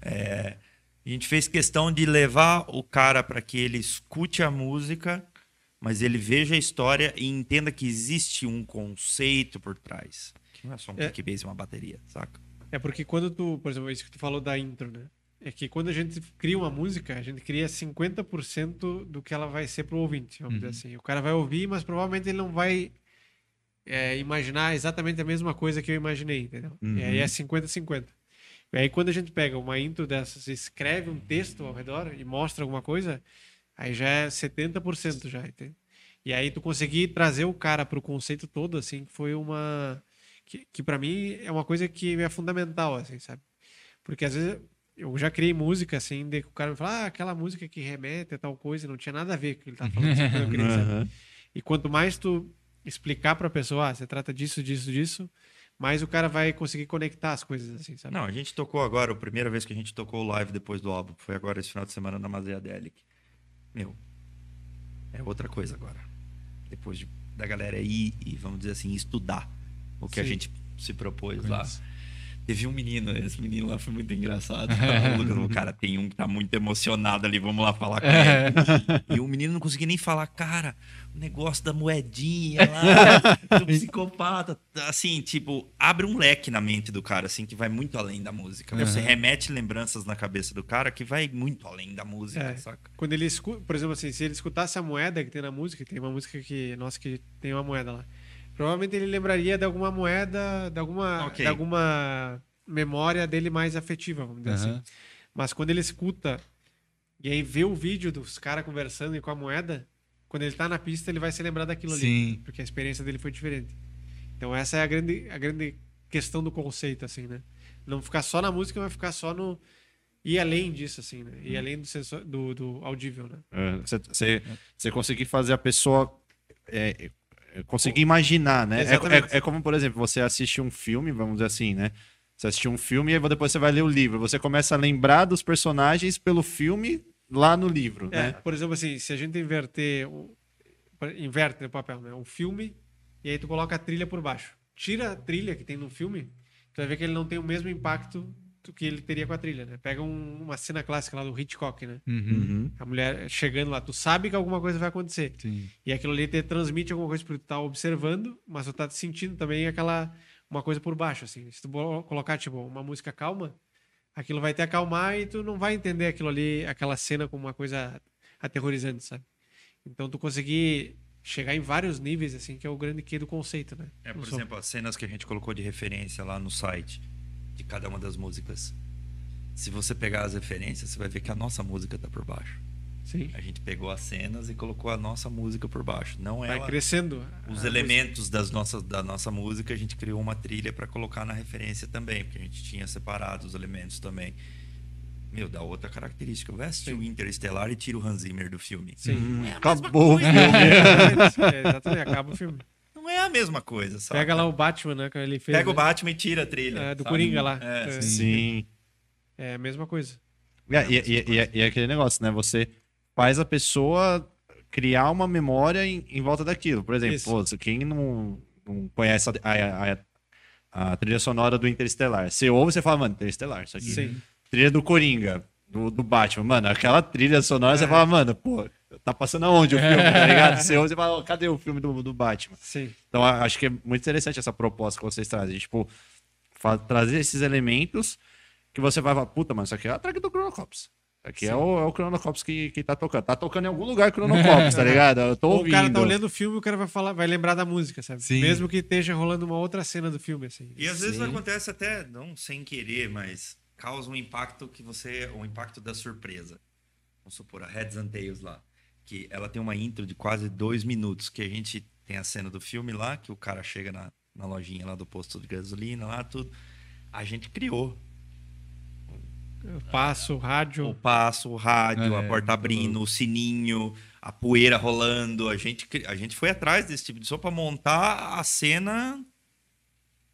É, a gente fez questão de levar o cara para que ele escute a música, mas ele veja a história e entenda que existe um conceito por trás. Que não é só um É. kickbase e uma bateria, saca? É porque quando tu, por exemplo, isso que tu falou da intro, né? É que quando a gente cria uma música, a gente cria 50% do que ela vai ser pro ouvinte, vamos dizer assim. O cara vai ouvir, mas provavelmente ele não vai é, imaginar exatamente a mesma coisa que eu imaginei, entendeu? E aí é 50-50. E aí quando a gente pega uma intro dessas, e escreve um texto ao redor e mostra alguma coisa, aí já é 70% já, entende? E aí tu conseguir trazer o cara pro conceito todo, assim, foi uma... Que, que para mim é uma coisa que é fundamental, assim, sabe? Porque às vezes eu já criei música, assim, de que o cara me fala, ah, aquela música que remete a tal coisa, não tinha nada a ver com o que ele tá falando. assim, criei? Aham. E quanto mais tu explicar pra pessoa, ah, você trata disso, disso, disso, mais o cara vai conseguir conectar as coisas, assim, sabe? Não, a gente tocou agora, a primeira vez que a gente tocou live depois do álbum, foi agora esse final de semana na Mazeiadelic. Meu, é outra coisa agora. Depois de- da galera ir e, vamos dizer assim, estudar o que a Sim. gente se propôs lá. Teve um menino, esse menino lá foi muito engraçado. (laughs) O falou, cara, tem um que tá muito emocionado ali, vamos lá falar com (laughs) ele. E o menino não conseguia nem falar, cara, o negócio da moedinha lá, (laughs) do psicopata. Assim, tipo, abre um leque na mente do cara, assim, que vai muito além da música. Você remete lembranças na cabeça do cara que vai muito além da música, É. saca? Quando ele escuta, por exemplo, assim, se ele escutasse a moeda que tem na música, tem uma música que, nossa, que tem uma moeda lá. Provavelmente ele lembraria de alguma moeda, de alguma, Ok. de alguma memória dele mais afetiva, vamos dizer Aham. assim. Mas quando ele escuta e aí vê o vídeo dos caras conversando e com a moeda, quando ele tá na pista, ele vai se lembrar daquilo ali. Sim. Porque a experiência dele foi diferente. Então essa é a grande, a grande questão do conceito, assim, né? Não ficar só na música, mas ficar só no... Ir além disso, assim, né? Ir além do, sensor, do, do audível, né? É, Você, você, você conseguir fazer a pessoa é, conseguir imaginar, né? É, é, é como, por exemplo, você assiste um filme, vamos dizer assim, né? Você assiste um filme e depois você vai ler o livro. Você começa a lembrar dos personagens pelo filme lá no livro, É, né? por exemplo, assim, se a gente inverter, inverte o papel, né? Um filme e aí tu coloca a trilha por baixo. Tira a trilha que tem no filme, tu vai ver que ele não tem o mesmo impacto que ele teria com a trilha, né? Pega um- uma cena clássica lá do Hitchcock, né? Uhum. Uhum. A mulher chegando lá, tu sabe que alguma coisa vai acontecer. Sim. E aquilo ali te transmite alguma coisa porque tu tá observando, mas tu tá sentindo também aquela uma coisa por baixo, assim. Se tu colocar, tipo, uma música calma, aquilo vai te acalmar e tu não vai entender aquilo ali, aquela cena como uma coisa aterrorizante, sabe? Então tu conseguir chegar em vários níveis, assim, que é o grande quê do conceito, né? É, por exemplo, as cenas que a gente colocou de referência lá no site de cada uma das músicas. Se você pegar as referências, você vai ver que a nossa música tá por baixo. Sim. A gente pegou as cenas e colocou a nossa música por baixo. Não Vai ela, crescendo. os elementos das nossas, da nossa música, a gente criou uma trilha para colocar na referência também, porque a gente tinha separado os elementos também. Meu, dá outra característica. Vai assistir o Interestelar e tira o Hans Zimmer do filme. Sim. Hum, acabou o filme. (laughs) É, exatamente, acaba o filme. É a mesma coisa, sabe? Pega lá o Batman, né, que ele fez. Pega o né? Batman e tira a trilha. É, do sabe? Coringa lá. É, É. sim. Sim. É a mesma coisa. É, E, e, e, e- e aquele negócio, né? Você faz a pessoa criar uma memória em, em volta daquilo. Por exemplo, pô, quem não, não conhece a, a- a- a trilha sonora do Interestelar, você ouve e você fala, mano, Interestelar, isso aqui. Sim. Trilha do Coringa, do, do Batman, mano, aquela trilha sonora, você É. fala, mano, pô, tá passando aonde o filme, tá ligado? (laughs) Você ouve e fala, "Ó, cadê o filme do, do Batman? Sim. Então, acho que é muito interessante essa proposta que vocês trazem. Tipo, trazer esses elementos que você vai falar, puta, mano, isso aqui é a track do Chronocops. Isso aqui é o, é o Chronocops que, que tá tocando. Tá tocando em algum lugar Chronocops, tá (laughs) ligado? Eu tô Ou ouvindo. o cara tá olhando o filme e o cara vai falar, vai lembrar da música, sabe? Sim. Mesmo que esteja rolando uma outra cena do filme, assim. E às vezes Sim. acontece até, não sem querer, mas causa um impacto que você. O impacto da surpresa. Vamos supor, a Heads and Tails lá. Que ela tem uma intro de quase dois minutos. Que a gente tem a cena do filme lá, que o cara chega na, na lojinha lá do posto de gasolina, lá, tudo. A gente criou. Eu passo, o rádio. O passo, o rádio, É, a porta abrindo, o sininho, a poeira rolando. A gente, a gente foi atrás desse tipo de som pra montar a cena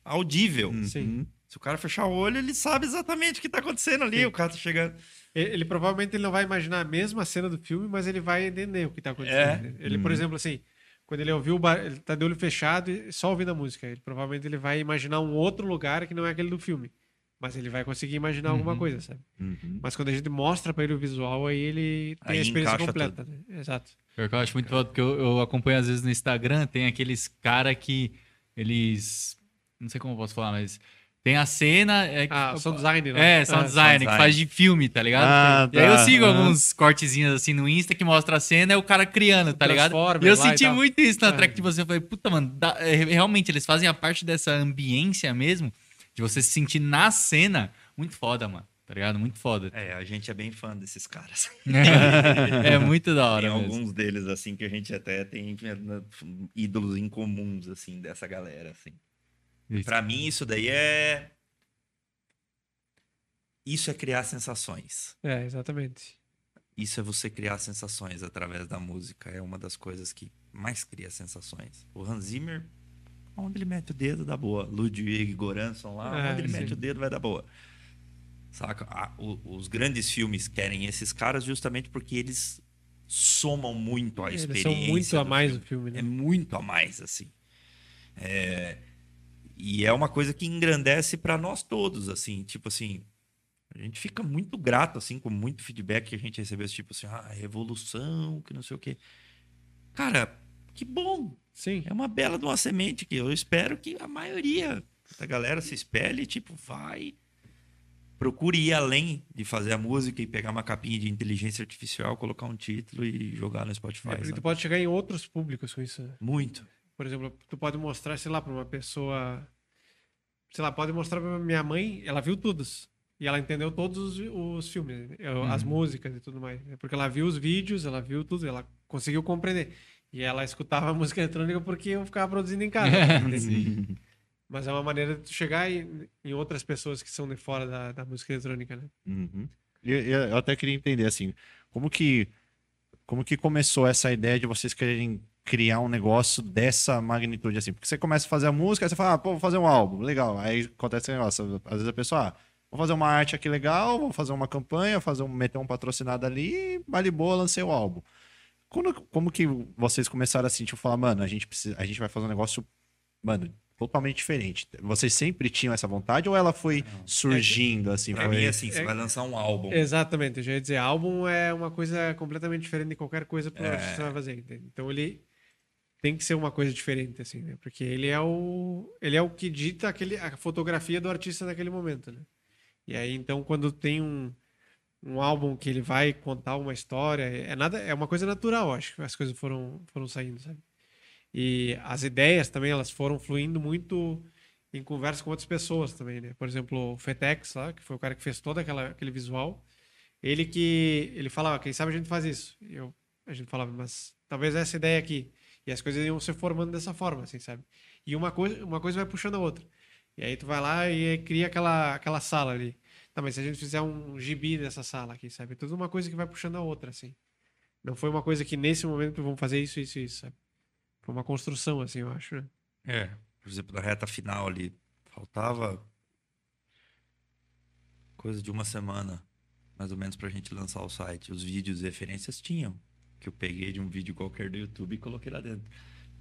audível. Uhum. Sim. Se o cara fechar o olho, ele sabe exatamente o que tá acontecendo ali. Sim. O cara tá chegando. Ele, ele provavelmente ele não vai imaginar a mesma cena do filme, mas ele vai entender o que tá acontecendo. É. Ele, por exemplo, assim, quando ele ouviu, o bar- ele tá de olho fechado e só ouvindo a música. Ele provavelmente ele vai imaginar um outro lugar que não é aquele do filme. Mas ele vai conseguir imaginar alguma Uhum. coisa, sabe? Uhum. Mas quando a gente mostra pra ele o visual, aí ele tem Aí a experiência encaixa completa, né? Exato. Pior que eu acho muito foda, porque eu, eu acompanho às vezes no Instagram, tem aqueles cara que eles. Não sei como eu posso falar, mas. Tem a cena. É, Ah, sound design, né? É, sound Ah, design, que design. faz de filme, tá ligado? Ah, e aí eu tá. sigo Ah. alguns cortezinhos assim no Insta que mostra a cena e o cara criando, tá ligado? E eu e senti tal. muito isso na Ah. track de você. Eu falei, puta, mano, dá- é, realmente eles fazem a parte dessa ambiência mesmo, de você se sentir na cena, muito foda, mano. Tá ligado? Muito foda. É, a gente é bem fã desses caras. (laughs) É, muito da hora. tem mesmo. alguns deles, assim, que a gente até tem né, ídolos incomuns, assim, dessa galera, assim. Pra mim, isso daí é. Isso é criar sensações. É, exatamente. Isso é você criar sensações através da música. É uma das coisas que mais cria sensações. O Hans Zimmer, onde ele mete o dedo, dá boa. Ludwig Göransson lá, É, onde ele sim. mete o dedo, vai dar boa. Saca? Ah, o- os grandes filmes querem esses caras justamente porque eles somam muito a Eles experiência. são muito a do mais filme. do filme, né? É muito a mais, assim. É, E é uma coisa que engrandece para nós todos, assim. Tipo assim, a gente fica muito grato, assim, com muito feedback que a gente recebeu, tipo assim, ah, revolução, que não sei o quê. Cara, que bom. Sim. É uma bela de uma semente que eu espero que a maioria da galera se espelhe, tipo, vai. Procure ir além de fazer a música e pegar uma capinha de inteligência artificial, colocar um título e jogar no Spotify. É porque sabe? tu pode chegar em outros públicos com isso. né? Muito. Por exemplo, tu pode mostrar, sei lá, pra uma pessoa. Sei lá, pode mostrar pra minha mãe, ela viu todos. E ela entendeu todos os, os filmes? Eu- as músicas e tudo mais. né? Porque ela viu os vídeos, ela viu tudo, ela conseguiu compreender. E ela escutava (laughs) a música eletrônica porque eu ficava produzindo em casa. (laughs) Sim. Mas é uma maneira de tu chegar em, em outras pessoas que são de fora da, da música eletrônica, né? Uhum. E e eu até queria entender assim, como que como que começou essa ideia de vocês quererem criar um negócio dessa magnitude assim? Porque você começa a fazer a música, aí você fala, ah, pô, vou fazer um álbum, legal. Aí acontece esse negócio. Às vezes a pessoa, ah, vou fazer uma arte aqui legal, vou fazer uma campanha, fazer um, meter um patrocinado ali, vale boa, lancei o álbum. Quando, como que vocês começaram assim, tipo, falar, mano, a gente, precisa, a gente vai fazer um negócio, mano, totalmente diferente. Vocês sempre tinham essa vontade ou ela foi surgindo assim? Pra foi... mim, assim, você é- vai lançar um álbum. Exatamente, eu já ia dizer, álbum é uma coisa completamente diferente de qualquer coisa que o É. artista vai fazer. entende? Então ele tem que ser uma coisa diferente, assim, né? Porque ele é o, ele é o que dita aquele, a fotografia do artista naquele momento, né? E aí, então, quando tem um, um álbum que ele vai contar uma história, é nada, é uma coisa natural, acho que as coisas foram, foram saindo, sabe? E as ideias também, elas foram fluindo muito em conversa com outras pessoas também, né? Por exemplo, o Fetex lá, que foi o cara que fez todo aquela, aquele visual, ele que ele falava, quem sabe a gente faz isso. Eu, a gente falava, mas talvez essa ideia aqui. E as coisas iam se formando dessa forma, assim, sabe? E uma coisa, uma coisa vai puxando a outra. E aí tu vai lá e cria aquela, aquela sala ali. Tá, mas se a gente fizer um gibi nessa sala aqui, sabe? Tudo uma coisa que vai puxando a outra, assim. Não foi uma coisa que nesse momento vamos fazer isso, isso, isso, sabe? Foi uma construção, assim, eu acho, né? É, por exemplo, na reta final ali, faltava coisa de uma semana, mais ou menos, pra gente lançar o site. Os vídeos e referências tinham, que eu peguei de um vídeo qualquer do YouTube e coloquei lá dentro.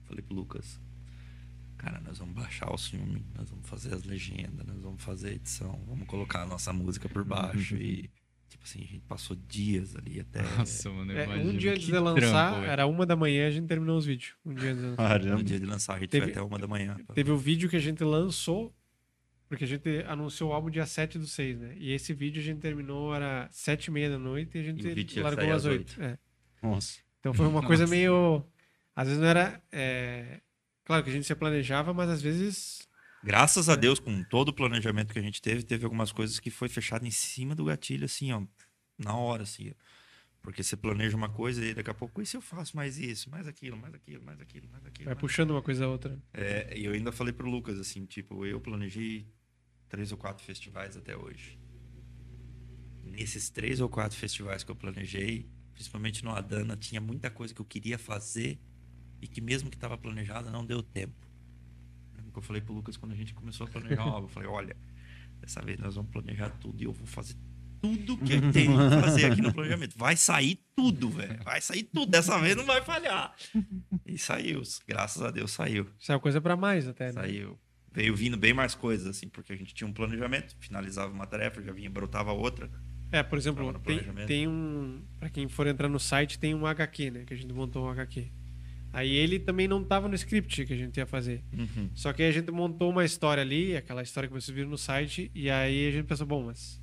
Falei pro Lucas, cara, nós vamos baixar o filme, nós vamos fazer as legendas, nós vamos fazer a edição, vamos colocar a nossa música por baixo e... Tipo assim, a gente passou dias ali até... Nossa, mano, eu É, um dia antes de lançar, trampo, era uma da manhã, a gente terminou os vídeos. Um dia antes de lançar. No dia de lançar, a gente Teve- foi até uma da manhã. Teve o vídeo que a gente lançou, porque a gente anunciou o álbum dia 7 do 6, né? E esse vídeo a gente terminou, era 7 e meia da noite e a E gente ia largou às às 8. É. Nossa. Então foi uma coisa Nossa. meio. Às vezes não era. é, Claro que a gente se planejava, mas às vezes. Graças a Deus, com todo o planejamento que a gente teve, teve algumas coisas que foi fechado em cima do gatilho, assim, ó, na hora, assim. ó. Porque você planeja uma coisa e daqui a pouco, e se eu faço mais isso, mais aquilo, mais aquilo, mais aquilo, mais aquilo. Vai mais puxando uma coisa a outra. É, e eu ainda falei pro Lucas, assim, tipo, eu planejei três ou quatro festivais até hoje. Nesses três ou quatro festivais que eu planejei, principalmente no Adana, tinha muita coisa que eu queria fazer e que mesmo que estava planejada, não deu tempo. Eu falei pro Lucas quando a gente começou a planejar o álbum, eu falei, olha, dessa vez nós vamos planejar tudo e eu vou fazer tudo que eu tenho que fazer aqui no planejamento. Vai sair tudo, velho. Vai sair tudo. Dessa vez não vai falhar. E saiu. Graças a Deus saiu. Isso é uma coisa pra mais até, né? Saiu. Veio vindo bem mais coisas, assim, porque a gente tinha um planejamento, finalizava uma tarefa, já vinha, brotava outra. É, por exemplo, tem, tem um. Pra quem for entrar no site, tem um HQ, né? Que a gente montou um HQ. Aí ele também não tava no script que a gente ia fazer. Só que aí a gente montou uma história ali, aquela história que vocês viram no site, e aí a gente pensou, bom, mas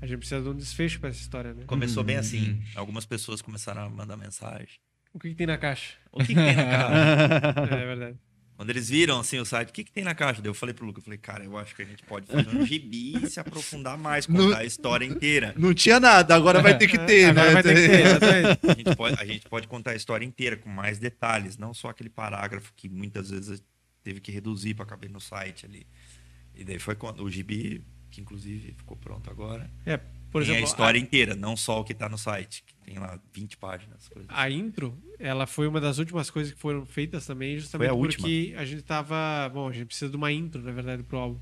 a gente precisa de um desfecho pra essa história, né? Começou bem assim. Algumas pessoas começaram a mandar mensagem. O que, que tem na caixa? O que, que tem na (laughs) caixa? é verdade. Quando eles viram assim o site, o que, que tem na caixa? Daí eu falei pro Lucas, eu falei, cara, eu acho que a gente pode fazer um gibi e se aprofundar mais, contar No- a história inteira. Não tinha nada, agora vai ter que ter, Agora né? vai ter que ter. (laughs) A gente, pode, a gente pode contar a história inteira com mais detalhes, não só aquele parágrafo que muitas vezes teve que reduzir para caber no site ali. E daí foi quando o gibi, que inclusive ficou pronto agora, É, por tem exemplo, a história inteira, não só o que tá no site, que tem lá 20 páginas. Coisas. a intro, ela foi uma das últimas coisas que foram feitas também, justamente a porque a gente tava. Bom, a gente precisa de uma intro, na verdade, pro álbum.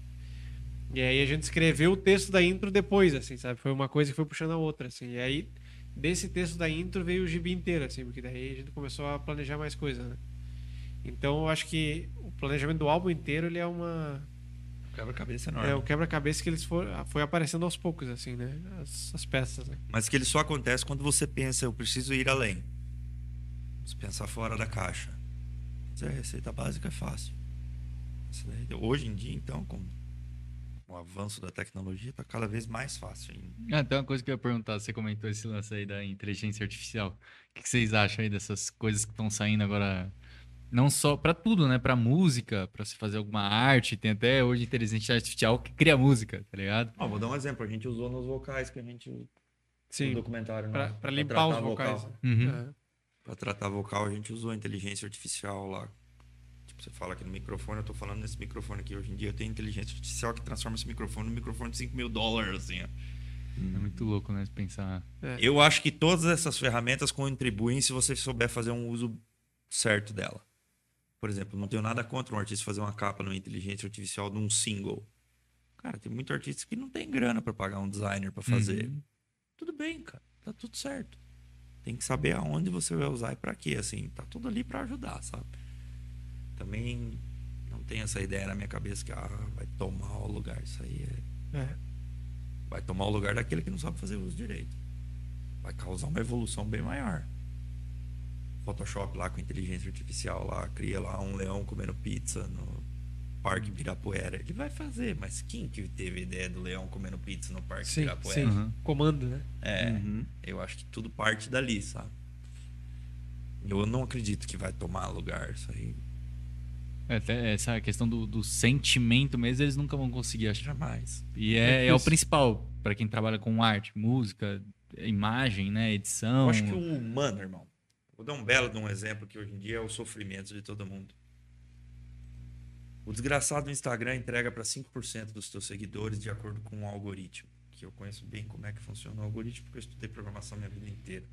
E aí a gente escreveu o texto da intro depois, assim, sabe? Foi uma coisa que foi puxando a outra, assim. E aí, desse texto da intro veio o gibi inteiro, assim, porque daí a gente começou a planejar mais coisas, né? Então eu acho que o planejamento do álbum inteiro ele é uma. Quebra-cabeça enorme. É o quebra-cabeça que eles foram, foi aparecendo aos poucos, assim, né? As, as peças, né? Mas que ele só acontece quando você pensa, eu preciso ir além. Você pensar fora da caixa. Mas a receita básica é fácil. Daí- Hoje em dia, então, com o avanço da tecnologia, está cada vez mais fácil ainda. Ah, tem uma coisa que eu ia perguntar, você comentou esse lance aí da inteligência artificial. O que que vocês acham aí dessas coisas que estão saindo agora? Não só pra tudo, né? Pra música, pra você fazer alguma arte, tem até hoje inteligência artificial que cria música, tá ligado? Ó, vou dar um exemplo. A gente usou nos vocais que a gente. No Sim, documentário. pra, né? pra limpar os vocais. vocal. Uhum. É. Pra tratar vocal, a gente usou inteligência artificial lá. Tipo, você fala aqui no microfone, eu tô falando nesse microfone aqui. Hoje em dia eu tenho inteligência artificial que transforma esse microfone num microfone de 5 mil dólares, assim, ó. É muito louco, né? Pensar. Eu acho que todas essas ferramentas contribuem se você souber fazer um uso certo dela. Por exemplo, não tenho nada contra um artista fazer uma capa numa inteligência artificial de um single. Cara, tem muito artista que não tem grana para pagar um designer para fazer. Uhum. Tudo bem, cara. Tá tudo certo. Tem que saber aonde você vai usar e para quê, assim. Tá tudo ali para ajudar, sabe? Também não tem essa ideia na minha cabeça que ah, vai tomar o lugar. Isso aí é É. vai tomar o lugar daquele que não sabe fazer uso direito. Vai causar uma evolução bem maior. Photoshop lá com inteligência artificial lá, cria lá um leão comendo pizza no Parque Ibirapuera. Ele vai fazer, mas quem que teve a ideia do leão comendo pizza no Parque Sim, Ibirapuera? sim. Uhum. Comando, né? É, Uhum. eu acho que tudo parte dali, sabe? Eu não acredito que vai tomar lugar isso aí. É, Até essa questão do, do sentimento mesmo, eles nunca vão conseguir achar. Jamais. E É é, é o principal para quem trabalha com arte, música, imagem, né, edição. Eu acho que o humano, irmão. Vou dar um belo de um exemplo que hoje em dia é o sofrimento de todo mundo. O desgraçado do Instagram entrega para 5% dos seus seguidores de acordo com um algoritmo. Que eu conheço bem como é que funciona o algoritmo, porque eu estudei programação minha vida inteira.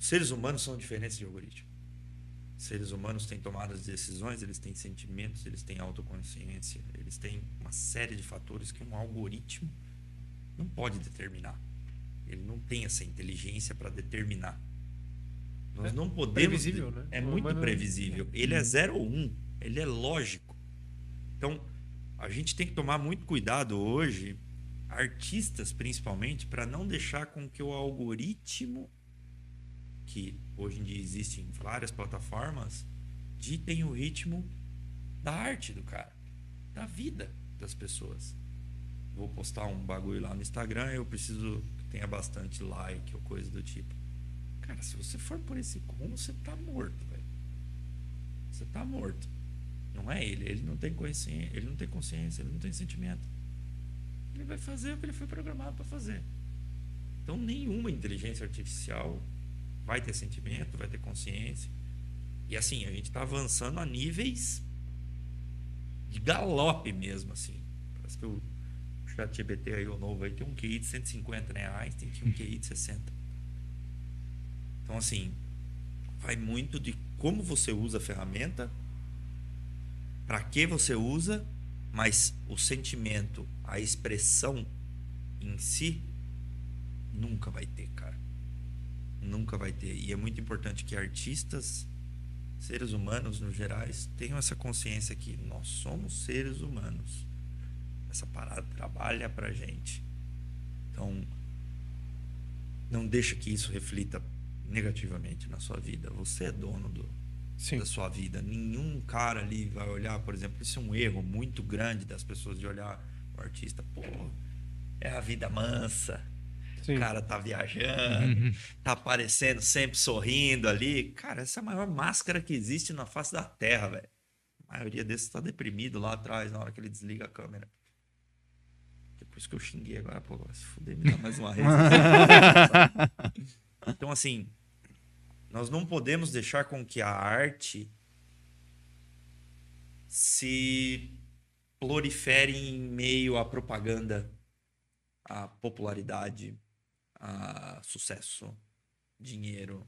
Seres humanos são diferentes de algoritmo. Seres humanos têm tomadas de decisões, eles têm sentimentos, eles têm autoconsciência, eles têm uma série de fatores que um algoritmo não pode determinar. Ele não tem essa inteligência para determinar. Nós É não podemos. previsível, né? É muito humano- previsível. Ele é 0 ou 1. Um. Ele é lógico. Então, a gente tem que tomar muito cuidado hoje, artistas principalmente, para não deixar com que o algoritmo, que hoje em dia existe em várias plataformas, ditem o ritmo da arte do cara, da vida das pessoas. Vou postar um bagulho lá no Instagram, eu preciso tenha bastante like ou coisa do tipo. Cara, se você for por esse rumo, você tá morto, velho. Você tá morto. Não é ele, ele não tem consciência, ele não tem consciência, ele não tem sentimento. Ele vai fazer o que ele foi programado para fazer. Então nenhuma inteligência artificial vai ter sentimento, vai ter consciência. E assim, a gente tá avançando a níveis de galope mesmo, assim. Parece que o chat GBT aí, o novo aí, tem um QI de 150 reais, tem um QI de 60. Então, assim, vai muito de como você usa a ferramenta, para que você usa, mas o sentimento, a expressão em si, nunca vai ter, cara. Nunca vai ter. E é muito importante que artistas, seres humanos no gerais, tenham essa consciência que nós somos seres humanos. Essa parada trabalha pra gente. Então, não deixa que isso reflita negativamente na sua vida. Você é dono do, Sim. da sua vida. Nenhum cara ali vai olhar, por exemplo, isso é um erro muito grande das pessoas de olhar o artista, pô, é a vida mansa. Sim. O cara tá viajando, tá aparecendo sempre sorrindo ali. Cara, essa é a maior máscara que existe na face da Terra, velho. A maioria desses tá deprimido lá atrás na hora que ele desliga a câmera. Depois que eu xinguei agora, pô, se fuder, me dá mais uma vez. (laughs) então, assim, nós não podemos deixar com que a arte se prolifere em meio à propaganda, à popularidade, a sucesso, dinheiro,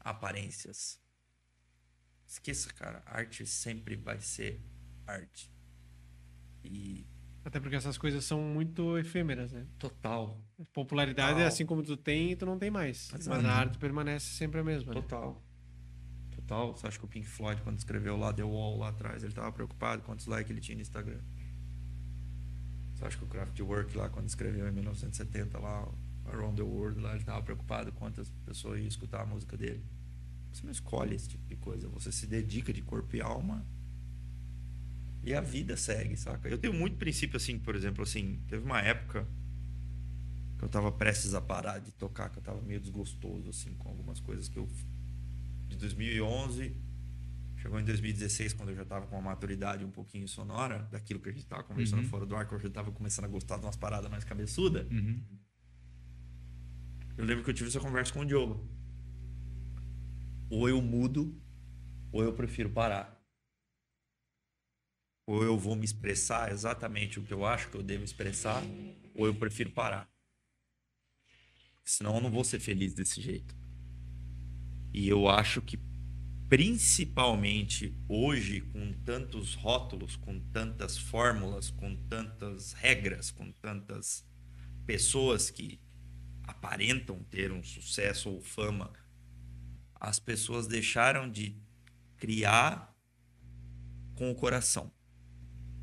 aparências. Esqueça, cara. Arte sempre vai ser arte. E Até porque essas coisas são muito efêmeras, né? total. Popularidade é Total. assim como tu tem e tu não tem mais. Exato. Mas a arte permanece sempre a mesma. Né? Total. Total. Você acha que o Pink Floyd, quando escreveu lá The Wall lá atrás, ele tava preocupado quantos likes ele tinha no Instagram? Você acha que o Kraftwerk lá, quando escreveu em 1970 lá, Around the World, lá, ele tava preocupado quantas pessoas iam escutar a música dele? Você não escolhe esse tipo de coisa. Você se dedica de corpo e alma e a vida segue, saca? Eu tenho muito princípio assim, por exemplo, assim, teve uma época que eu tava prestes a parar de tocar, que eu tava meio desgostoso assim com algumas coisas que eu de 2011 chegou em 2016 quando eu já tava com uma maturidade um pouquinho sonora daquilo que a gente tava conversando Uhum. fora do ar, que eu já tava começando a gostar de umas paradas mais cabeçuda. Uhum. Eu lembro que eu tive essa conversa com o Diogo. Ou eu mudo, ou eu prefiro parar. Ou eu vou me expressar exatamente o que eu acho que eu devo expressar, ou eu prefiro parar. Senão eu não vou ser feliz desse jeito. E eu acho que principalmente hoje, com tantos rótulos, com tantas fórmulas, com tantas regras, com tantas pessoas que aparentam ter um sucesso ou fama, as pessoas deixaram de criar com o coração.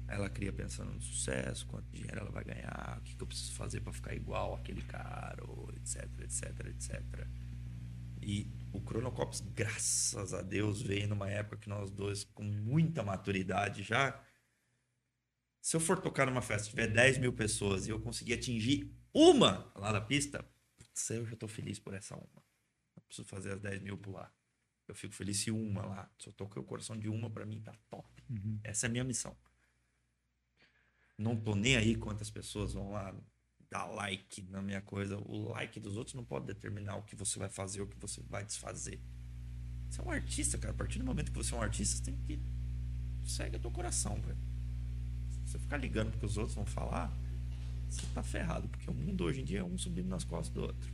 Ela cria pensando no sucesso, quanto dinheiro ela vai ganhar, o que, que eu preciso fazer para ficar igual aquele cara, etc, etc, etc. E o Chronocops, graças a Deus, veio numa época que nós dois, com muita maturidade já. Se eu for tocar numa festa, tiver 10 mil pessoas e eu conseguir atingir uma lá na pista, putz, eu já tô feliz por essa uma. Não preciso fazer as 10 mil pular. Eu fico feliz se uma lá. Se eu toquei o coração de uma, para mim tá top. Essa é a minha missão. Não tô nem aí quantas pessoas vão lá dar like na minha coisa. O like dos outros não pode determinar o que você vai fazer, o que você vai desfazer. Você é um artista, cara. A partir do momento que você é um artista, você tem que. Segue o teu coração, velho. Se você ficar ligando porque os outros vão falar, você tá ferrado. Porque o mundo hoje em dia é um subindo nas costas do outro.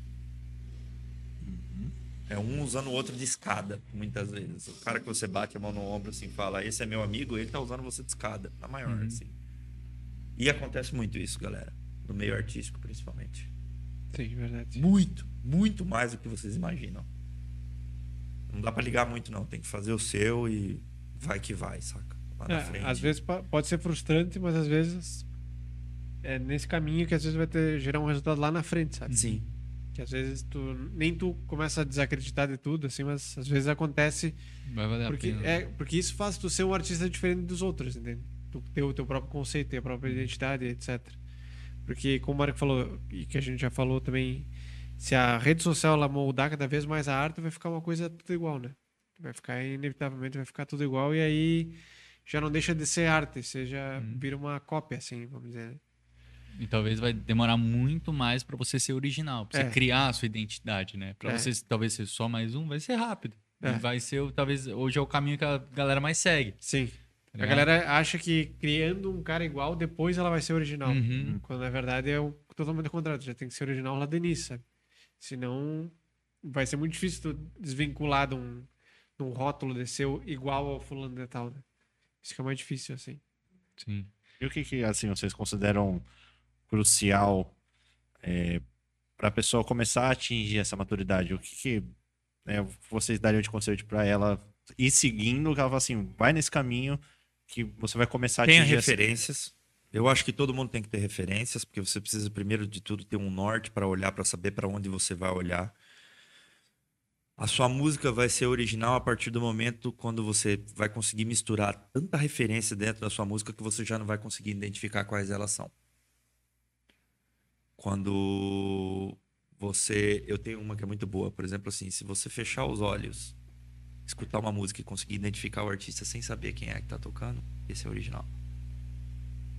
É um usando o outro de escada, muitas vezes. O cara que você bate a mão no ombro assim fala, esse é meu amigo, ele tá usando você de escada. Na maior, assim. E acontece muito isso, galera. No meio artístico, principalmente. Sim, verdade. Muito, muito mais do que vocês imaginam. Não dá pra ligar muito, não. Tem que fazer o seu e vai que vai, saca? Lá na É, frente. às vezes pode ser frustrante, mas às vezes é nesse caminho que às vezes vai ter, gerar um resultado lá na frente, sabe? Sim. Que às vezes tu nem tu começa a desacreditar de tudo, assim, mas às vezes acontece Vai valer porque a pena. é porque isso faz tu ser um artista diferente dos outros, entende? Tu ter o teu próprio conceito, ter a própria identidade, etc. Porque como o Marco falou e que a gente já falou também, se a rede social ela moldar cada vez mais a arte, vai ficar uma coisa tudo igual, né? Vai ficar inevitavelmente vai ficar tudo igual e aí já não deixa de ser arte, seja vira uma cópia assim, vamos dizer. né? E talvez vai demorar muito mais pra você ser original, pra você É. criar a sua identidade, né? Pra É. você talvez ser só mais um, vai ser rápido. É. E vai ser, talvez, hoje é o caminho que a galera mais segue. Sim. Tá A galera acha que criando um cara igual, depois ela vai ser original. Uhum. Quando na verdade é o totalmente o contrário. Já tem que ser original lá do início, sabe? Senão vai ser muito difícil tu desvincular de um, de um rótulo de ser igual ao fulano de tal, né? Isso que é mais difícil, assim. Sim. E o que, que assim, vocês consideram crucial para a pessoa começar a atingir essa maturidade? O que, que né, vocês dariam de conselho para ela ir seguindo? Que ela fala assim, vai nesse caminho que você vai começar a Tenha atingir essa- referências. Eu acho que todo mundo tem que ter referências, porque você precisa, primeiro de tudo, ter um norte para olhar, para saber para onde você vai olhar. A sua música vai ser original a partir do momento quando você vai conseguir misturar tanta referência dentro da sua música que você já não vai conseguir identificar quais elas são. Quando você. Eu tenho uma que é muito boa, por exemplo, assim, se você fechar os olhos, escutar uma música e conseguir identificar o artista sem saber quem é que tá tocando, esse é o original.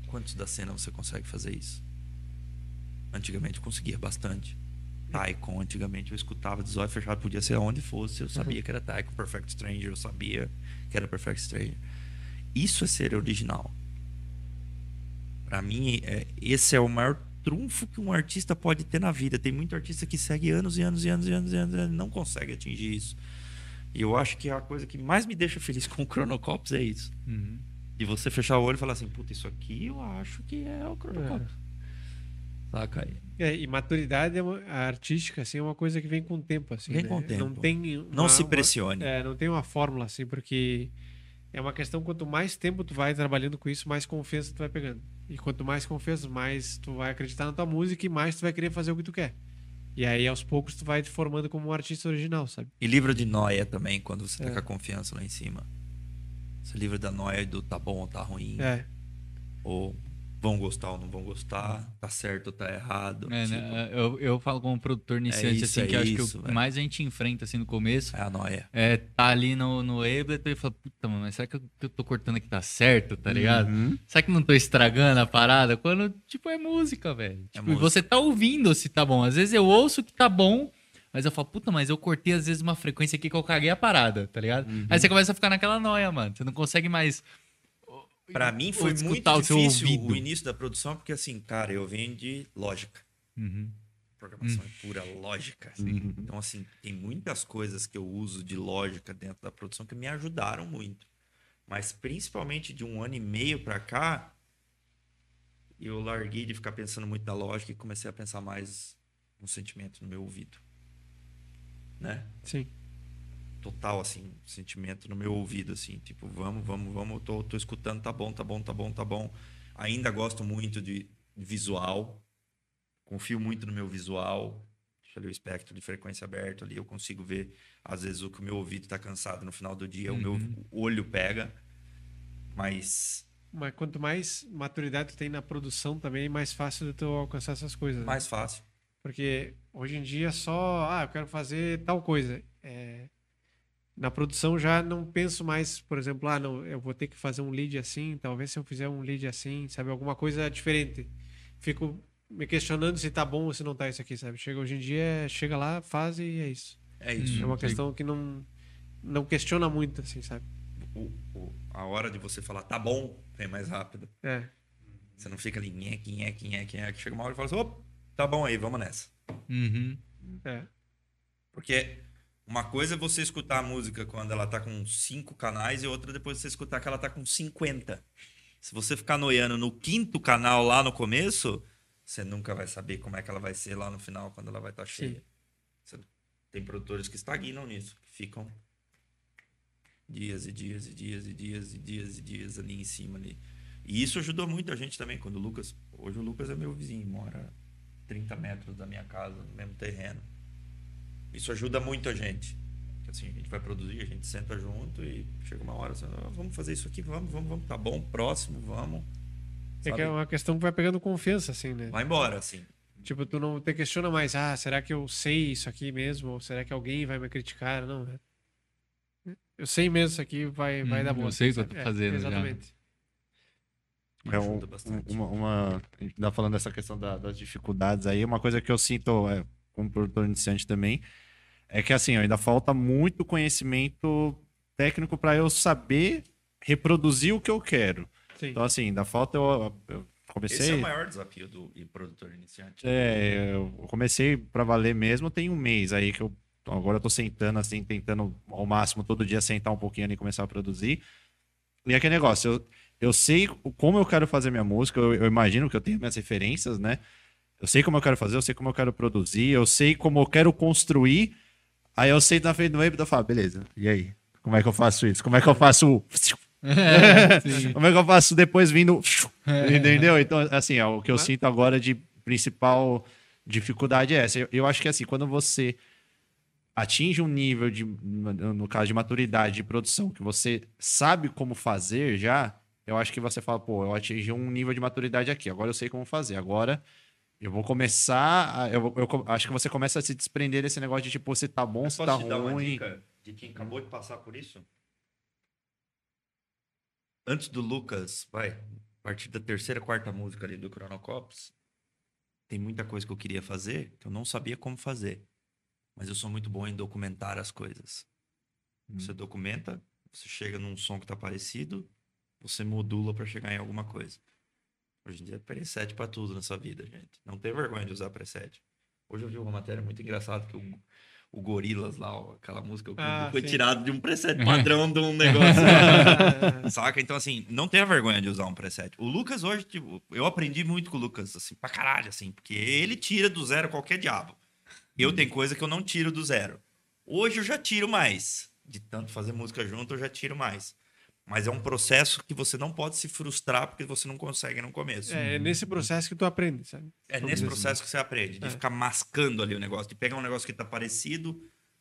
Quantos da cena você consegue fazer isso? Antigamente eu conseguia bastante. Taikon, antigamente eu escutava de zóio fechado, podia ser aonde fosse, eu sabia que era Taikon, Perfect Stranger, eu sabia que era Perfect Stranger. Isso é ser original. Pra mim, é, esse é o maior trunfo que um artista pode ter na vida. Tem muito artista que segue e anos e anos e anos e anos e anos, e não consegue atingir isso. E eu acho que a coisa que mais me deixa feliz (laughs) com o Chronocops é isso. Uhum. De você fechar o olho e falar assim, puta, isso aqui eu acho que é o Chronocops. Saca aí. É, e maturidade é uma- a artística, assim, é uma coisa que vem com o tempo, assim. Vem né? com o tempo. Não tem uma, Não se uma- pressione. É, não tem uma fórmula, assim, porque é uma questão, quanto mais tempo tu vai trabalhando com isso, mais confiança tu vai pegando. E quanto mais confiança, mais tu vai acreditar na tua música e mais tu vai querer fazer o que tu quer. E aí, aos poucos, tu vai te formando como um artista original, sabe? E livra de noia também, quando você tá É. com a confiança lá em cima. Você livra da noia do tá bom ou tá ruim. É, Ou vão gostar ou não vão gostar. Tá certo ou tá errado. É, tipo, né, eu, eu falo como produtor iniciante, isso, assim, é que eu acho isso, que o que mais a gente enfrenta, assim, no começo, é a noia. é tá ali no, no Ableton e fala, puta, mano, mas será que o que eu tô cortando aqui tá certo, tá ligado? Uhum. Será que não tô estragando a parada? Quando, tipo, é música, velho. Tipo, e música. você tá ouvindo se tá bom. Às vezes eu ouço que tá bom, mas eu falo, puta, mas eu cortei às vezes uma frequência aqui que eu caguei a parada, tá ligado? Aí você começa a ficar naquela noia, mano. Você não consegue mais. Pra mim foi muito o difícil o início da produção, porque assim, cara, eu venho de lógica. Uhum. programação é pura lógica. Então, assim, tem muitas coisas que eu uso de lógica dentro da produção que me ajudaram muito. Mas principalmente de um ano e meio pra cá, eu larguei de ficar pensando muito na lógica e comecei a pensar mais no sentimento no meu ouvido. Né? Sim. Total, assim, sentimento no meu ouvido, assim, tipo, vamos, vamos, vamos, tô, tô escutando, tá bom, tá bom, tá bom, tá bom. Ainda gosto muito de visual, confio muito no meu visual. Deixa ali o espectro de frequência aberto ali, eu consigo ver, às vezes, o que o meu ouvido tá cansado no final do dia, o meu olho pega. Mas Mas quanto mais maturidade tu tem na produção também, mais fácil de tu alcançar essas coisas. né? mais fácil. Porque hoje em dia só, ah, eu quero fazer tal coisa. É, na produção já não penso mais, por exemplo, ah, não, eu vou ter que fazer um lead assim, talvez se eu fizer um lead assim, sabe, alguma coisa diferente. Fico me questionando se tá bom ou se não tá isso aqui, sabe? Chega hoje em dia, é- chega lá, faz e é isso. É isso. é uma questão que não não questiona muito, assim, sabe? O- o- a hora de você falar, tá bom, vem mais rápido. É. Você não fica ali, nheque, nheque, nheque, nheque. Chega uma hora e fala assim, opa, tá bom aí, vamos nessa. Uhum. É. Porque uma coisa é você escutar a música quando ela tá com cinco canais e outra depois você escutar que ela tá com 50. Se você ficar noiando no quinto canal lá no começo, você nunca vai saber como é que ela vai ser lá no final, quando ela vai estar cheia. Você- Tem produtores que estagnam nisso, que ficam dias e dias e dias e dias e dias e dias ali em cima ali. E isso ajudou muito a gente também, quando o Lucas... Hoje o Lucas é meu vizinho, mora 30 metros da minha casa, no mesmo terreno. Isso ajuda muito a gente. Assim, a gente vai produzir, a gente senta junto e chega uma hora, assim, "Ah, vamos fazer isso aqui, vamos, vamos, vamos, tá bom, próximo, vamos. É que é uma questão que vai pegando confiança, assim, né? Vai embora, assim. Tipo, tu não te questiona mais, ah, será que eu sei isso aqui mesmo? Ou será que alguém vai me criticar? Não, né? Eu sei mesmo isso aqui, vai, vai Hum, dar eu bom. sei o que eu tô fazendo já. Exatamente. É um- Ajuda bastante. uma, uma, a gente tá falando dessa questão da- das dificuldades aí, uma coisa que eu sinto é, como produtor iniciante também, é que assim, ainda falta muito conhecimento técnico para eu saber reproduzir o que eu quero. Sim. Então assim, ainda falta eu, eu comecei Esse é o maior desafio do produtor iniciante. É, eu comecei pra valer mesmo tem um mês aí que eu agora eu tô sentando assim, tentando ao máximo todo dia sentar um pouquinho ali e começar a produzir. E é aquele negócio, eu, eu sei como eu quero fazer minha música, eu, eu imagino que eu tenho minhas referências, né? Eu sei como eu quero fazer, eu sei como eu quero produzir, eu sei como eu quero construir. Aí eu sento na frente do web e falo, beleza, e aí? Como é que eu faço isso? Como é que eu faço o... (laughs) É. (laughs) Como é que eu faço depois vindo. (laughs) Entendeu? Então, assim, é, o que eu sinto agora de principal dificuldade é essa. Eu, eu acho que, assim, quando você atinge um nível de, no caso de maturidade de produção, que você sabe como fazer já, eu acho que você fala, pô, eu atingi um nível de maturidade aqui, agora eu sei como fazer. Agora eu vou começar. a- eu, eu acho que você começa a se desprender desse negócio de tipo, você tá bom, você tá te dar uma ruim. dica de quem acabou de passar por isso? Antes do Lucas, vai, a partir da terceira, quarta música ali do Chronocops, tem muita coisa que eu queria fazer que eu não sabia como fazer. Mas eu sou muito bom em documentar as coisas. Você documenta, você chega num som que tá parecido, você modula para chegar em alguma coisa. Hoje em dia é preset para tudo nessa vida, gente. Não tem vergonha de usar preset. Hoje eu vi uma matéria muito engraçada que o, o Gorilas lá, ó, aquela música, Ah, foi sim. tirado de um preset (laughs) padrão de um negócio. (laughs) Saca? Então, assim, não tenha vergonha de usar um preset. O Lucas hoje, tipo, eu aprendi muito com o Lucas, assim, pra caralho, assim, porque ele tira do zero qualquer diabo. Eu tenho coisa que eu não tiro do zero. Hoje eu já tiro mais. De tanto fazer música junto, eu já tiro mais. Mas é um processo que você não pode se frustrar porque você não consegue no começo. É nesse processo que tu aprende, sabe? É nesse processo que você aprende, de É. ficar mascando ali o negócio, de pegar um negócio que tá parecido,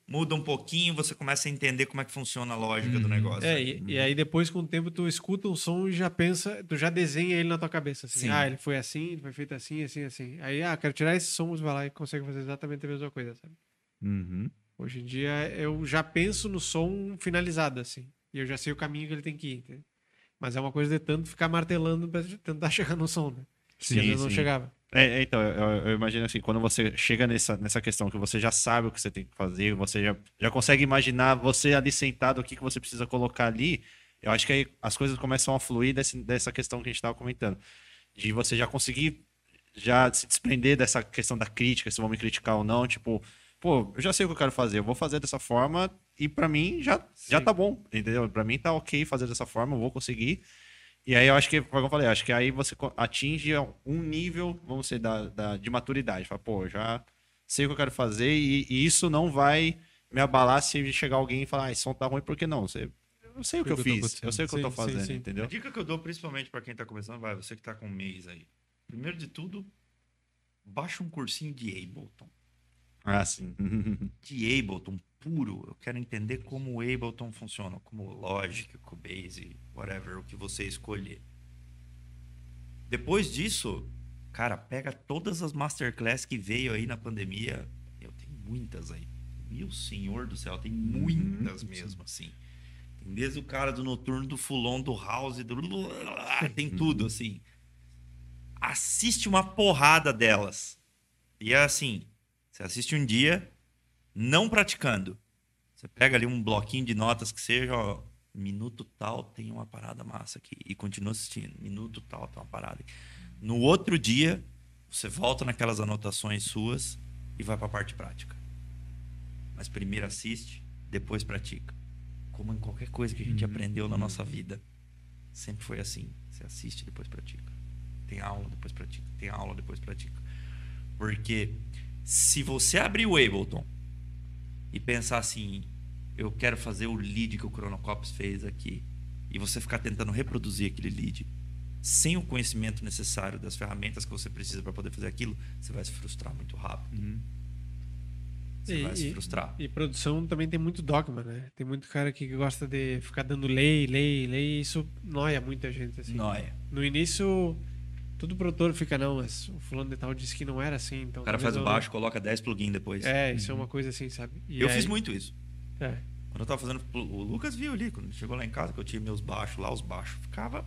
muda um pouquinho, você começa a entender como é que funciona a lógica do negócio. É, e, e aí depois, com o tempo, tu escuta um som e já pensa, tu já desenha ele na tua cabeça. Assim, Sim. ah, ele foi assim, ele foi feito assim, assim, assim. Aí, ah, quero tirar esses sons, vai lá e consegue fazer exatamente a mesma coisa, sabe? Uhum. Hoje em dia, eu já penso no som finalizado, assim. E eu já sei o caminho que ele tem que ir, entendeu? Mas é uma coisa de tanto ficar martelando pra tentar (laughs) chegar no som, né? Sim, que não chegava. É, é, então, eu, eu imagino assim, quando você chega nessa, nessa questão que você já sabe o que você tem que fazer, você já, já consegue imaginar você ali sentado, o que, que você precisa colocar ali, eu acho que aí as coisas começam a fluir desse, dessa questão que a gente estava comentando. De você já conseguir já se desprender dessa questão da crítica, se vão me criticar ou não. Tipo, pô, eu já sei o que eu quero fazer, eu vou fazer dessa forma e pra mim já, já tá bom, entendeu? Pra mim tá ok fazer dessa forma, eu vou conseguir. E aí eu acho que, como eu falei, acho que aí você atinge um nível, vamos dizer, da, da- de maturidade. Fala, pô, eu já sei o que eu quero fazer e, e isso não vai me abalar se chegar alguém e falar, ah, esse som tá ruim, por que não? Você, eu sei o que eu Tudo tá fiz, eu sei o que eu tô Sim, sim, fazendo, sim. entendeu? A dica que eu dou principalmente pra quem tá começando, vai, você que tá com um mês aí. Primeiro de tudo, baixa um cursinho de Ableton. Ah, sim. (laughs) De Ableton puro, eu quero entender como o Ableton funciona, como Logic, o Cubase, whatever, o que você escolher. Depois disso, cara, pega todas as masterclass que veio aí na pandemia. Eu tenho muitas aí. Meu senhor do céu, tem muitas mesmo, assim. Tem desde o cara do noturno, do fulon, do house, do... tem tudo, assim. Assiste uma porrada delas. E é assim, você assiste um dia, não praticando. Você pega ali um bloquinho de notas que seja, ó, minuto tal tem uma parada massa aqui. E continua assistindo. Minuto tal tem uma parada aqui. No outro dia, você volta naquelas anotações suas e vai para a parte prática. Mas primeiro assiste, depois pratica. Como em qualquer coisa que a gente aprendeu na nossa vida. Sempre foi assim. Você assiste, depois pratica. Tem aula, depois pratica. Tem aula, depois pratica. Porque se você abrir o Ableton e pensar assim, eu quero fazer o lead que o Chronocops fez aqui, e você ficar tentando reproduzir aquele lead sem o conhecimento necessário das ferramentas que você precisa para poder fazer aquilo, você vai se frustrar muito rápido. Você E- vai se e- frustrar. E produção também tem muito dogma, né? Tem muito cara que gosta de ficar dando lei, lei, lei, e isso noia muita gente, assim. Noia. No início, todo produtor fica, não, mas o fulano de tal disse que não era assim, então... O cara faz o baixo, coloca 10 plugins depois. É, isso é uma coisa assim, sabe? E eu aí- fiz muito isso. É. Quando eu tava fazendo. O Lucas viu ali, quando chegou lá em casa, que eu tinha meus baixos lá, os baixos. Ficava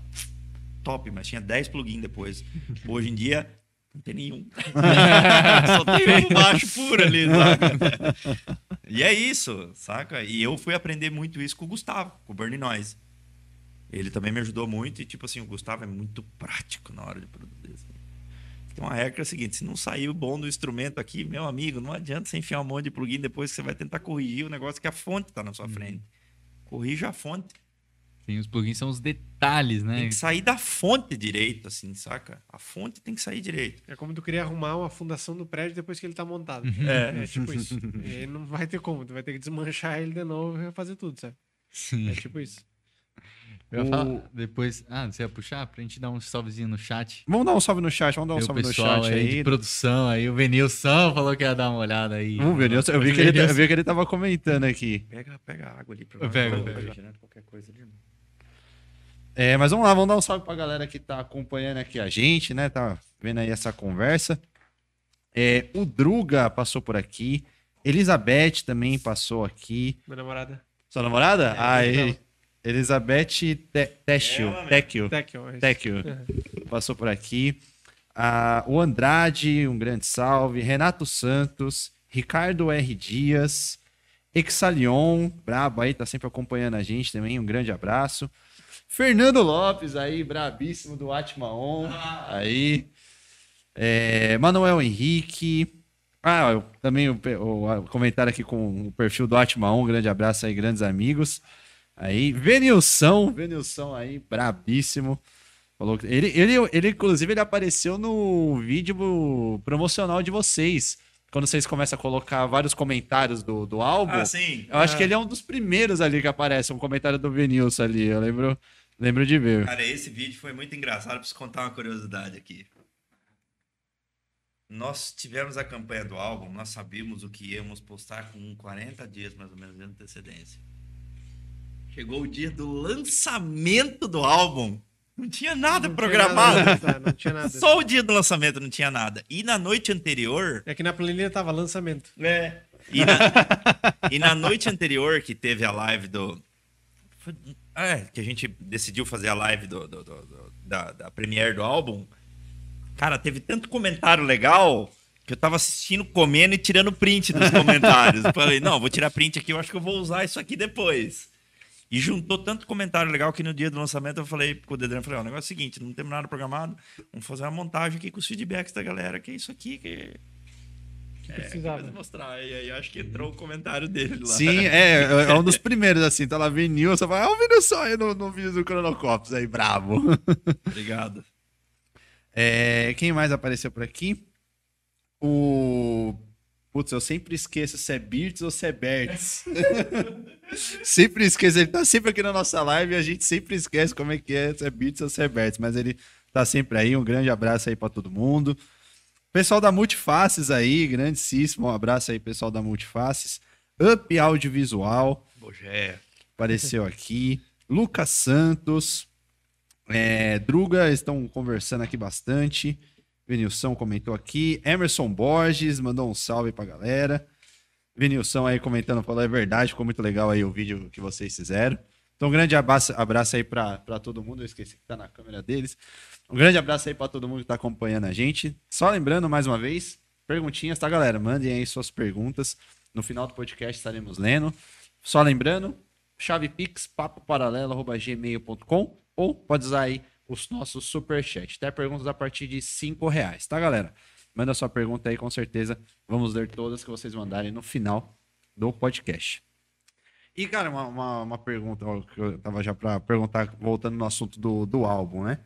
top, mas tinha 10 plugins depois. (laughs) Hoje em dia, não tem nenhum. (laughs) Só tem um baixo puro ali, saca? E é isso, saca? E eu fui aprender muito isso com o Gustavo, com o Burning Noise. Ele também me ajudou muito e, tipo assim, o Gustavo é muito prático na hora de produzir. assim. Tem uma regra que é a seguinte: se não sair o bom do instrumento aqui, meu amigo, não adianta você enfiar um monte de plugin depois que você vai tentar corrigir o negócio que a fonte tá na sua frente. Corrija a fonte. Sim, os plugins são os detalhes, né? Tem que sair da fonte direito, assim, saca? A fonte tem que sair direito. É como tu queria arrumar uma fundação do prédio depois que ele tá montado. É. É tipo isso. E não vai ter como, tu vai ter que desmanchar ele de novo e refazer tudo, sabe? Sim. É tipo isso. Eu ia falar depois. Ah, você ia puxar pra gente dar um salvezinho no chat? Vamos dar um salve no chat, vamos dar um Tem salve no chat aí, aí. de produção aí. O Venilson falou que ia dar uma olhada aí. Vamos ver, eu, eu vi que ele, eu vi que ele tava comentando aqui. Pega, pega a água ali pra Eu pego, pego. refrigerante, qualquer coisa ali. É, mas vamos lá, vamos dar um salve pra galera que tá acompanhando aqui a gente, né? Tá vendo aí essa conversa. É, o Druga passou por aqui. Elizabeth também passou aqui. Minha namorada. Sua namorada? É, e- Elizabeth Te-. Tekel. é. É. Passou por aqui. Ah, o Andrade, um grande salve. Renato Santos. Ricardo R. Dias. Exalion, brabo aí, tá sempre acompanhando a gente também. Um grande abraço. Fernando Lopes aí, brabíssimo do Atmaon. Aí. É, Manuel Henrique. Ah, eu- também o, o- o comentário aqui com o perfil do Atmaon. Um grande abraço aí, grandes amigos. Aí, Venilson, Venilson aí, brabíssimo. Falou que- ele, ele, ele, inclusive, ele apareceu no vídeo promocional de vocês. Quando vocês começam a colocar vários comentários do, do álbum. Ah, sim. Eu acho que ele é um dos primeiros ali que aparece, um comentário do Venilson ali. Eu lembro, lembro de ver. Cara, esse vídeo foi muito engraçado. Preciso contar uma curiosidade aqui. Nós tivemos a campanha do álbum, nós sabíamos o que íamos postar com 40 dias mais ou menos de antecedência. Chegou o dia do lançamento do álbum. Não tinha nada Não tinha programado. nada, tá, não tinha nada. Só o dia do lançamento não tinha nada. E na noite anterior, É que na planilha tava lançamento. é. E na, e na noite anterior que teve a live do. foi- é, que a gente decidiu fazer a live do, do- do- do- da, da premiere do álbum. Cara, teve tanto comentário legal que eu tava assistindo, comendo e tirando print dos comentários. (laughs) Falei, não, vou tirar print aqui, eu acho que eu vou usar isso aqui depois. E juntou tanto comentário legal que no dia do lançamento eu falei pro Dedran, falei, ó, o negócio é o seguinte, não temos nada programado, vamos fazer uma montagem aqui com os feedbacks da galera, que é isso aqui que... É, que precisava. vai mostrar. E aí acho que entrou o comentário dele lá. Sim, é, é um dos primeiros, assim, tá lá vinil, você fala, ah, o vinil só aí no, no vídeo do Cronocopos aí, bravo. (laughs) Obrigado. É, quem mais apareceu por aqui? O. Putz, eu sempre esqueço se é Birds ou se é Bertz. (laughs) sempre esqueço, ele tá sempre aqui na nossa live e a gente sempre esquece como é que é, se é Birds ou se é Bertz, mas ele tá sempre aí. Um grande abraço aí pra todo mundo. Pessoal da Multifaces aí, grandíssimo. Um abraço aí, pessoal da Multifaces. Up Audiovisual Bogé. apareceu aqui. Lucas Santos. É, Druga estão conversando aqui bastante. Venilson comentou aqui. Emerson Borges mandou um salve pra galera. Venilson aí comentando, falou é verdade, ficou muito legal aí o vídeo que vocês fizeram. Então, um grande abraço, abraço aí pra todo mundo. Eu esqueci que tá na câmera deles. Um grande abraço aí pra todo mundo que tá acompanhando a gente. Só lembrando, mais uma vez, perguntinhas, tá, galera? Mandem aí suas perguntas. No final do podcast estaremos lendo. Só lembrando, chave pix, papo paralelo@gmail.com ou pode usar aí os nossos superchat. Até perguntas a partir de 5 reais, tá, galera? Manda sua pergunta aí, com certeza. Vamos ler todas que vocês mandarem no final do podcast. E, cara, uma, uma, uma pergunta que eu tava já pra perguntar, voltando no assunto do, do álbum, né?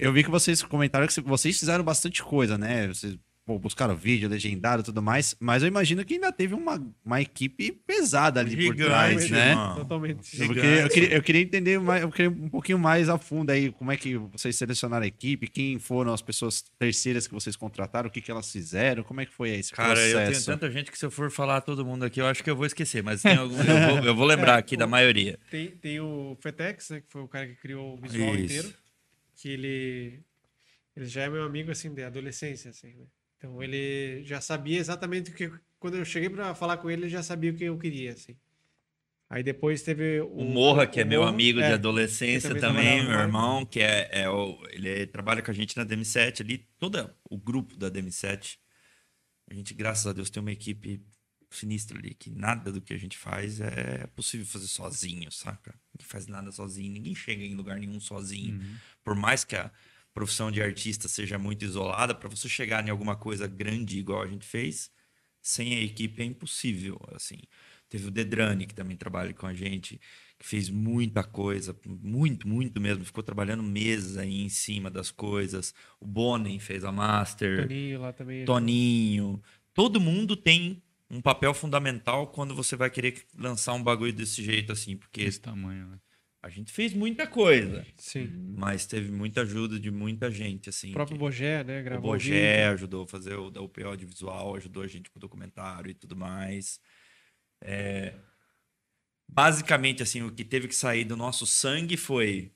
Eu vi que vocês comentaram que cê- vocês fizeram bastante coisa, né? Vocês pô, buscaram vídeo, legendado e tudo mais, mas eu imagino que ainda teve uma, uma equipe pesada ali por Gigante, trás, né? irmão. Totalmente. Eu queria, eu, queria, eu queria entender mais, eu queria um pouquinho mais a fundo aí como é que vocês selecionaram a equipe, quem foram as pessoas terceiras que vocês contrataram, o que, que elas fizeram, como é que foi esse Cara, eu tenho processo? tanta gente que se eu for falar todo mundo aqui, eu acho que eu vou esquecer, mas tem algum, eu, vou, eu vou (laughs) lembrar aqui da maioria. Tem, tem o Fetex, né, que foi o cara que criou o visual Isso. inteiro. Que ele, ele já é meu amigo, assim, de adolescência, assim, né? Então ele já sabia exatamente o que... Quando eu cheguei pra falar com ele, ele já sabia o que eu queria, assim. Aí depois teve o... O Morra, que é o meu Morra, amigo de é, adolescência que também, também meu irmão, que é, é o, ele trabalha com a gente na DM7 ali, todo o grupo da DM7. A gente, graças a Deus, tem uma equipe sinistra ali, que nada do que a gente faz é possível fazer sozinho, saca? Ninguém faz nada sozinho, ninguém chega em lugar nenhum sozinho. Por mais que a profissão de artista seja muito isolada, para você chegar em alguma coisa grande igual a gente fez, sem a equipe é impossível, assim. Teve o Dedrani, que também trabalha com a gente, que fez muita coisa, muito, muito mesmo. Ficou trabalhando meses aí em cima das coisas. O Bonen fez a master, Toninho lá também. Toninho. Todo mundo tem um papel fundamental quando você vai querer lançar um bagulho desse jeito, assim, porque Esse tamanho, né? A gente fez muita coisa, Sim. mas teve muita ajuda de muita gente, assim. O próprio que- Bogé, né? o Gravou o Bogé ajudou a fazer o da UPO audiovisual, ajudou a gente com o documentário e tudo mais. É, Basicamente, assim, o que teve que sair do nosso sangue foi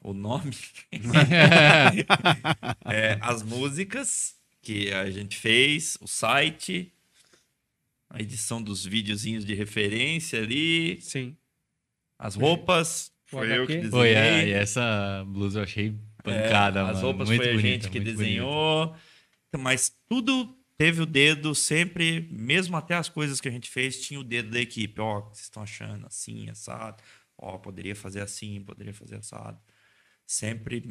o nome, (laughs) é, as músicas que a gente fez, o site, a edição dos videozinhos de referência ali, Sim. as roupas. Foi eu que HQ. desenhei. Foi, é, e essa blusa eu achei pancada, É, mano. As roupas muito foi a bonita, gente que desenhou. Então, Mas tudo teve o dedo sempre, mesmo até as coisas que a gente fez, tinha o dedo da equipe. Ó, o que vocês estão achando assim, assado. Ó, poderia fazer assim, poderia fazer assado. Sempre,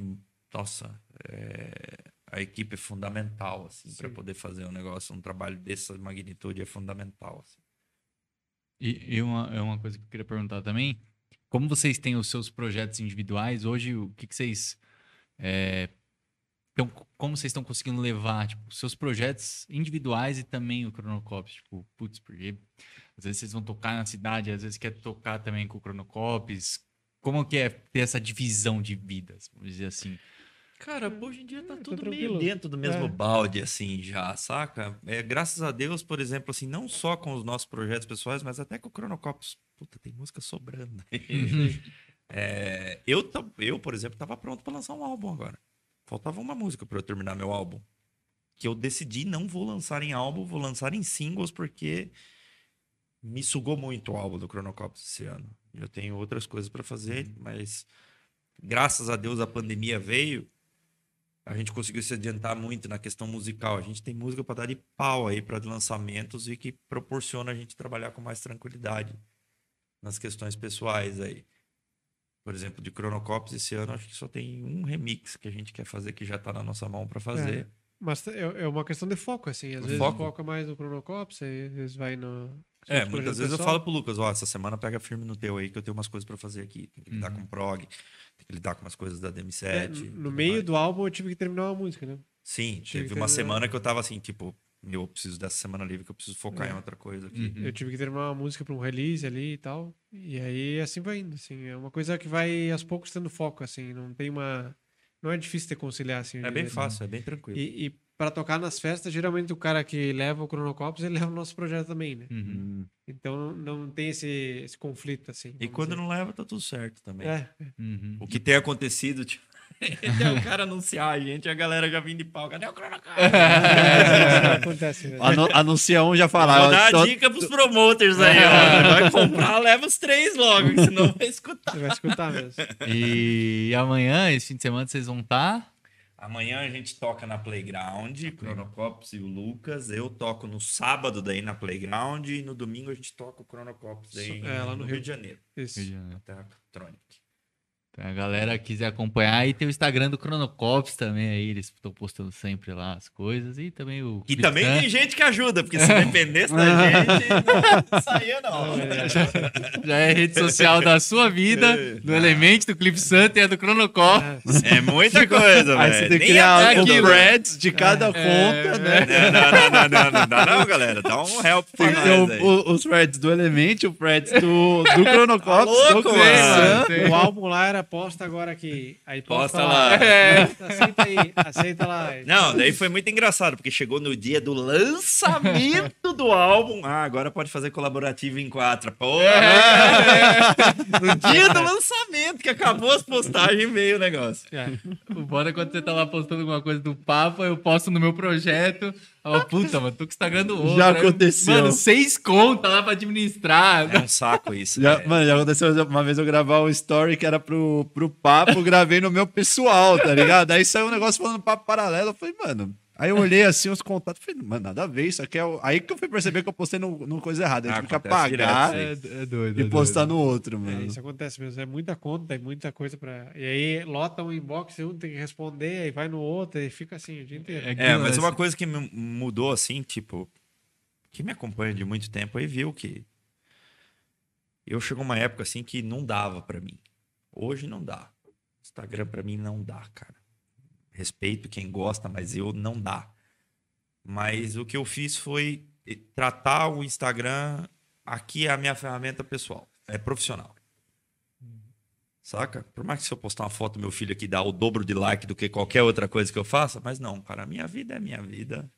nossa, é, a equipe é fundamental, assim, para poder fazer um negócio, um trabalho dessa magnitude é fundamental. assim. E, e uma, é uma coisa que eu queria perguntar também. Como vocês têm os seus projetos individuais, hoje o que, que vocês. é, tão- como vocês estão conseguindo levar tipo, os seus projetos individuais e também o Cronocops? Tipo, putz, porque às vezes vocês vão tocar na cidade, às vezes quer tocar também com o Cronocops. Como que é ter essa divisão de vidas, vamos dizer assim? Cara, hoje em dia tá tá tudo meio dentro do mesmo É. balde, assim, já, saca? É, graças a Deus, por exemplo, assim, não só com os nossos projetos pessoais, mas até com o Cronocopos. Puta, tem música sobrando. (laughs) É, eu, eu, por exemplo, tava pronto pra lançar um álbum agora. Faltava uma música pra eu terminar meu álbum. Que eu decidi não vou lançar em álbum, vou lançar em singles, porque me sugou muito o álbum do Cronocopos esse ano. Eu tenho outras coisas pra fazer, mas graças a Deus a pandemia veio a gente conseguiu se adiantar muito na questão musical. A gente tem música para dar de pau aí para lançamentos e que proporciona a gente trabalhar com mais tranquilidade nas questões pessoais aí. Por exemplo, de Chronocops, esse ano acho que só tem um remix que a gente quer fazer que já tá na nossa mão para fazer. Mas é, é uma questão de foco, assim. Às O vezes foco? foca mais no Cronocops, aí às vezes vai no. É, muitas vezes eu pessoal. falo pro Lucas, ó, essa semana pega firme no teu aí que eu tenho umas coisas pra fazer aqui. Tem que lidar com prog, tem que lidar com umas coisas da É, DM7. no tudo meio mais. do álbum eu tive que terminar uma música, né? Sim, tive uma terminar- semana que eu tava assim, tipo, eu preciso dessa semana livre que eu preciso focar É. em outra coisa aqui. Uhum. Eu tive que terminar uma música para um release ali e tal. E aí assim vai indo, assim. É uma coisa que vai aos poucos tendo foco, assim. Não tem uma. Não é difícil de conciliar, assim. É bem dia. fácil, é bem tranquilo. E, e para tocar nas festas, geralmente o cara que leva o Cronocops, ele (laughs) leva o nosso projeto também, né? Uhum. Então não tem esse, esse conflito, assim. E quando dizer. não leva, tá tudo certo também. É, Uhum. O que tem acontecido, tipo, (laughs) é o cara anunciar a gente a galera já vem de pau. Cadê o Chronocops? (laughs) é, acontece. Né? Anu- anuncia um já fala. Vou dar tô- a dica pros promoters aí, ó. Vai comprar, leva os três logo, senão vai escutar. Você vai escutar mesmo. E amanhã, esse fim de semana, vocês vão tá? estar? Amanhã a gente toca na Playground, Chronocops e o Lucas. Eu toco no sábado daí na Playground e no domingo a gente toca o Chronocops daí É, lá no no Rio. Rio de Janeiro, Isso. na Terra Tronic. Então, a galera quiser acompanhar. E tem o Instagram do Cronocops também aí. Eles estão postando sempre lá as coisas. E também o. E também tem gente que ajuda, porque se dependesse da (laughs) gente, não saía não. (laughs) Já é rede social da sua vida, do Element, do Clip Sun e a do Cronocops. É muita coisa, Aí velho. você tem que Nem criar até o aquilo. threads de cada conta, né? Não, não, não, não, não, não dá não, galera. Dá um help pra Tem nós aí. o- os threads do Element, o threads do, do (laughs) Chronocops, Tá louco, do mano. Sun. O álbum lá era posta agora aqui. Aí posta, Posta lá. lá. É. Aceita aí, aceita lá. Não, daí foi muito engraçado, porque chegou no dia do lançamento do álbum. Ah, agora pode fazer colaborativo em quatro. Pô, no dia do lançamento, que acabou as postagens, veio o negócio. É. O bora é quando você tá lá postando alguma coisa do papo, eu posto no meu projeto. Ó, puta, mano, tô com o Instagram do outro. Já Aí, aconteceu. Mano, seis contas lá pra administrar. É um saco isso. Já, mano, já aconteceu uma vez eu gravar um story que era pro, pro papo, gravei no meu pessoal, tá ligado? Aí saiu um negócio falando papo paralelo. Eu falei, mano. Aí eu olhei assim os contatos, falei, mano, nada a ver, isso aqui é. o- Aí que eu fui perceber que eu postei no, no coisa errada. Eu Ah, tive que acontece apagar direto É, é doido. e postar no outro, mano. É, isso acontece mesmo. É muita conta, é muita coisa pra. E aí lota um inbox, um tem que responder, aí vai no outro, e fica assim o dia inteiro. É, mas uma coisa que me mudou assim, tipo, que me acompanha de muito tempo aí viu que eu chegou uma época assim que não dava pra mim. Hoje não dá. Instagram pra mim não dá, cara. Respeito quem gosta, mas eu não dá. Mas o que eu fiz foi tratar o Instagram aqui é a minha ferramenta pessoal, é profissional. Saca? Por mais que se eu postar uma foto do meu filho aqui dá o dobro de like do que qualquer outra coisa que eu faça, mas não, cara, a minha vida é minha vida.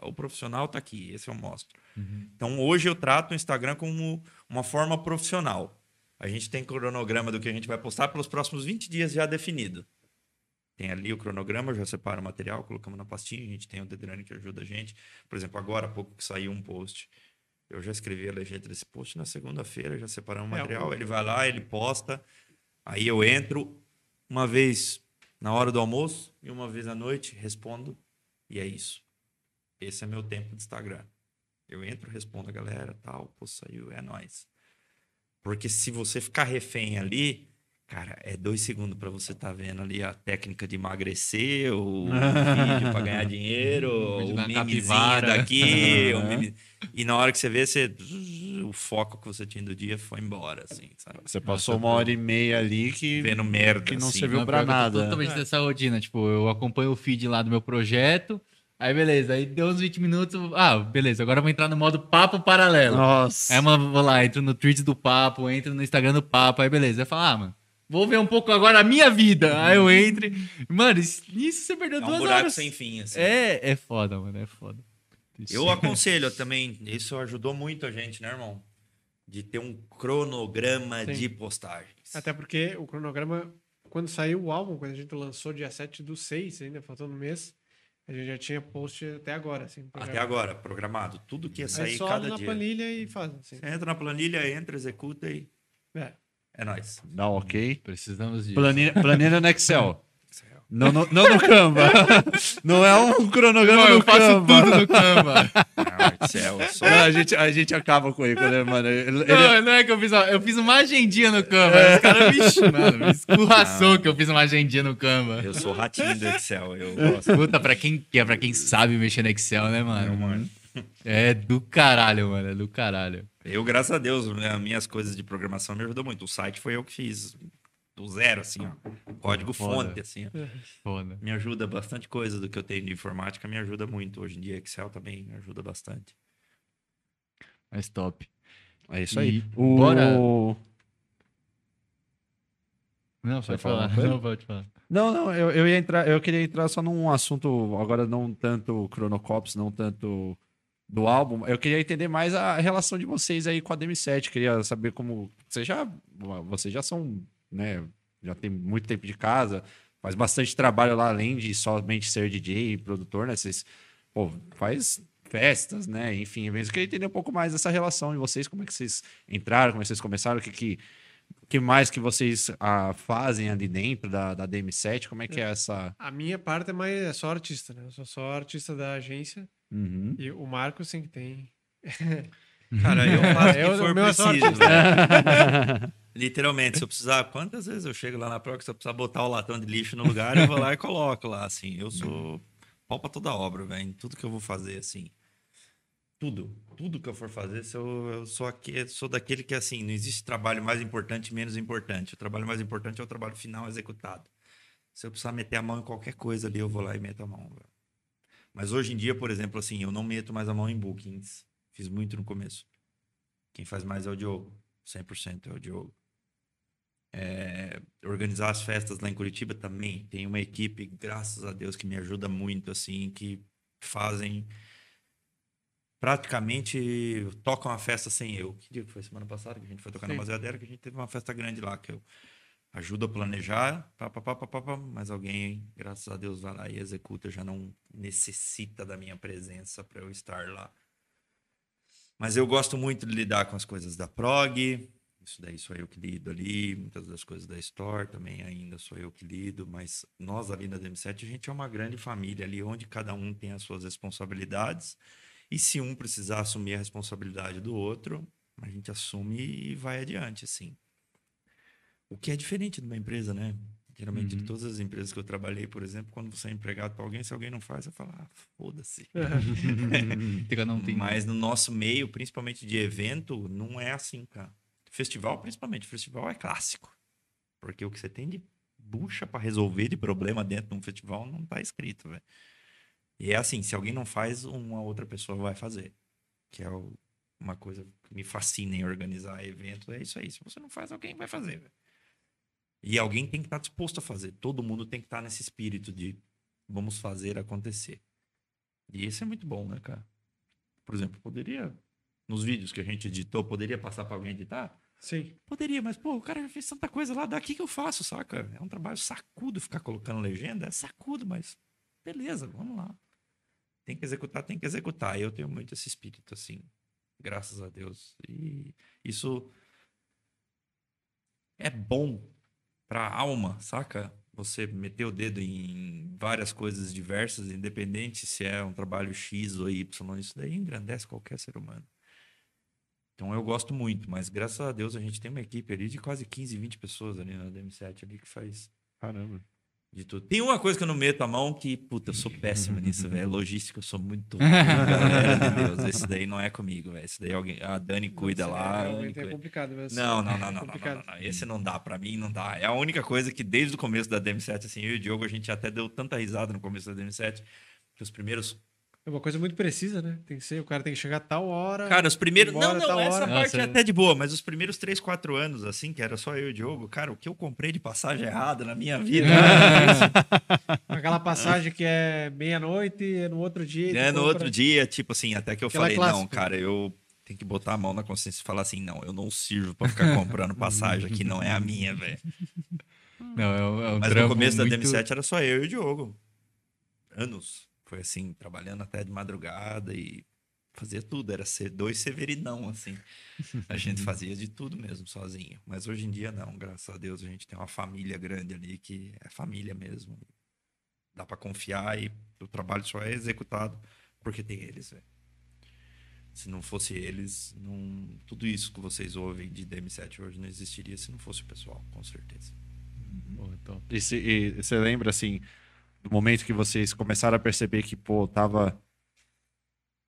O profissional tá aqui, esse eu mostro. Então hoje eu trato o Instagram como uma forma profissional. A gente tem cronograma do que a gente vai postar pelos próximos 20 dias já definido. Tem ali o cronograma, já separo o material, colocamos na pastinha, a gente tem o Dedrani que ajuda a gente. Por exemplo, agora há pouco que saiu um post, eu já escrevi a legenda desse post na segunda-feira, já separamos o É, material, ele vai lá, ele posta, aí eu entro uma vez na hora do almoço e uma vez à noite, respondo, e é isso. Esse é meu tempo de Instagram. Eu entro, respondo a galera, tal, pô, saiu, é nóis. Porque se você ficar refém ali, cara, é dois segundos pra você tá vendo ali a técnica de emagrecer, o vídeo pra ganhar (laughs) dinheiro, O vídeo o da memezinho daqui, o (laughs) meme... e na hora que você vê, você... o foco que você tinha do dia foi embora, assim, sabe? Você passou uma hora e meia ali que. Vendo merda, que não assim. serviu tô nada. Totalmente É. dessa rotina. Tipo, eu acompanho o feed lá do meu projeto. Aí, beleza. Aí deu uns 20 minutos. Ah, beleza. Agora eu vou entrar no modo papo paralelo. Nossa. Aí, mano, vou lá, entro no tweet do papo, entro no Instagram do papo. Aí, beleza. Aí fala, ah, mano, vou ver um pouco agora a minha vida. Aí eu entro. e- Mano, isso, nisso você perdeu É um duas buraco horas. sem fim, assim. É, é foda, mano. É foda. Isso. Eu aconselho também, isso ajudou muito a gente, né, irmão? De ter um cronograma Sim. de postagens. Até porque o cronograma, quando saiu o álbum, quando a gente lançou dia 7 do 6, ainda faltando um mês, a gente já tinha post até agora, assim. Até agora, programado. Tudo que ia Aí sair só cada na dia. planilha e faz, assim. Você entra na planilha, entra, executa e É. é nóis. Dá um ok. Precisamos disso. Planilha, planilha no Excel. (laughs) Não, no, não no Canva. (laughs) Não é um cronograma Não, eu no faço Canva. tudo no Canva. Não, (laughs) Excel, é só... Não, a, gente, a gente acaba com ele, né, mano? Ele- ele- Não, não é que eu fiz uma, eu fiz uma agendinha no Canva. Os caras me, mano, me escurraçou que eu fiz uma agendinha no Canva. Eu sou ratinho do Excel, eu gosto. Puta, pra quem, que é pra quem sabe mexer no Excel, né, mano? Não, mano. É do caralho, mano. É do caralho. Eu, graças a Deus, né, as minhas coisas de programação me ajudou muito. O site foi eu que fiz do zero, assim, ó. Código Foda. fonte, assim, ó. Foda. Me ajuda bastante coisa do que eu tenho de informática, me ajuda muito. Hoje em dia, Excel também me ajuda bastante. Mas top. É isso aí. E O... bora- Não, Você pode vai falar falar. Não, pode falar. Não, não, eu, eu ia entrar, eu queria entrar só num assunto, agora não tanto Chronocops, não tanto do álbum. Eu queria entender mais a relação de vocês aí com a DM7. Queria saber como. Vocês já, vocês já são, né? Já tem muito tempo de casa, faz bastante trabalho lá, além de somente ser DJ e produtor, né? Vocês, pô, faz festas, né? Enfim, eventos. Eu queria entender um pouco mais dessa relação de vocês, como é que vocês entraram, como é que vocês começaram, o que que. Que mais que vocês ah, fazem ali dentro da, da DM7? Como é que é essa. A minha parte é mais é só artista, né? Eu sou só artista da agência. Uhum. E o Marcos sim que tem. (laughs) Cara, eu (laughs) faço o que for é preciso, velho. (laughs) Literalmente, se eu precisar, quantas vezes eu chego lá na Proc, se eu precisar botar o latão de lixo no lugar, eu vou lá e coloco lá, assim. Eu sou pau pra toda obra, velho. Tudo que eu vou fazer, assim. Tudo. Tudo que eu for fazer, se eu, eu sou, aqui, sou daquele que, assim, não existe trabalho mais importante e menos importante. O trabalho mais importante é o trabalho final executado. Se eu precisar meter a mão em qualquer coisa ali, eu vou lá e meto a mão, velho. Mas hoje em dia, por exemplo, assim, eu não meto mais a mão em bookings. Fiz muito no começo. Quem faz mais é o Diogo. 100% é o Diogo. É, organizar as festas lá em Curitiba também. Tem uma equipe, graças a Deus, que me ajuda muito, assim, que fazem praticamente tocam a festa sem eu. Que dia que foi semana passada que a gente foi tocar na Sim. Baseadeira, que a gente teve uma festa grande lá, que eu ajudo a planejar, pá, pá, pá, pá, pá, mas alguém, graças a Deus, vai lá e executa, já não necessita da minha presença para eu estar lá. Mas eu gosto muito de lidar com as coisas da prog, isso daí sou eu que lido ali, muitas das coisas da Store também ainda sou eu que lido, mas nós ali na DM7 a gente é uma grande família ali, onde cada um tem as suas responsabilidades, e se um precisar assumir a responsabilidade do outro, a gente assume e vai adiante, assim. O que é diferente de uma empresa, né? Geralmente, de todas as empresas que eu trabalhei, por exemplo, quando você é empregado para alguém, se alguém não faz, você fala, ah, foda-se. (laughs) Mas no nosso meio, principalmente de evento, não é assim, cara. Festival, principalmente. Festival é clássico. Porque o que você tem de bucha para resolver de problema dentro de um festival não tá escrito, velho. E é assim, se alguém não faz, uma outra pessoa vai fazer. Que é o- uma coisa que me fascina em organizar evento. É isso aí. Se você não faz, alguém vai fazer, velho. E alguém tem que estar disposto a fazer. Todo mundo tem que estar nesse espírito de vamos fazer acontecer. E isso é muito bom, né, cara? Por exemplo, poderia, nos vídeos que a gente editou, poderia passar para alguém editar? Sim. Poderia, mas, pô, o cara já fez tanta coisa lá, daqui que eu faço, saca? É um trabalho sacudo ficar colocando legenda, é sacudo, mas beleza, vamos lá. Tem que executar, tem que executar. Eu tenho muito esse espírito, assim, graças a Deus. E isso é bom pra alma, saca? Você meter o dedo em várias coisas diversas, independente se é um trabalho X ou Y, isso daí engrandece qualquer ser humano. Então eu gosto muito, mas graças a Deus a gente tem uma equipe ali de quase 15, 20 pessoas ali na DM7 ali que faz Caramba. De tudo. Tem uma coisa que eu não meto a mão que, puta, eu sou péssimo nisso, velho. Logística, eu sou muito. (laughs) Galera de Deus, esse daí não é comigo, velho. Esse daí alguém. A Dani cuida lá. a Dani Realmente é cuida. complicado mesmo. Não, não, não, não, não, não, não. Esse não dá, pra mim não dá. É a única coisa que desde o começo da DM7, assim, eu e o Diogo, a gente até deu tanta risada no começo da DM7, que os primeiros É uma coisa muito precisa, né? Tem que ser, o cara tem que chegar a tal hora. Cara, os primeiros. embora Não, não, tal essa hora. parte Nossa, é é- até de boa, mas os primeiros 3, 4 anos, assim, que era só eu e o Diogo, cara, o que eu comprei de passagem errada na minha vida. (laughs) Aquela passagem que é meia-noite e no outro dia. É, no compra- outro dia, tipo assim, até que eu Aquela falei, não, clássica. cara, eu tenho que botar a mão na consciência e falar assim, não, eu não sirvo pra ficar comprando (laughs) passagem que não é a minha, velho. Não, é, um- é um Mas no começo muito... da DM7 era só eu e o Diogo. Anos. Foi assim, trabalhando até de madrugada e fazia tudo. Era ser dois severinão, assim. A gente (laughs) fazia de tudo mesmo, sozinho. Mas hoje em dia, não. Graças a Deus, a gente tem uma família grande ali que é família mesmo. Dá pra confiar e o trabalho só é executado porque tem eles. Se não fosse eles, não... tudo isso que vocês ouvem de DM7 hoje não existiria se não fosse o pessoal, com certeza. Pô, top. E, se- e você lembra, assim, do momento que vocês começaram a perceber que, pô, tava.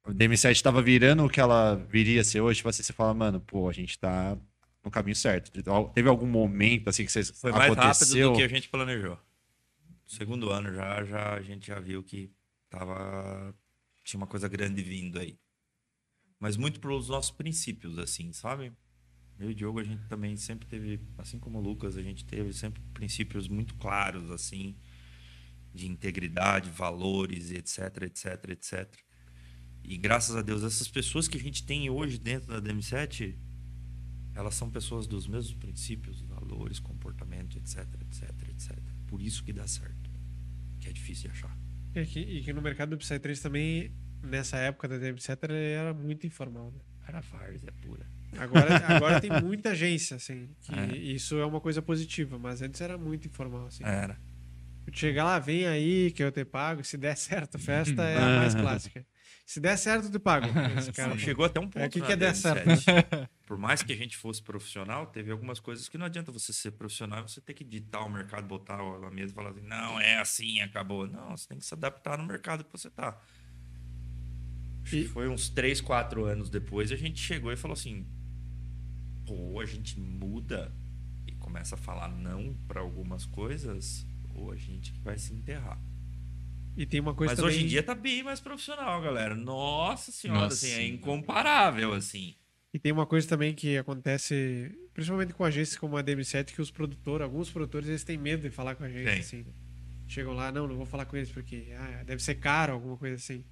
O DM7 tava virando o que ela viria a ser hoje, tipo assim, você fala, mano, pô, a gente tá no caminho certo. Teve algum momento, assim, que vocês Foi mais aconteceu? rápido do que a gente planejou. Segundo ano já, já a gente já viu que tava tinha uma coisa grande vindo aí. Mas muito pelos nossos princípios assim, sabe? Eu e o Diogo a gente também sempre teve, assim como o Lucas, a gente teve sempre princípios muito claros assim de integridade, valores, etc, etc, etc. E graças a Deus essas pessoas que a gente tem hoje dentro da DM7 elas são pessoas dos mesmos princípios, valores, comportamento, etc, etc, etc. Por isso que dá certo. Que é difícil de achar. E que, e que no mercado do Psytrance também, nessa época da DM7, ele era muito informal, né? Era várzea pura. Agora, (laughs) agora tem muita agência, assim. É. Isso é uma coisa positiva, mas antes era muito informal, assim. Era. Chegar lá, vem aí que eu te pago. Se der certo, a festa é a mais clássica. Se der certo, eu te pago. (laughs) Esse cara, Não, chegou até um ponto. É, que que é der DM7. (laughs) Por mais que a gente fosse profissional, teve algumas coisas que não adianta você ser profissional, você ter que ditar o mercado, botar a mesa e falar assim, não, é assim, acabou. Não, você tem que se adaptar no mercado que você tá. Acho E- que foi uns 3, 4 anos depois, a gente chegou e falou assim, ou a gente muda e começa a falar não para algumas coisas, ou a gente que vai se enterrar. E tem uma coisa Mas também... hoje em dia tá bem mais profissional, galera. Nossa senhora, Nossa assim, é incomparável, assim. E tem uma coisa também que acontece, principalmente com agências como a DM7, que os produtores, alguns produtores, eles têm medo de falar com a gente, Tem. assim. Chegam lá, não, não vou falar com eles porque ah, deve ser caro, alguma coisa assim.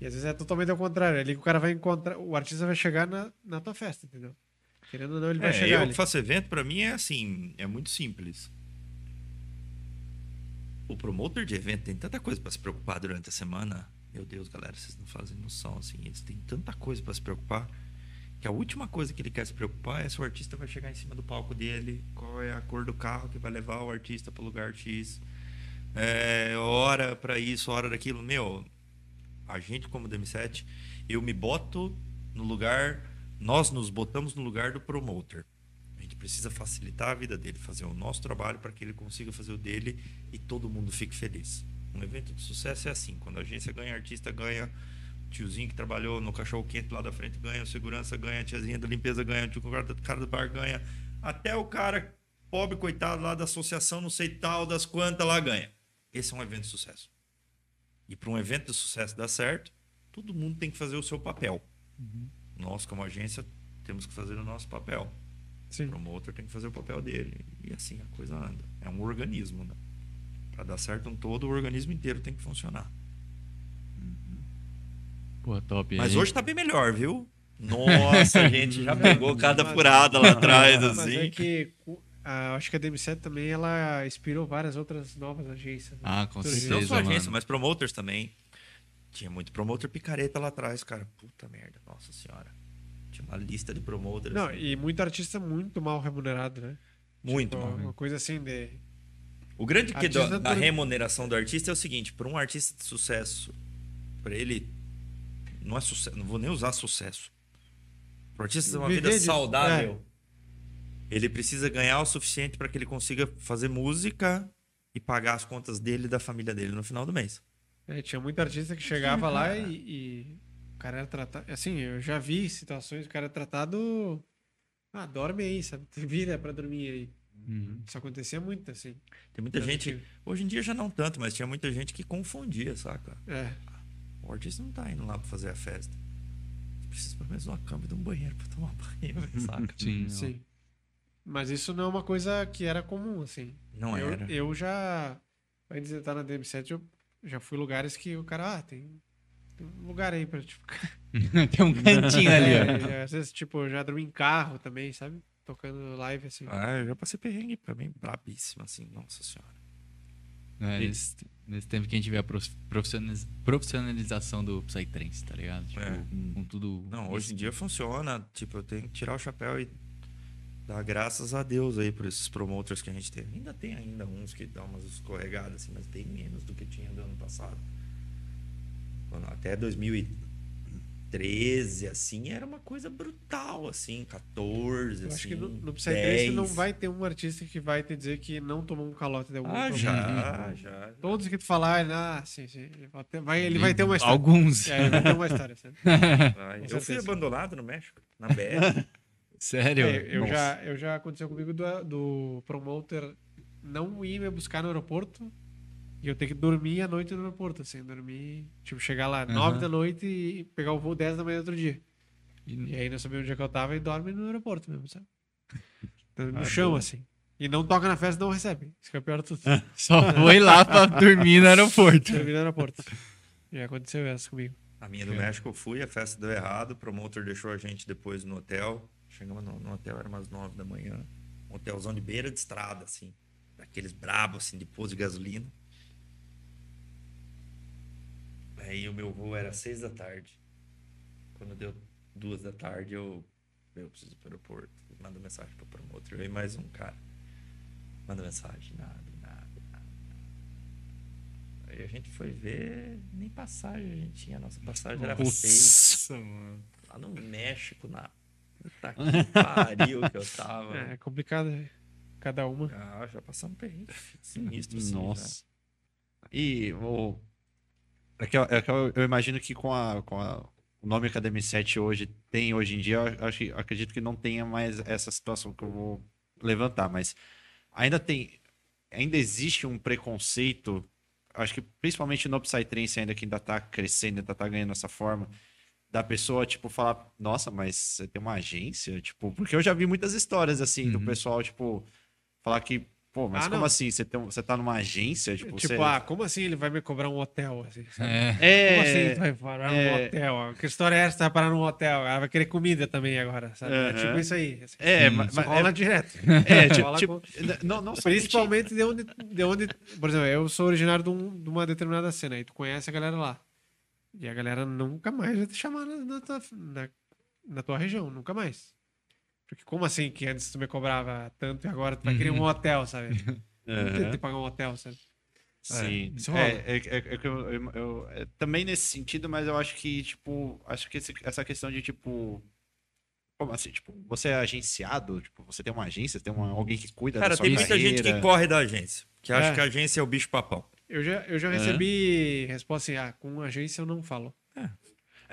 E às vezes é totalmente ao contrário. É ali que o cara vai encontrar, o artista vai chegar na, na tua festa, entendeu? Querendo ou não, ele vai É, chegar eu ali. que faço evento, pra mim é assim, é muito simples. O promotor de evento tem tanta coisa pra se preocupar durante a semana. Meu Deus, galera, vocês não fazem noção, assim. Eles têm tanta coisa pra se preocupar que a última coisa que ele quer se preocupar é se o artista vai chegar em cima do palco dele, qual é a cor do carro que vai levar o artista pro lugar X, é, hora pra isso, hora daquilo. Meu, a gente como DM7, eu me boto no lugar, nós nos botamos no lugar do promoter. Precisa facilitar a vida dele, fazer o nosso trabalho para que ele consiga fazer o dele e todo mundo fique feliz. Um evento de sucesso é assim, quando a agência ganha, artista ganha, o tiozinho que trabalhou no cachorro quente lá da frente ganha, o segurança ganha, a tiazinha da limpeza ganha, o tio- o cara- do bar ganha, até o cara pobre coitado lá da associação, não sei tal, das quantas lá ganha. Esse é um evento de sucesso. E para um evento de sucesso dar certo, todo mundo tem que fazer o seu papel. Nós, como agência, temos que fazer o nosso papel. O Sim. promotor tem que fazer o papel dele. E assim a coisa anda. É um organismo, né? Para dar certo um todo, o organismo inteiro tem que funcionar. Pô, top. Mas Aí- hoje tá bem melhor, viu? Nossa, a gente já (laughs) pegou cada furada lá atrás, Mas assim. é que o- a- acho que a DM7 também ela inspirou várias outras novas agências. né? Ah, com certeza, Não só agência, mas promoters também. Tinha muito promoter picareta lá atrás, cara. Puta merda, nossa senhora. Tinha uma lista de promoters. Não, assim. e muito artista muito mal remunerado, né? Muito Tipo, mal. Uma coisa assim de. O grande que da, remuneração do artista é o seguinte: para um artista de sucesso, para ele não é sucesso, não vou nem usar sucesso. Para o artista ter uma Viver vida de- saudável, ele precisa ganhar o suficiente para que ele consiga fazer música e pagar as contas dele e da família dele no final do mês. É, tinha muito artista que chegava lá e, e cara era tratado. Assim, eu já vi situações, o cara é tratado. Ah, dorme aí, sabe? Te (laughs) vira pra dormir aí. Uhum. Isso acontecia muito, assim. Tem muita gente, hoje em dia já não tanto, mas tinha muita gente que confundia, saca? É. O artista não tá indo lá para fazer a festa. Precisa pelo menos de uma cama e de um banheiro para tomar (laughs) banho, saca? Sim. Sim. Mas isso não é uma coisa que era comum, assim. Não eu, era. Eu já. Antes de estar na DM7, eu já fui em lugares que o cara, ah, tem, lugar aí pra tipo. (laughs) Tem um cantinho ali, ó. É, às vezes, tipo, já dormi em carro também, sabe? Tocando live, assim. Ah, eu já passei perrengue pra mim, brabíssimo, assim, nossa senhora. É, nesse, nesse tempo que a gente vê a prof- profissionaliz- profissionalização do Psytrance, tá ligado? Tipo, É. com tudo. Não, hoje em dia funciona, tipo, eu tenho que tirar o chapéu e dar graças a Deus aí por esses promoters que a gente tem. Ainda tem ainda uns que dão umas escorregadas, assim, mas tem menos do que tinha do ano passado. Até 13, assim, era uma coisa brutal, assim, 14, Eu assim, acho que no, no Psytrance não 10. vai ter um artista que vai te dizer que não tomou um calote de algum Ah, problema. já, já. Todos que tu falar, ele, ah, sim, sim. Ele vai ter, vai, ele vai ter uma história. Alguns. É, ele vai ter uma história, (laughs) Eu fui abandonado no México, na BR. (laughs) Sério? É, eu, Nossa. já, eu já aconteceu comigo do, do promoter não ir me buscar no aeroporto e eu ter que dormir a noite no aeroporto, assim, dormir, tipo, chegar lá Aham. 9 da noite e pegar o voo 10 da manhã outro dia. E- E aí não sabia onde é que eu tava e dorme no aeroporto mesmo, sabe? (laughs) No Ah, chão, bom. assim. E não toca na festa, não recebe. Isso que é o pior de tudo. (laughs) Só foi lá pra dormir no aeroporto. (laughs) Dormir no aeroporto. Já aconteceu essa comigo. A minha do México eu fui, a festa deu errado, o promotor deixou a gente depois no hotel. Chegamos no, no hotel, era umas 9 da manhã. Um hotelzão de beira de estrada, assim. Daqueles brabos, assim, de posto de gasolina. Aí o meu voo era 6 da tarde. Quando deu 2 da tarde, eu, eu preciso ir pro aeroporto. Manda mensagem pro promotor. Eu e mais um cara. Manda mensagem, nada, nada, nada. Aí a gente foi ver, nem passagem a gente tinha. Nossa passagem era seis. Nossa, mano. Lá no México, na puta que pariu que eu tava. É, é complicado, é. Cada uma. Ah, já passamos perrengue sinistro, assim, Nossa. E o. É que, eu, é que eu, eu imagino que com, a, com a- o nome Academy 7 hoje tem hoje em dia, eu, acho, que- eu acredito que não tenha mais essa situação que eu vou levantar, mas ainda tem. Ainda existe um preconceito, acho que principalmente no Psytrance ainda que ainda tá crescendo, ainda tá ganhando essa forma, da pessoa, tipo, falar, nossa, mas você tem uma agência? Tipo, porque eu já vi muitas histórias assim, do Uhum. pessoal, tipo, falar que, pô, mas Ah, como não. assim? Você, tem, você tá numa agência? Tipo, Tipo, você... ah, como assim ele vai me cobrar um hotel? Assim, sabe? É. é, Como assim tu vai parar é. num hotel? Que história é essa? Vai parar num hotel? Ela vai querer comida também agora, sabe? É Aham. tipo isso aí. Assim. É, mas, rola direto. é, tipo, rola tipo, com- não, não Principalmente de onde, de onde. Por exemplo, eu sou originário de, um- de uma determinada cena e tu conhece a galera lá. E a galera nunca mais vai te chamar na, na na, na tua região, nunca mais. Porque como assim que antes tu me cobrava tanto e agora tu vai querer um hotel, sabe? (laughs) Não tem que pagar um hotel, sabe? Sim. É, é, é, é que eu, eu- eu- é, também nesse sentido, mas eu acho que, tipo, acho que esse- essa questão de, tipo. Como assim? Tipo, você é agenciado? Tipo, você tem uma agência, tem uma, alguém que cuida Cara, da sua tem muita gente que carreira? corre da agência. Que acha É. que a agência é o bicho papão. Eu já, eu já recebi resposta assim: ah, com agência eu não falo. É,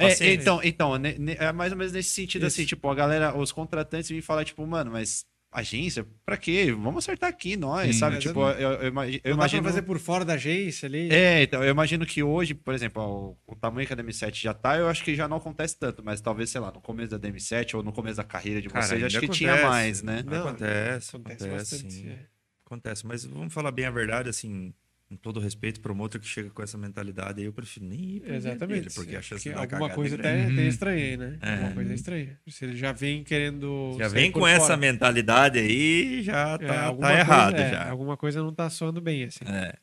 Paciência. então, então ne- ne- é mais ou menos nesse sentido, Isso. assim, tipo, a galera, os contratantes vêm falar, tipo, mano, mas agência, pra quê? Vamos acertar aqui, nós, Sim, sabe? Tipo, eu eu, eu, imagi- eu imagino... fazer por fora da agência ali. É, então, eu imagino que hoje, por exemplo, ó, o, tamanho que a DM7 já tá, eu acho que já não acontece tanto, mas talvez, sei lá, no começo da DM7 ou no começo da carreira de Cara, vocês, acho que tinha mais, né? Não, acontece, Acontece, acontece, bastante. sim. é. Acontece, mas vamos falar bem a verdade, assim, com todo respeito, promotor que chega com essa mentalidade aí, eu prefiro nem ir evento Exatamente. dele, porque a chance Porque alguma cagada coisa é até estranha né? É. Alguma coisa é estranha. Se ele já vem querendo. Já vem com essa fora, mentalidade aí, já é, tá, tá coisa- errado é, já. Alguma coisa não tá soando bem, assim. É.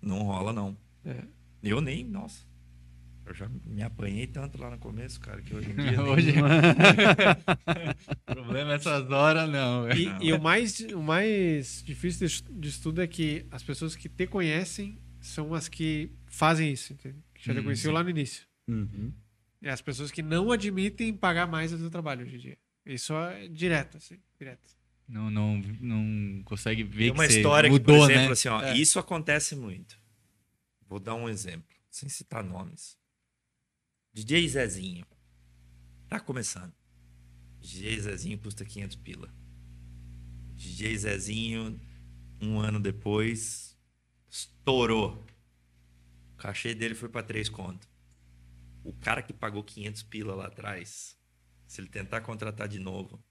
Não rola, não. É. Eu nem, nossa. Eu já me apanhei tanto lá no começo, cara, que hoje em dia. (laughs) Hoje. (laughs) o (laughs) problema é essas horas, não. E, e o, mais, o mais difícil de, estudo é que as pessoas que te conhecem são as que fazem isso? Que já te Hum, conheciam lá no início. Uhum. E as pessoas que não admitem pagar mais o teu trabalho hoje em dia. Isso é direto, assim, direto. Não, não, não consegue ver Tem uma que você história mudou, que, por exemplo, né? assim, ó, É. isso acontece muito. Vou dar um exemplo, sem citar nomes. DJ Zezinho. Tá começando. DJ Zezinho custa 500 pila. DJ Zezinho, um ano depois, estourou. O cachê dele foi pra 3 conto. O cara que pagou 500 pila lá atrás, se ele tentar contratar de novo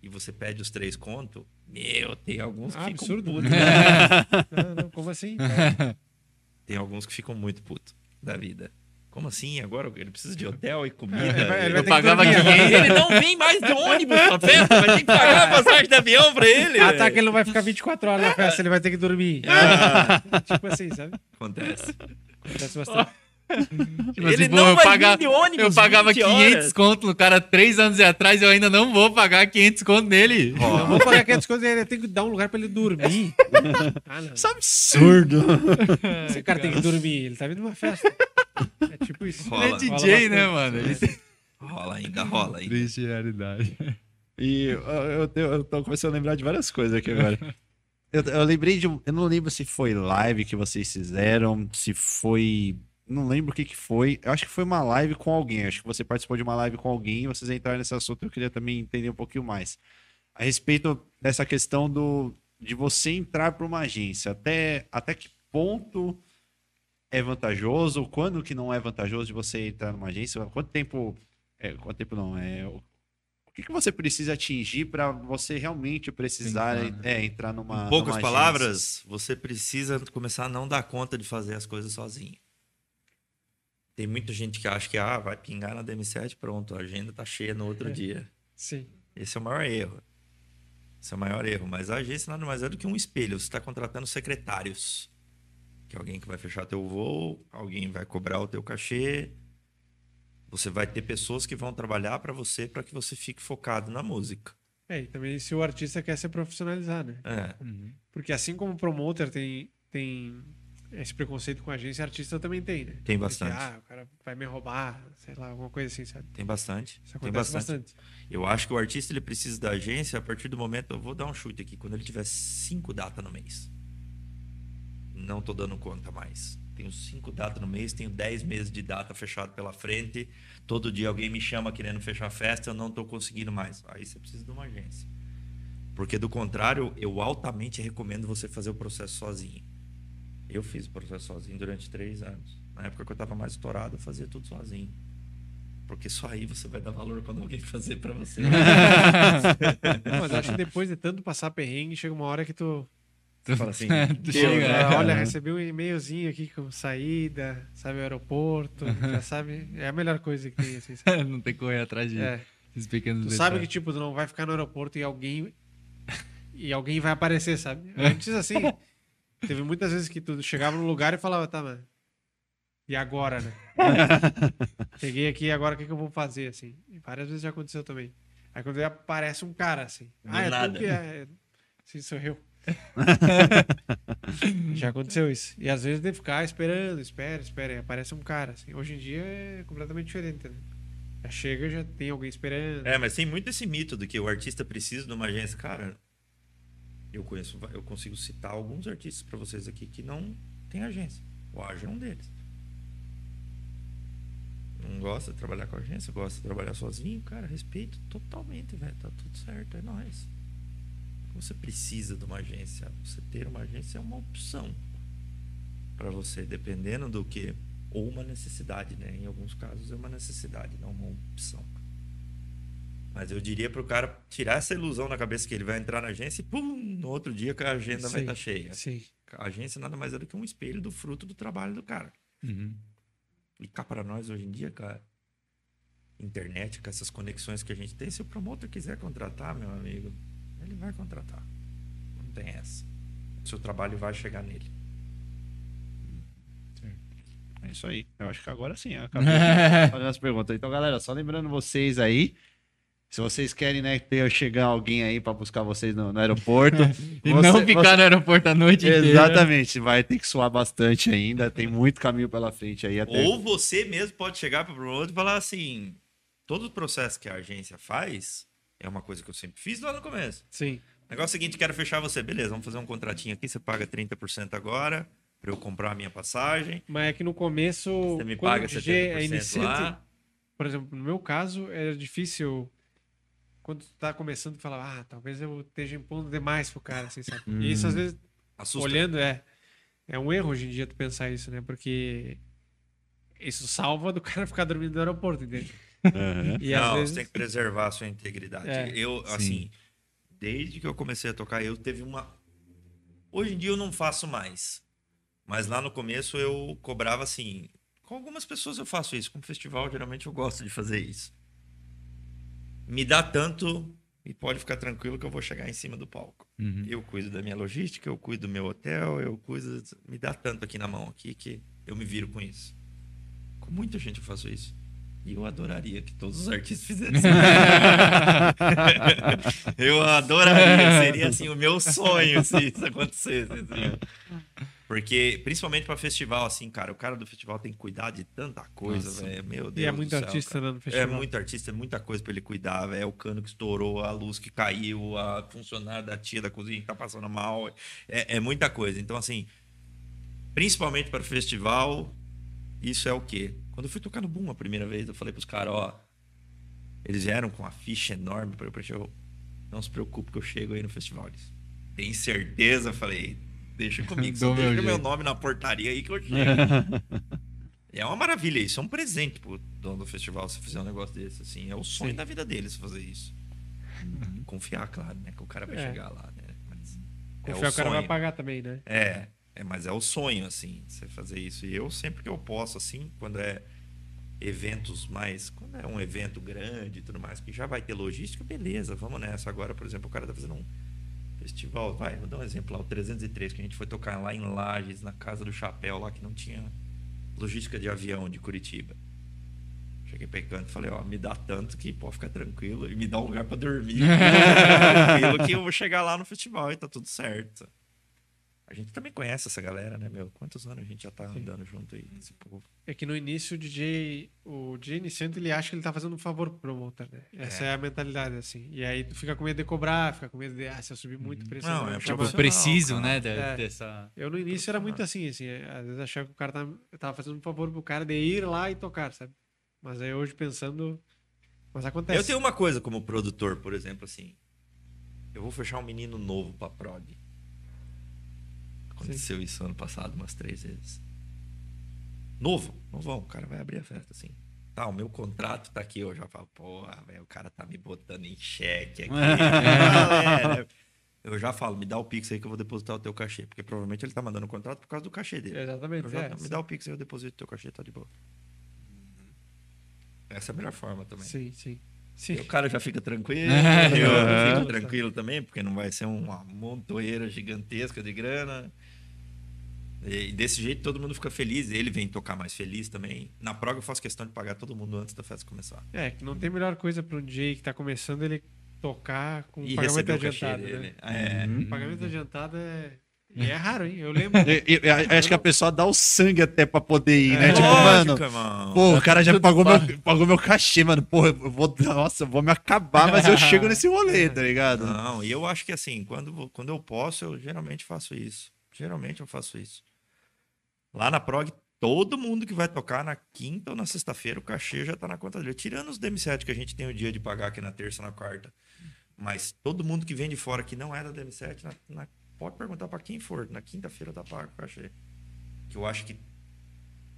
e você pede os 3 conto, meu, tem alguns que Ah, ficam absurdo. putos. (laughs) não, não, como assim? Tem alguns que ficam muito putos da vida. Como assim? Agora ele precisa de hotel e comida. Ele vai- ele Eu pagava dormir 500. agora. Ele não vem mais de ônibus pra festa, vai ter que pagar a passagem de avião pra ele. Ah, tá, que ele não vai ficar 24 horas na festa, ele vai ter que dormir. Ah, tipo assim, sabe? acontece. Acontece bastante. (laughs) Tipo Ele assim, pô, não eu vai paga- vir de ônibus Eu pagava 20 500 horas. conto no cara três anos atrás e eu ainda não vou pagar 500 conto nele. Não vou pagar 500 coisas, ele tem que dar um lugar pra ele dormir. (laughs) Ah. Isso é absurdo. Esse cara tem que dormir, ele tá vindo numa festa. É tipo isso. Rola. Ele é DJ, né, mano? Ele... Rola ainda, rola ainda. Triste realidade. E eu, eu, tenho- eu tô começando a lembrar de várias coisas aqui agora. (laughs) Eu, eu lembrei de. um- Eu não lembro se foi live que vocês fizeram, se foi. Não lembro o que que foi. Eu acho que foi uma live com alguém. Acho que você participou de uma live com alguém e vocês entraram nesse assunto. Eu queria também entender um pouquinho mais. A respeito dessa questão do, de você entrar para uma agência. Até, até que ponto é vantajoso? Quando que não é vantajoso de você entrar numa agência? Quanto tempo. É, quanto tempo não? É, o o que, que você precisa atingir para você realmente precisar Pensar, né? é, entrar numa. Em poucas numa palavras, você precisa começar a não dar conta de fazer as coisas sozinho. Tem muita gente que acha que ah, vai pingar na DM7, pronto, a agenda tá cheia no outro dia. Sim. Esse é o maior erro. Esse é o maior erro. Mas a agência nada mais é do que um espelho. Você está contratando secretários. Que é alguém que vai fechar teu voo, alguém vai cobrar o teu cachê. Você vai ter pessoas que vão trabalhar para você para que você fique focado na música. É, e também se o artista quer se profissionalizar, né? É. Porque assim como o promoter tem, tem esse preconceito com a agência, artista também tem, né? Tem Porque, bastante. ah, o cara vai me roubar, sei lá, alguma coisa assim, sabe? Tem bastante. Isso Tem bastante. bastante. Eu acho que o artista ele precisa da agência a partir do momento. Eu vou dar um chute aqui. Quando ele tiver cinco datas no mês. Não tô dando conta mais. Tenho cinco datas no mês, tenho dez meses de data fechado pela frente. Todo dia alguém me chama querendo fechar a festa, eu não tô conseguindo mais. Aí você precisa de uma agência. Porque do contrário, eu altamente recomendo você fazer o processo sozinho. Eu fiz o processo sozinho durante três anos. Na época que eu tava mais estourado, eu fazia tudo sozinho. Porque só aí você vai dar valor quando alguém fazer para você. (laughs) Mas acho que (laughs) depois de tanto passar perrengue, chega uma hora que tu, Você fala assim, (laughs) Tu chega, ah, é. olha, recebi um e-mailzinho aqui com saída, sabe, o aeroporto, já sabe, é a melhor coisa que tem, assim, sabe? Não tem que correr atrás de É. esses pequenos Tu detalhes. sabe que, tipo, tu não vai ficar no aeroporto e alguém. E alguém vai aparecer, sabe? Antes, assim. Teve muitas vezes que tu chegava no lugar e falava, tá, mano. E agora, né? (laughs) Cheguei aqui, agora o que, que eu vou fazer, assim? E várias vezes já aconteceu também. Aí quando aparece um cara, assim. Do ah, é nada. que é. Sim, sou eu. (laughs) já aconteceu isso. E às vezes de ficar esperando, espera, espera. E aparece um cara, assim. Hoje em dia é completamente diferente, né? Já chega, já tem alguém esperando. É, mas tem muito esse mito do que o artista precisa de uma agência. Cara, eu conheço, eu consigo citar alguns artistas para vocês aqui que não tem agência. O Aja é um deles. Não gosta de trabalhar com agência, gosta de trabalhar sozinho. Cara, respeito totalmente, velho. Tá tudo certo, é nóis. Você precisa de uma agência. Você ter uma agência é uma opção para você, dependendo do que. Ou uma necessidade, né? Em alguns casos é uma necessidade, não uma opção. Mas eu diria pro cara tirar essa ilusão na cabeça que ele vai entrar na agência e pum, no outro dia que a agenda vai Sim, estar cheia. Sim. A agência nada mais é do que um espelho do fruto do trabalho do cara. Uhum. E cá para nós hoje em dia, cara, internet, com essas conexões que a gente tem, se o promotor quiser contratar, meu amigo, ele vai contratar. Não tem essa. O seu trabalho vai chegar nele. É isso aí. Eu acho que agora sim. eu Acabei de (laughs) fazer as perguntas. Então, galera, só lembrando vocês aí. Se vocês querem, né, ter chegar alguém aí para buscar vocês no, no aeroporto. (laughs) E você- não ficar você- no aeroporto a noite inteira. Exatamente, vai ter que suar bastante ainda. Tem muito caminho pela frente aí. Até... Ou você mesmo pode chegar para o promotor e falar assim: todo o processo que a agência faz é uma coisa que eu sempre fiz lá no começo. Sim. Negócio é o seguinte, quero fechar você. Beleza, vamos fazer um contratinho aqui, você paga 30% agora para eu comprar a minha passagem. Mas é que no começo, Você me quando paga o DJ é 70% iniciante, lá. por exemplo, no meu caso, era difícil quando tu tá começando falar, ah, talvez eu esteja impondo demais pro cara, assim, sabe? E isso às vezes, Assusta. olhando, é, é um erro hoje em dia tu pensar isso, né? Porque isso salva do cara (laughs) ficar dormindo no aeroporto, entende? Aham. E não, vezes... você tem que preservar a sua integridade. É. eu, assim, desde que eu comecei a tocar, eu teve uma. Hoje em dia eu não faço mais. Mas lá no começo eu cobrava assim. Com algumas pessoas eu faço isso. Com festival, geralmente eu gosto de fazer isso. Me dá tanto e pode ficar tranquilo que eu vou chegar em cima do palco. Uhum. Eu cuido da minha logística, eu cuido do meu hotel, eu cuido. Me dá tanto aqui na mão aqui que eu me viro com isso. Com muita gente eu faço isso. E eu adoraria que todos os artistas fizessem. (laughs) eu adoraria, seria assim o meu sonho se isso acontecesse. assim. Porque, principalmente pra festival, assim, cara, o cara do festival tem que cuidar de tanta coisa, velho. Meu Deus. E é muito céu, artista cara. né, no É festival. muito artista, é muita coisa pra ele cuidar, velho. É o cano que estourou, a luz que caiu, a funcionária da tia da cozinha que tá passando mal. É, é muita coisa. Então, assim, principalmente para o festival, isso é o quê? Quando eu fui tocar no Boom a primeira vez, eu falei pros caras, ó. Eles vieram com uma ficha enorme para eu show. Não se preocupe que eu chego aí no festival. Eles, tem certeza? Eu falei, deixa (laughs) comigo, só meu deixa meu jeito. nome na portaria aí que eu chego. (laughs) É uma maravilha isso, é um presente pro dono do festival se fizer um negócio desse, assim. É o sonho Sim. da vida deles fazer isso. Confiar, claro, né? Que o cara vai É. chegar lá, né? Mas é Confiar o o cara vai pagar também, né? É, é, mas é o sonho, assim, você fazer isso. E eu, sempre que eu posso, assim, quando é eventos mais. Quando é um evento grande e tudo mais, que já vai ter logística, beleza, vamos nessa. Agora, por exemplo, o cara tá fazendo um festival, vai, vou dar um exemplo lá, o 303, que a gente foi tocar lá em Lages, na Casa do Chapéu, lá que não tinha logística de avião de Curitiba. Cheguei pra canto e falei, ó, me dá tanto que pode ficar tranquilo e me dá um lugar pra dormir. (laughs) tranquilo que eu vou chegar lá no festival e tá tudo certo. A gente também conhece essa galera, né, meu? Quantos anos a gente já tá andando junto aí, esse povo? É que no início o DJ, o DJ iniciante, ele acha que ele tá fazendo um favor pro promotor, né? Essa é. a mentalidade, assim. E aí tu fica com medo de cobrar, fica com medo de, ah, se eu subir muito o preço, Não, é. Tipo, preciso, cara. né? de- É. Dessa. Eu no início era muito assim, assim. Às vezes achava que o cara tava, eu tava fazendo um favor pro cara de ir lá e tocar, sabe? Mas aí hoje pensando. Mas acontece. Eu tenho uma coisa como produtor, por exemplo, assim. Eu vou fechar um menino novo pra prod. Aconteceu isso ano passado umas três vezes. Novo, novão, o cara vai abrir a festa assim. Tá, o meu contrato tá aqui, eu já falo, porra, velho, o cara tá me botando em xeque aqui. (laughs) galera. Eu já falo, me dá o Pix aí que eu vou depositar o teu cachê. Porque provavelmente ele tá mandando o contrato por causa do cachê dele. Exatamente. Já- é, me dá o Pix aí, eu deposito o teu cachê, tá de boa. Essa é a melhor forma também. Sim, sim. Sim. O cara já fica tranquilo, (laughs) eu fico tranquilo também, porque não vai ser uma montoeira gigantesca de grana. E desse jeito todo mundo fica feliz, ele vem tocar mais feliz também. Na prog eu faço questão de pagar todo mundo antes da festa começar. É, que não tem melhor coisa para um DJ que tá começando ele tocar com E pagamento adiantado, dele. né? É. Uhum. Pagamento adiantado é. (laughs) E é raro, hein? Eu lembro. Eu, eu- eu acho que a pessoa dá o sangue até pra poder ir, né? É, tipo, Lógico, mano, irmão. pô, o cara já pagou pago. meu, pagou meu cachê, mano. Pô, eu vou, nossa, eu vou me acabar, mas eu chego nesse rolê, (laughs) tá ligado? Não, e eu acho que assim, quando, quando eu posso, eu geralmente faço isso. Geralmente eu faço isso. Lá na prog, todo mundo que vai tocar na quinta ou na sexta-feira, o cachê já tá na conta dele. Tirando os DM7 que a gente tem o dia de pagar aqui na terça, na quarta. Mas todo mundo que vem de fora que não é da DM7, na, na- pode perguntar pra quem for. Na quinta-feira tá pago o cachê. Que eu acho que.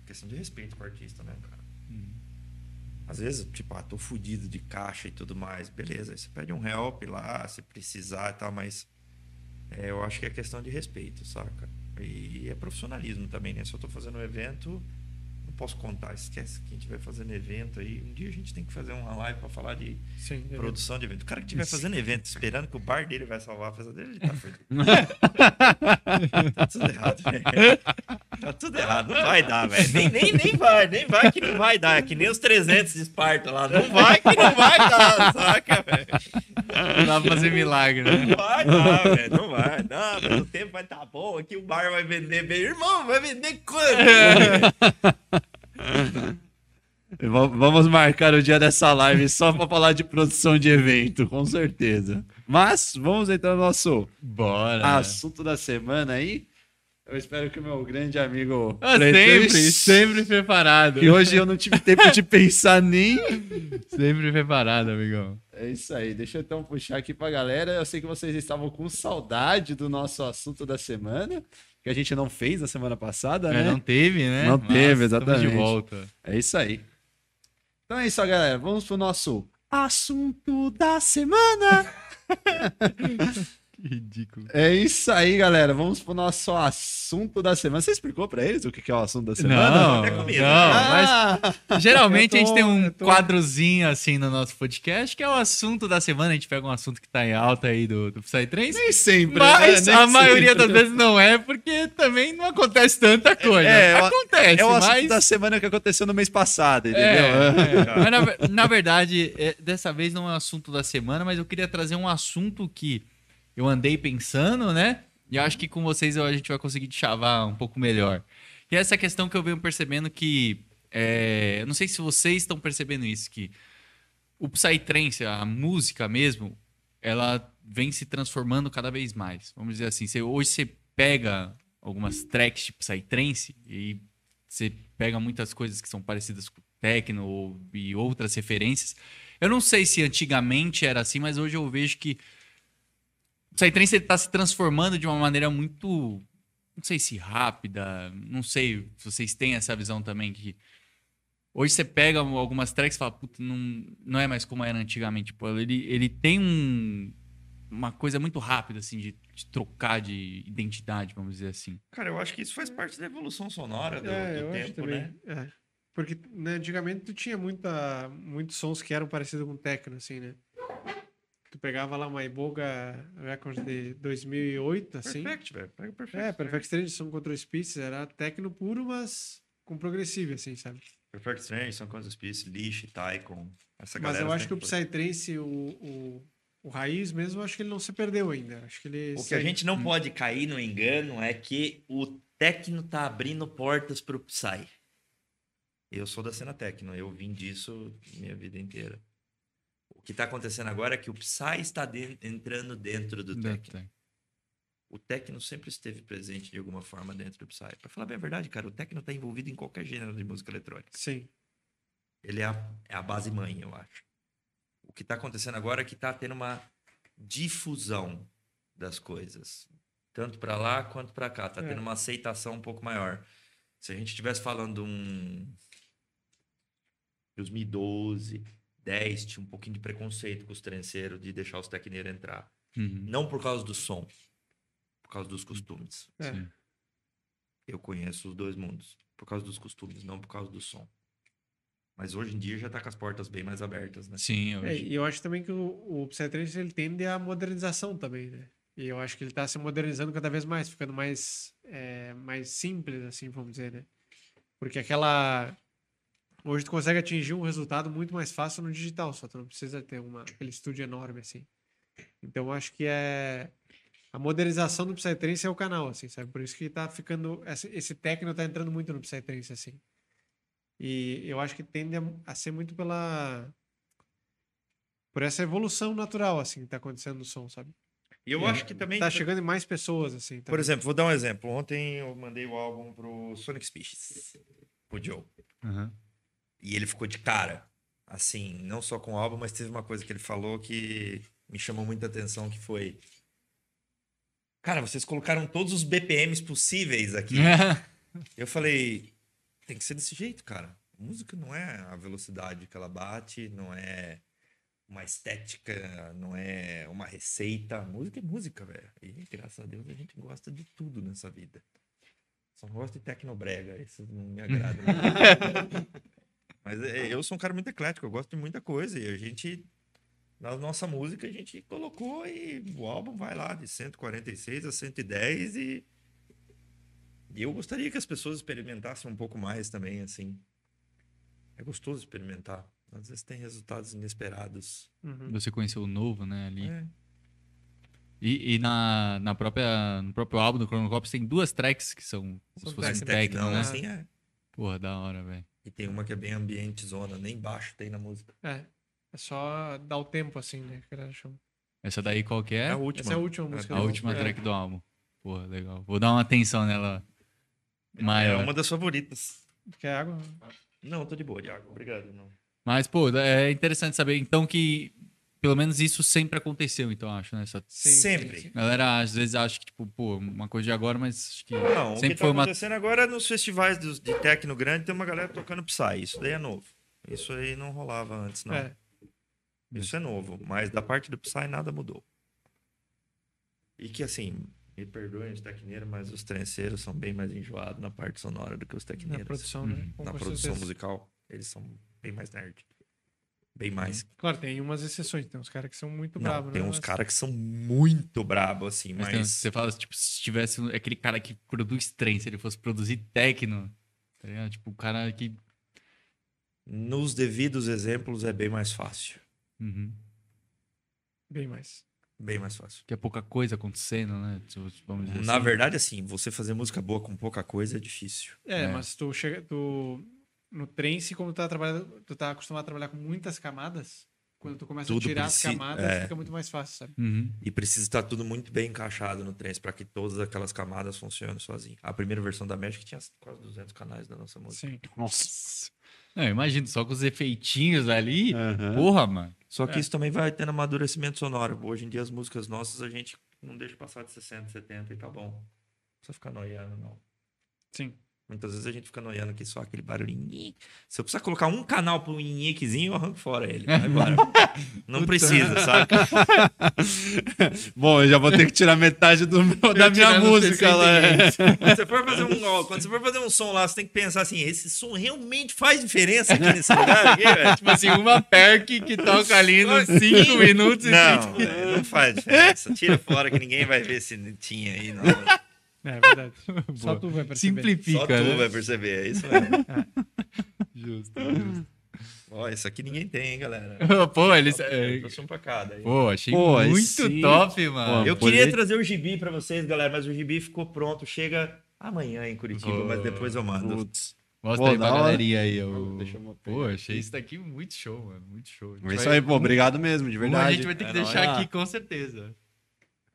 Questão de respeito com o artista, né, cara? Às vezes, tipo, ah, tô fudido de caixa e tudo mais. Beleza, aí você pede um help lá, se precisar e tal, mas é, eu acho que é questão de respeito, saca? E é profissionalismo também, né? Se eu tô fazendo um evento, posso contar. Esquece quem estiver fazendo evento aí. Um dia a gente tem que fazer uma live pra falar de Sim, produção de evento. O cara que estiver fazendo evento esperando que o bar dele vai salvar a festa dele, ele tá fudido. (laughs) tá tudo errado, velho. Tá tudo errado. Não vai dar, velho. Nem, nem, nem vai, nem vai que não vai dar. É que nem os 300 de Esparta lá. Não vai que não vai dar, saca, velho? Não dá pra fazer milagre, né? Não vai dar, velho. Não vai. Não, mas o tempo vai estar tá bom. Aqui o bar vai vender bem. Irmão, vai vender quanto? (laughs) (laughs) Va- Vamos marcar o dia dessa live só pra falar de produção de evento, com certeza. Mas vamos entrar no nosso Bora. assunto da semana aí. Eu espero que o meu grande amigo Ah, sempre, sempre preparado. que hoje eu não tive tempo de pensar nem. (laughs) Sempre preparado, amigão. É isso aí, deixa eu então puxar aqui pra galera. Eu sei que vocês estavam com saudade do nosso assunto da semana, que a gente não fez na semana passada, É, né? não teve, né? Não Mas teve, exatamente. de volta. É isso aí. Então é isso, ó, galera. Vamos pro nosso assunto da semana. (laughs) Ridículo. É isso aí, galera. Vamos pro nosso assunto da semana. Você explicou pra eles o que é o assunto da semana? Não, É não, comida. mas Ah, geralmente Eu a gente tô- tem um tô- quadrozinho assim no nosso podcast, que é o assunto da semana. A gente pega um assunto que tá em alta aí do, do Psytrance. nem sempre. Mas né? Nem a maioria sempre. das vezes não é, porque também não acontece tanta coisa. É, é o- acontece, É o assunto mas... da semana que aconteceu no mês passado, entendeu? É, (laughs) é. Mas na, na verdade, é, dessa vez não é o assunto da semana, mas eu queria trazer um assunto que eu andei pensando, né? E acho que com vocês a gente vai conseguir chavar um pouco melhor. E essa questão que eu venho percebendo que. é, eu não sei se vocês estão percebendo isso, que o Psytrance, a música mesmo, ela vem se transformando cada vez mais. Vamos dizer assim, você- hoje você pega algumas tracks de Psytrance e você pega muitas coisas que são parecidas com techno e outras referências. Eu não sei se antigamente era assim, mas hoje eu vejo que o Psytrance está se transformando de uma maneira muito, não sei se rápida, não sei se vocês têm essa visão também que hoje você pega algumas tracks e fala, puta, não, não é mais como era antigamente. Tipo, ele, ele tem um, uma coisa muito rápida assim de, de trocar de identidade, vamos dizer assim. Cara, eu acho que isso faz parte da evolução sonora do, É, do tempo, também. né? É. Porque né, antigamente tu tinha muita, muitos sons que eram parecidos com techno, assim, né? Tu pegava lá uma Iboga Records de 2008, assim. Perfect, velho. Pega Perfect. É, Perfect Strange, São Control Species, era techno puro, mas com progressivo, assim, sabe? Perfect Strange, São Quantos Species, Leash, Tycoon. Essa Mas galera eu acho que o. Psytrance, o, o, o raiz mesmo, eu acho que ele não se perdeu ainda. Acho que ele O que a gente não pode cair no engano é que o Tecno tá abrindo portas pro Psy. Eu sou da cena Tecno, eu vim disso minha vida inteira. O que tá acontecendo agora é que o Psy está de- entrando dentro do Tecno. O Tecno sempre esteve presente de alguma forma dentro do Psy. Pra falar bem a verdade, cara, o Tecno tá envolvido em qualquer gênero de música eletrônica. Sim. Ele é a, é a base mãe, eu acho. O que está acontecendo agora é que está tendo uma difusão das coisas. Tanto para lá quanto para cá. Está É. tendo uma aceitação um pouco maior. Se a gente estivesse falando um 2012, 10, tinha um pouquinho de preconceito com os trenceiros de deixar os tecneiros entrar. Uhum. Não por causa do som, por causa dos costumes. É. Eu conheço os dois mundos. Por causa dos costumes, não por causa do som. Mas hoje em dia já tá com as portas bem mais abertas, né? Sim, É, hoje. e eu acho também que o, o Psytrance ele tende à modernização também, né? E eu acho que ele tá se modernizando cada vez mais, ficando mais, é, mais simples, assim, vamos dizer, né? Porque aquela... Hoje tu consegue atingir um resultado muito mais fácil no digital, só tu não precisa ter uma, aquele estúdio enorme, assim. Então eu acho que é... A modernização do Psytrance é o canal, assim, sabe? Por isso que tá ficando... Esse, techno tá entrando muito no Psytrance, assim. E eu acho que tende a, a ser muito pela por essa evolução natural, assim, que tá acontecendo no som, sabe? E eu E acho que também. Tá chegando em mais pessoas, assim. Por também. exemplo, vou dar um exemplo. Ontem eu mandei o álbum pro Sonic Species, pro Joe. Uhum. E ele ficou de cara. Assim, não só com o álbum, mas teve uma coisa que ele falou que me chamou muita atenção, que foi... Cara, vocês colocaram todos os BPMs possíveis aqui. (laughs) Eu falei, tem que ser desse jeito, cara. A música não é a velocidade que ela bate, não é uma estética, não é uma receita. A música é música, velho. E graças a Deus a gente gosta de tudo nessa vida. Só não gosto de tecnobrega, isso não me agrada. (laughs) Mas é, eu sou um cara muito eclético, eu gosto de muita coisa. E a gente, na nossa música, a gente colocou e o álbum vai lá de 146 a 110 e e eu gostaria que as pessoas experimentassem um pouco mais também, assim. É gostoso experimentar. Às vezes tem resultados inesperados. Uhum. Você conheceu o novo, né, ali. É. E, e na, na própria, no próprio álbum do Chronocops tem duas tracks que são como São se fossem techno, Não, né? assim é. Porra, da hora, velho. E tem uma que é bem ambiente zona, nem baixo tem na música. É. É só dar o tempo, assim, né? Que ela chama. Essa daí qual que é? É a última. Essa é a última música. A do- última é. track do álbum. Porra, legal. Vou dar uma atenção nela É maior. uma das favoritas. Quer água? Não, tô de boa, Diago. Obrigado. Não. Mas, pô, é interessante saber, então, que pelo menos isso sempre aconteceu, então, acho, né? Essa... Sempre. A galera às vezes acha que, tipo, pô, uma coisa de agora, mas acho que Não, o sempre que tá foi uma. acontecendo agora nos festivais de techno grande tem uma galera tocando Psy. Isso daí é novo. Isso aí não rolava antes, não. É. Isso é novo. Mas da parte do Psy nada mudou. E que assim, me perdoem os tecneiros, mas os trenceiros são bem mais enjoados na parte sonora do que os Na tecneiros. produção, né? Uhum. Com Na com produção certeza. musical, eles são bem mais nerd. Bem mais. Claro, tem umas exceções. Tem uns caras que são muito Não, bravos, tem né? uns caras que são muito brabos, assim, Mas mas. você fala, tipo, se tivesse aquele cara que produz trem, se ele fosse produzir techno, tá ligado? Tipo, o cara que. Nos devidos exemplos é bem mais fácil. Uhum. Bem mais. Bem mais fácil. Que é pouca coisa acontecendo, né? Vamos dizer Na assim. verdade, assim, você fazer música boa com pouca coisa é difícil. É, É. mas tu chega. Tu, no trance, como tu tá, trabalhando, tu tá acostumado a trabalhar com muitas camadas, quando tu começa Tudo a tirar preci- as camadas, é. fica muito mais fácil, sabe? Uhum. E precisa estar tudo muito bem encaixado no trance para que todas aquelas camadas funcionem sozinho. A primeira versão da Magic tinha quase 200 canais da nossa música. Sim. Nossa. Não, imagina, só com os efeitinhos ali. Aham. Porra, mano. Só que É. isso também vai tendo amadurecimento sonoro. Hoje em dia, as músicas nossas, a gente não deixa passar de 60, 70 e tá bom. Não precisa ficar noiando, não. Sim. Muitas vezes a gente fica noiando aqui só aquele barulhinho. Se eu precisar colocar um canal pro nhequezinho, eu arranco fora ele. Vai embora. (laughs) Não precisa, sabe? (laughs) Bom, eu já vou ter que tirar metade do meu- da minha música lá. é. Quando você for fazer um, ó, quando você for fazer um som lá, você tem que pensar assim: esse som realmente faz diferença aqui nesse lugar, aqui, velho? Tipo assim, uma perk que toca ali nos 5 minutos e Não, velho, não faz diferença. Tira fora que ninguém vai ver se tinha aí. Não. É verdade. (laughs) Só tu vai perceber. simplifica. Só tu né? vai perceber, é isso mesmo. Justo, justo. Ó, isso aqui ninguém tem, hein, galera. (laughs) Pô, eles. Eu é, trouxe um pra cada aí. Pô, achei Pô, muito sim. top, mano. Eu queria trazer o gibi pra vocês, galera, mas o gibi ficou pronto. Chega amanhã em Curitiba, Oh, mas depois eu mando. Putz. Mostra Pô, aí pra galerinha aí. O... Deixa eu Pô, achei isso daqui muito show, mano. Muito show. É isso aí, pô. Obrigado mesmo, de verdade. a gente vai ter que É deixar nóis. aqui com certeza.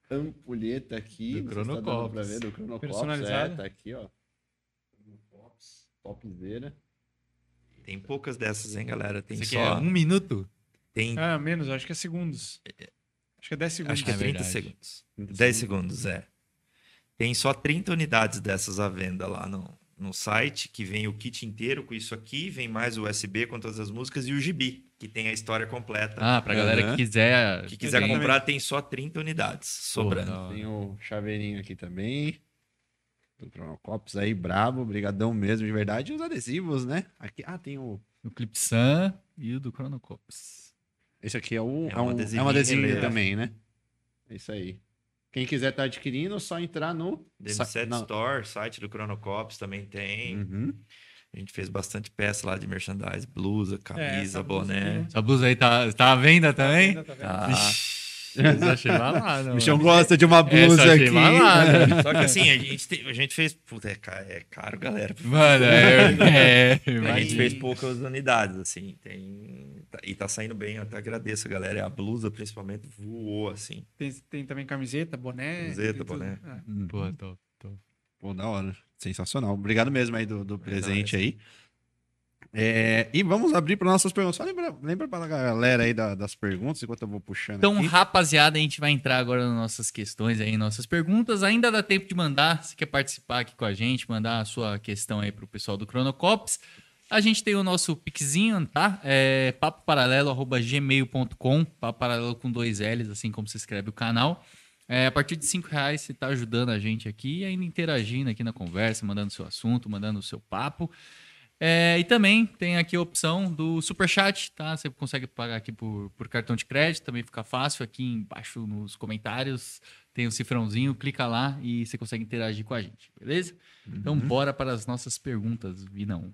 Ampulheta aqui. Do tá Cronocops. pra ver, do Cronocops. Personalizada. É, tá aqui, ó. Cronocops, Topzera. Tem poucas dessas, hein, galera? Tem aqui só. é um minuto? Tem, Ah, menos, acho que é segundos. Acho que é 10 segundos. acho que é É 30 verdade. segundos. 10 segundos, é. Tem só 30 unidades dessas à venda lá no, no site, que vem o kit inteiro com isso aqui, vem mais o USB com todas as músicas e o gibi, que tem a história completa. Ah, pra galera Aham. que quiser. que quiser exatamente. comprar, tem só 30 unidades sobrando. hora. Tem o chaveirinho aqui também. Do Cronocops aí, brabo. Brigadão mesmo, de verdade. E os adesivos, né? Aqui, ah, tem o... O Clipsan e o do Chronocops. Esse aqui é, o, É é, um adesivinho é um adesivinho relevo. também, né? É isso aí. Quem quiser estar adquirindo, é só entrar no... DM7 sa- na- Store, site do Chronocops também tem. Uhum. A gente fez bastante peça lá de merchandise, blusa, camisa, essa blusa boné. Essa blusa aí tá, tá à venda também? Tá vendo? Tá. Ixi, eu achei balada, O Michel mano. gosta de uma Essa blusa achei aqui. balada. (laughs) Só que assim, a gente, te- a gente fez. Puta, é ca- é caro, galera. Mano, é. é A gente fez poucas unidades, assim. Tem, tá- e tá saindo bem, eu até agradeço a galera. A blusa, principalmente, voou, assim. Tem, tem também camiseta, boné. Camiseta, boné. Ah, Pô, top, top. Pô, da hora. Sensacional. Obrigado mesmo aí do, do presente aí. É, e vamos abrir para nossas perguntas. Só lembra, lembra para a galera aí da- das perguntas, enquanto eu vou puxando Então, aqui. rapaziada, a gente vai entrar agora nas nossas questões aí, nossas perguntas. Ainda dá tempo de mandar, se quer participar aqui com a gente, mandar a sua questão aí pro pessoal do Chronocops. A gente tem o nosso pixinho, tá? É papoparalelo.gmail.com, papo paralelo com dois L's, assim como se escreve o canal. É, a partir de cinco reais você tá ajudando a gente aqui, ainda interagindo aqui na conversa, mandando seu assunto, mandando o seu papo. É, e também tem aqui a opção do Superchat, tá? Você consegue pagar aqui por, por cartão de crédito, também fica fácil. Aqui embaixo nos comentários tem o cifrãozinho, clica lá e você consegue interagir com a gente, beleza? Então bora para as nossas perguntas, Vinão.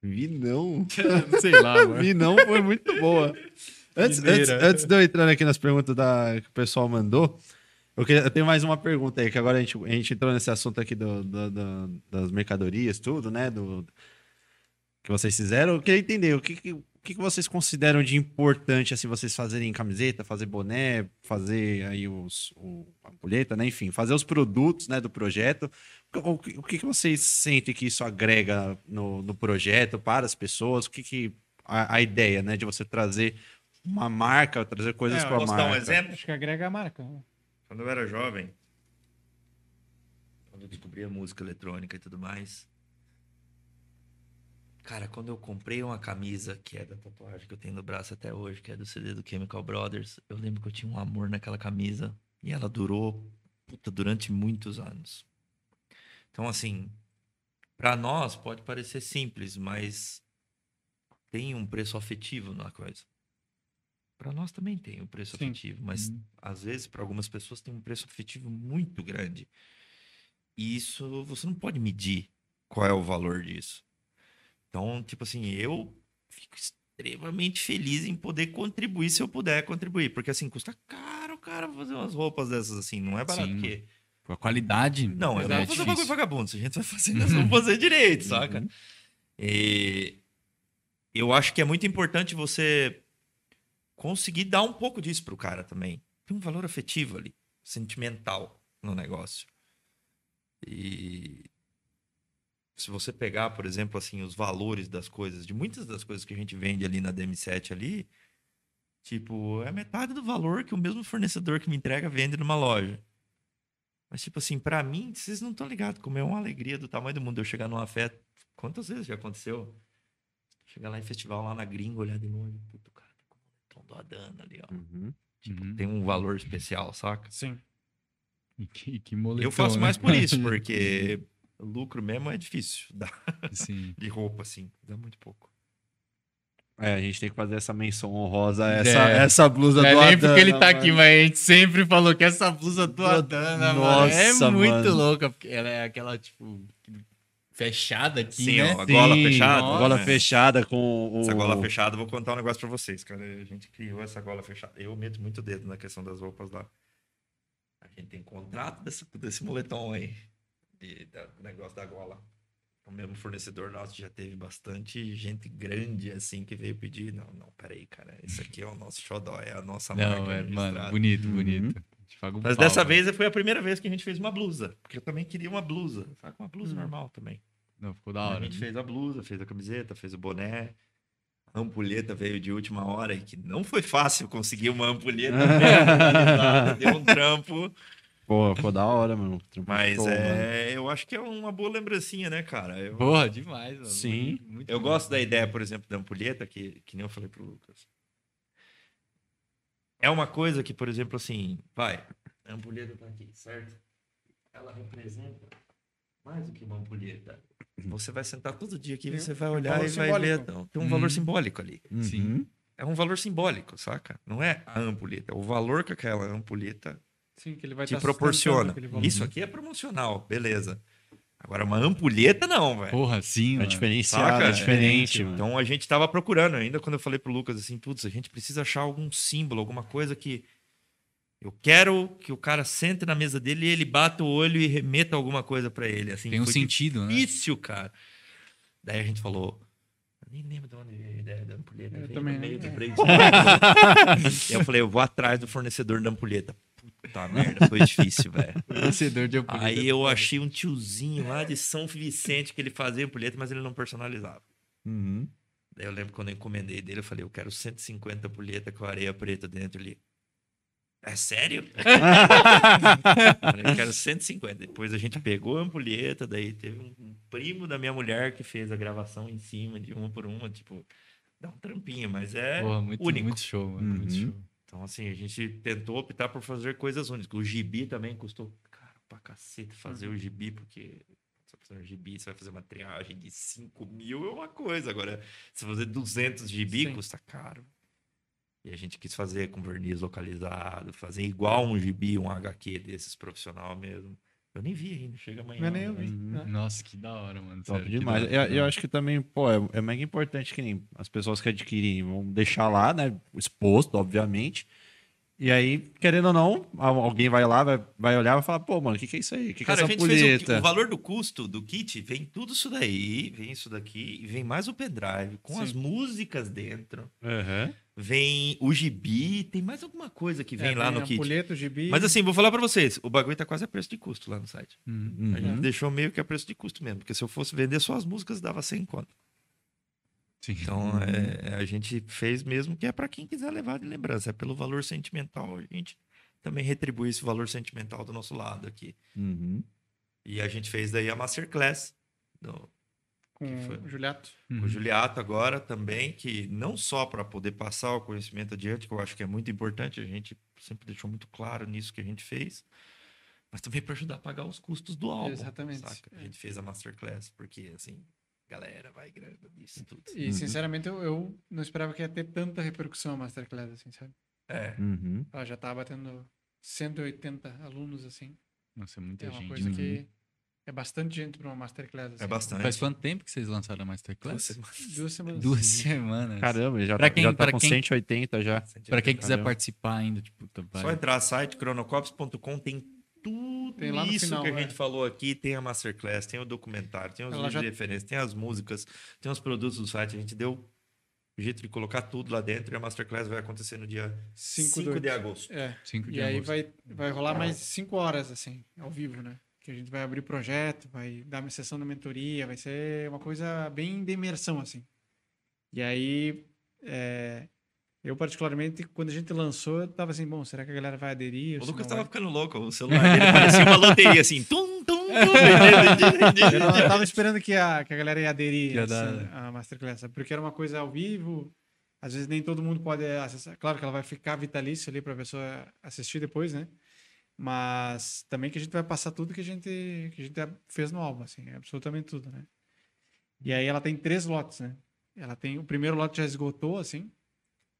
Vi não. (laughs) Sei lá, mano. Vi não foi muito boa. (laughs) Antes, antes, antes de eu entrar aqui nas perguntas da, que o pessoal mandou, eu, queria- eu tenho mais uma pergunta aí, que agora a gente, a gente entrou nesse assunto aqui do, do- do- das mercadorias, tudo, né? Do, que vocês fizeram. Eu queria entender o que, que, o que vocês consideram de importante, assim, vocês fazerem camiseta, fazer boné, fazer aí os, o, a ampulheta, né? Enfim, fazer os produtos né, do projeto. O, que- o que, que vocês sentem que isso agrega no, no projeto para as pessoas? O que, que a, a ideia, né, de você trazer uma marca, trazer coisas É, para a Posso marca? dar um exemplo? Acho que agrega a marca. né? Quando eu era jovem, quando eu descobri a música eletrônica e tudo mais. Cara, quando eu comprei uma camisa que é da tatuagem que eu tenho no braço até hoje, que é do CD do Chemical Brothers, eu lembro que eu tinha um amor naquela camisa E ela durou puta, durante muitos anos. Então, assim, para nós pode parecer simples, mas tem um preço afetivo na coisa. Para nós também tem um preço Sim. afetivo, mas Uhum. às vezes para algumas pessoas tem um preço afetivo muito grande. E isso você não pode medir qual é o valor disso. Então, tipo assim, eu fico extremamente feliz em poder contribuir se eu puder contribuir, porque assim custa caro, cara, fazer umas roupas dessas assim, não é barato Sim. porque Com a qualidade. não, eu é não vou fazer um bagulho vagabundo. Se a gente vai fazer, nós vamos fazer direito, saca? Uhum. E eu acho que é muito importante você conseguir dar um pouco disso pro cara também. Tem um valor afetivo ali, sentimental no negócio. E se você pegar, por exemplo, assim, os valores das coisas, de muitas das coisas que a gente vende ali na DM7 ali, tipo, é metade do valor que o mesmo fornecedor que me entrega vende numa loja. Mas, tipo assim, pra mim, vocês não estão ligados como é uma alegria do tamanho do mundo eu chegar numa festa. Quantas vezes já aconteceu? Chegar lá em festival, lá na gringa, olhar de longe. Puto, cara, tá com o moletom do Adana ali, ó. Uhum. Tipo, Uhum. tem um valor especial, saca? Sim. E que, que moletom, eu faço né? mais por isso, (laughs) porque lucro mesmo é difícil (laughs) dar Sim. de roupa, assim. Dá muito pouco. É, a gente tem que fazer essa menção honrosa, a essa, É. essa blusa Não do é nem Adana, porque ele tá aqui, mano. mas a gente sempre falou que essa blusa do Adana, mano, é Nossa, muito mano. louca. Porque ela é aquela, tipo, fechada aqui, Sim, né? ó, a gola fechada. nossa. Gola É. fechada com o... Essa gola fechada, vou contar um negócio pra vocês, cara. A gente criou essa gola fechada. Eu meto muito dedo na questão das roupas lá. A gente tem contrato desse, desse moletom aí. De, da- do negócio da gola. O mesmo fornecedor nosso já teve bastante gente grande assim que veio pedir. Não, não, peraí, cara. Isso aqui é o nosso xodó, é a nossa Não, marca. é, mano, bonito, Uhum. bonito. Um Mas pau, dessa velho. vez foi a primeira vez que a gente fez uma blusa. Porque eu também queria uma blusa. Sabe? Uma blusa Hum. normal também. Não, ficou da a hora. gente né? fez a blusa, fez a camiseta, fez o boné. A ampulheta veio de última hora e que não foi fácil conseguir uma ampulheta (laughs) deu um trampo. Pô, ficou da hora, mano. Trampo Mas show, mano. é, eu acho que é uma boa lembrancinha, né, cara? Eu, Porra, demais, mano. Sim. Muito, muito eu bom. gosto da ideia, por exemplo, da ampulheta, que, que nem eu falei pro Lucas. É uma coisa que, por exemplo, assim, vai, a ampulheta tá aqui, certo? Ela representa mais do que uma ampulheta. Você vai sentar todo dia aqui, você um vai olhar valor e vai ver. simbólico. Não, tem um Uhum. valor simbólico ali. Uhum. Sim. É um valor simbólico, saca? Não é a ampulheta, é o valor que aquela ampulheta Sim, que ele vai te tá proporciona. Isso aqui é promocional, beleza. Agora, uma ampulheta não, velho. Porra, sim, É mano. diferenciado, Saca? é diferente, mano. Então a gente tava procurando ainda quando eu falei pro Lucas assim, putz, a gente precisa achar algum símbolo, alguma coisa que eu quero que o cara sente na mesa dele e ele bata o olho e remeta alguma coisa pra ele, assim. Tem um foi sentido, né? difícil, cara. Daí a gente falou, eu nem lembro de onde veio a ideia da ampulheta. Eu veio também no meio não, do. E (laughs) eu falei, eu vou atrás do fornecedor da ampulheta. Puta merda, foi difícil, velho. Vencedor de ampulheta. Aí eu achei um tiozinho lá de São Vicente que ele fazia ampulheta, mas ele não personalizava. Uhum. Daí eu lembro quando eu encomendei dele, eu falei, eu quero 150 ampulheta com areia preta dentro ali. É sério? (laughs) Eu quero 150. Depois a gente pegou a ampulheta, daí teve um, um primo da minha mulher que fez a gravação em cima de uma por uma, tipo, dá um trampinho, mas é Porra, muito, único. muito show, mano. Muito Uhum. show. Então, assim, a gente tentou optar por fazer coisas únicas. O gibi também custou caro pra cacete fazer o gibi, porque você vai fazer um gibi, você vai fazer uma triagem de 5 mil é uma coisa. Agora, se fazer 200 gibi, Sim. custa caro. E a gente quis fazer com verniz localizado, fazer igual um gibi, um HQ desses profissional mesmo. Eu nem vi ainda, chega amanhã. É nem eu né? vi. Uhum. né? Nossa, que da hora, mano. Top sério, demais. Eu, eu acho que também, pô, é, é mega importante que nem as pessoas que adquirem vão deixar lá, né? Exposto, obviamente. E aí, querendo ou não, al- alguém vai lá, vai, vai olhar e vai falar, pô, mano, o que, que é isso aí? O que, que é essa fez o, o valor do custo do kit, vem tudo isso daí, vem isso daqui, vem mais o pendrive, com Sim. as músicas dentro. Aham. Vem o gibi, tem mais alguma coisa que vem É, lá tem no kit. ampulheta, o gibi. Mas assim, vou falar pra vocês, o bagulho tá quase a preço de custo lá no site. Uhum. A gente Uhum. deixou meio que a preço de custo mesmo, porque se eu fosse vender só as músicas, dava 100 conto. Sim. Então, é, a gente fez mesmo que é pra quem quiser levar de lembrança. É pelo valor sentimental, a gente também retribui esse valor sentimental do nosso lado aqui. Uhum. E a gente fez daí a Masterclass do Com foi? o Juliato. Uhum. O Juliato agora também, que não só para poder passar o conhecimento adiante, que eu acho que é muito importante, a gente sempre deixou muito claro nisso que a gente fez, mas também para ajudar a pagar os custos do álbum. Exatamente. saca? A gente fez a Masterclass, porque assim, galera, vai grana nisso tudo. E, sinceramente, eu, eu não esperava que ia ter tanta repercussão a Masterclass, assim, sabe? É. Uhum. Ela já tá batendo 180 alunos, assim. Nossa, muita É uma gente. coisa né? que é bastante gente para uma Masterclass. Assim. É bastante. Faz quanto tempo que vocês lançaram a Masterclass? Duas semanas. Duas semanas. Caramba, ele já, Pra tá, quem- já tá pra com quem- 180 já. Pra quem quiser Caramba. participar ainda, tipo, tá- vai- Só entrar no site cronocops.com tem tudo Tem lá no isso final, que a é. gente falou aqui, tem a Masterclass, tem o documentário, tem os Ela vídeos já- de referência, tem as músicas, tem os produtos do site. A gente deu o jeito de colocar tudo lá dentro e a Masterclass vai acontecer no dia 5 5 do... de agosto. É. cinco de E aí agosto. vai, vai rolar mais cinco horas, assim, ao vivo, né? Que a gente vai abrir projeto, vai dar uma sessão de mentoria, vai ser uma coisa bem de imersão, assim. E aí, é, eu particularmente, quando a gente lançou, eu tava assim, bom, será que a galera vai aderir? O Lucas tava vai? ficando louco, o celular dele parecia uma loteria assim. (laughs) Tum, tum, tum. Eu não eu tava esperando que a, que a galera ia aderir ia assim, dar- à Masterclass, sabe? porque era uma coisa ao vivo, às vezes nem todo mundo pode acessar. Claro que ela vai ficar vitalícia ali para a pessoa assistir depois, né? Mas também que a gente vai passar tudo que a gente, que a gente fez no álbum, assim, absolutamente tudo, né? E aí ela tem três lotes, né? Ela tem o primeiro lote já esgotou, assim,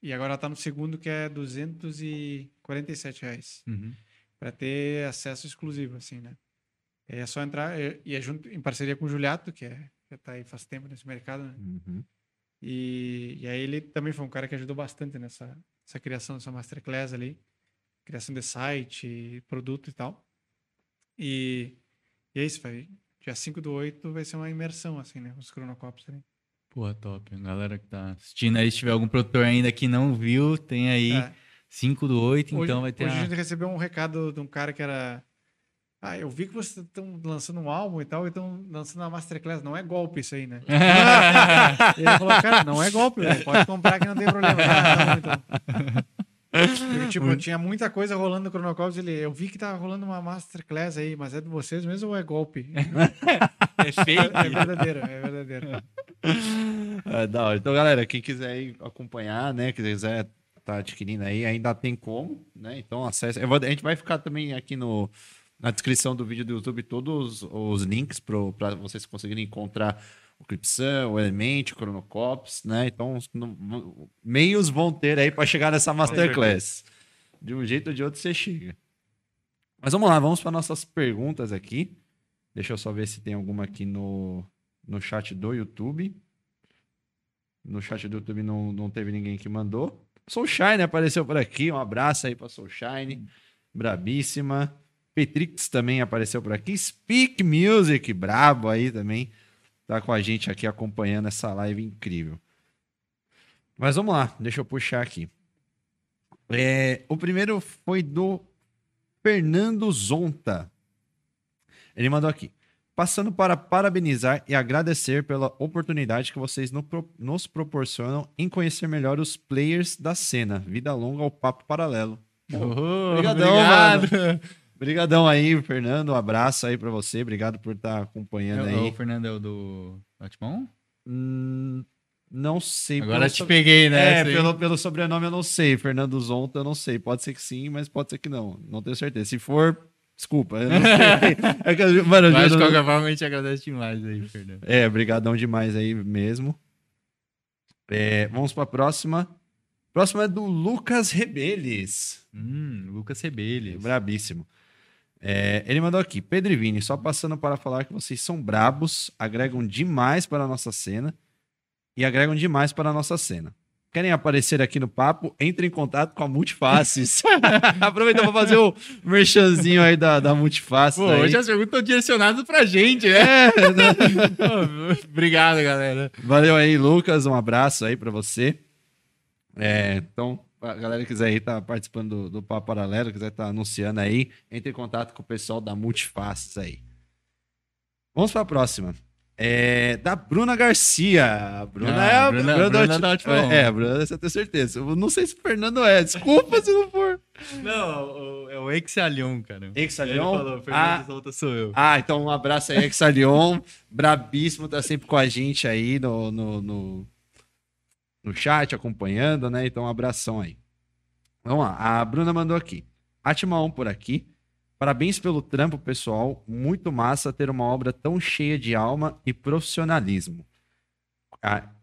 e agora ela tá no segundo que é 247 reais Uhum. para ter acesso exclusivo, assim, né? É só entrar e é junto em parceria com o Juliato, que é já tá aí faz tempo nesse mercado, né? Uhum. E, e aí ele também foi um cara que ajudou bastante nessa, criação dessa masterclass ali, criação de site, produto e tal. E, e é isso, vai. Dia 5 do 8 vai ser uma imersão, assim, né? Os Cronocops ali. Porra, top. A galera que tá assistindo aí, se tiver algum produtor ainda que não viu, tem aí É. 5 do 8, Hoje, então vai ter hoje a a... gente recebeu um recado de um cara que era. Ah, eu vi que vocês estão lançando um álbum e tal, e estão lançando uma masterclass. Não é golpe isso aí, né? (laughs) Ele falou, cara, não é golpe, pode comprar que não tem problema. Ah, tá então. Tipo, tinha muita coisa rolando no Chronocops. Ele, eu vi que tava rolando uma masterclass aí, mas é de vocês mesmo ou é golpe? (laughs) (laughs) É fake? É verdadeiro, é verdadeiro. (laughs) É, da hora. Então, galera, quem quiser acompanhar, né? Quem quiser tá adquirindo aí, ainda tem como, né? Então acessa. Eu vou- a gente vai ficar também aqui no, na descrição do vídeo do YouTube todos os links para vocês conseguirem encontrar o Clipsan, o Element, o Chronocops, né? Então, no- meios vão ter aí para chegar nessa Masterclass. De um jeito ou de outro você chega. Mas vamos lá, vamos para nossas perguntas aqui. Deixa eu só ver se tem alguma aqui no, no chat do YouTube. No chat do YouTube não, não teve ninguém que mandou. Soulshine apareceu por aqui. Um abraço aí pra Soulshine. Brabíssima. Petrix também apareceu por aqui. Speak Music, brabo aí também. Tá com a gente aqui acompanhando essa live incrível. Mas vamos lá, deixa eu puxar aqui. É, o primeiro foi do Fernando Zonta. Ele mandou aqui. Passando para parabenizar e agradecer pela oportunidade que vocês no- pro- nos proporcionam em conhecer melhor os players da cena. Vida longa ao papo paralelo. Oh, Obrigadão, obrigado. mano. Obrigadão aí, Fernando. Um abraço aí pra você. Obrigado por estar acompanhando É, aí. o Fernando é o do Batman? Hum, não sei. Agora te so- peguei, né? É, pelo, pelo sobrenome eu não sei. Fernando Zonta eu não sei. Pode ser que sim, mas pode ser que não. Não tenho certeza. Se for, desculpa. Eu não sei. (laughs) É mano, Mas de qualquer forma a gente agradece demais aí, Fernando. É, brigadão demais aí mesmo. É, vamos pra próxima. Próxima é do Lucas Rebeles. Hum, Lucas Rebelli. Brabíssimo. É, ele mandou aqui, Pedro e Vini, só passando para falar que vocês são brabos, agregam demais para a nossa cena e agregam demais para a nossa cena. Querem aparecer aqui no papo? Entre em contato com a Multifaces. (laughs) Aproveita para fazer o merchanzinho aí da, da Multifaces. Pô, aí. hoje as perguntas estão direcionadas pra gente, né? É, (laughs) Pô, Obrigado, galera. Valeu aí, Lucas. Um abraço aí pra você. É, então, a galera que quiser aí tá participando do, do Papo Paralelo, quiser estar anunciando aí, entre em contato com o pessoal da Multifaces aí. Vamos pra próxima. É, da Bruna Garcia. A Bruna Ah, é a Bruna- Bruna, Bruna da da Ulti- Ultimate. É, a Bruna, você tem certeza. Eu não sei se o Fernando é. Desculpa se não for. Não, o, é o o Exalion, cara. Exalion? Ele falou, Fernando Ah. Solta sou eu. Ah, então um abraço aí, Exalion. brabíssimo, tá sempre com a gente aí no, no, no, no chat, acompanhando, né? Então um abração aí. Vamos lá, a Bruna mandou aqui. Atma 1 por aqui. Parabéns pelo trampo, pessoal. Muito massa ter uma obra tão cheia de alma e profissionalismo. Ah,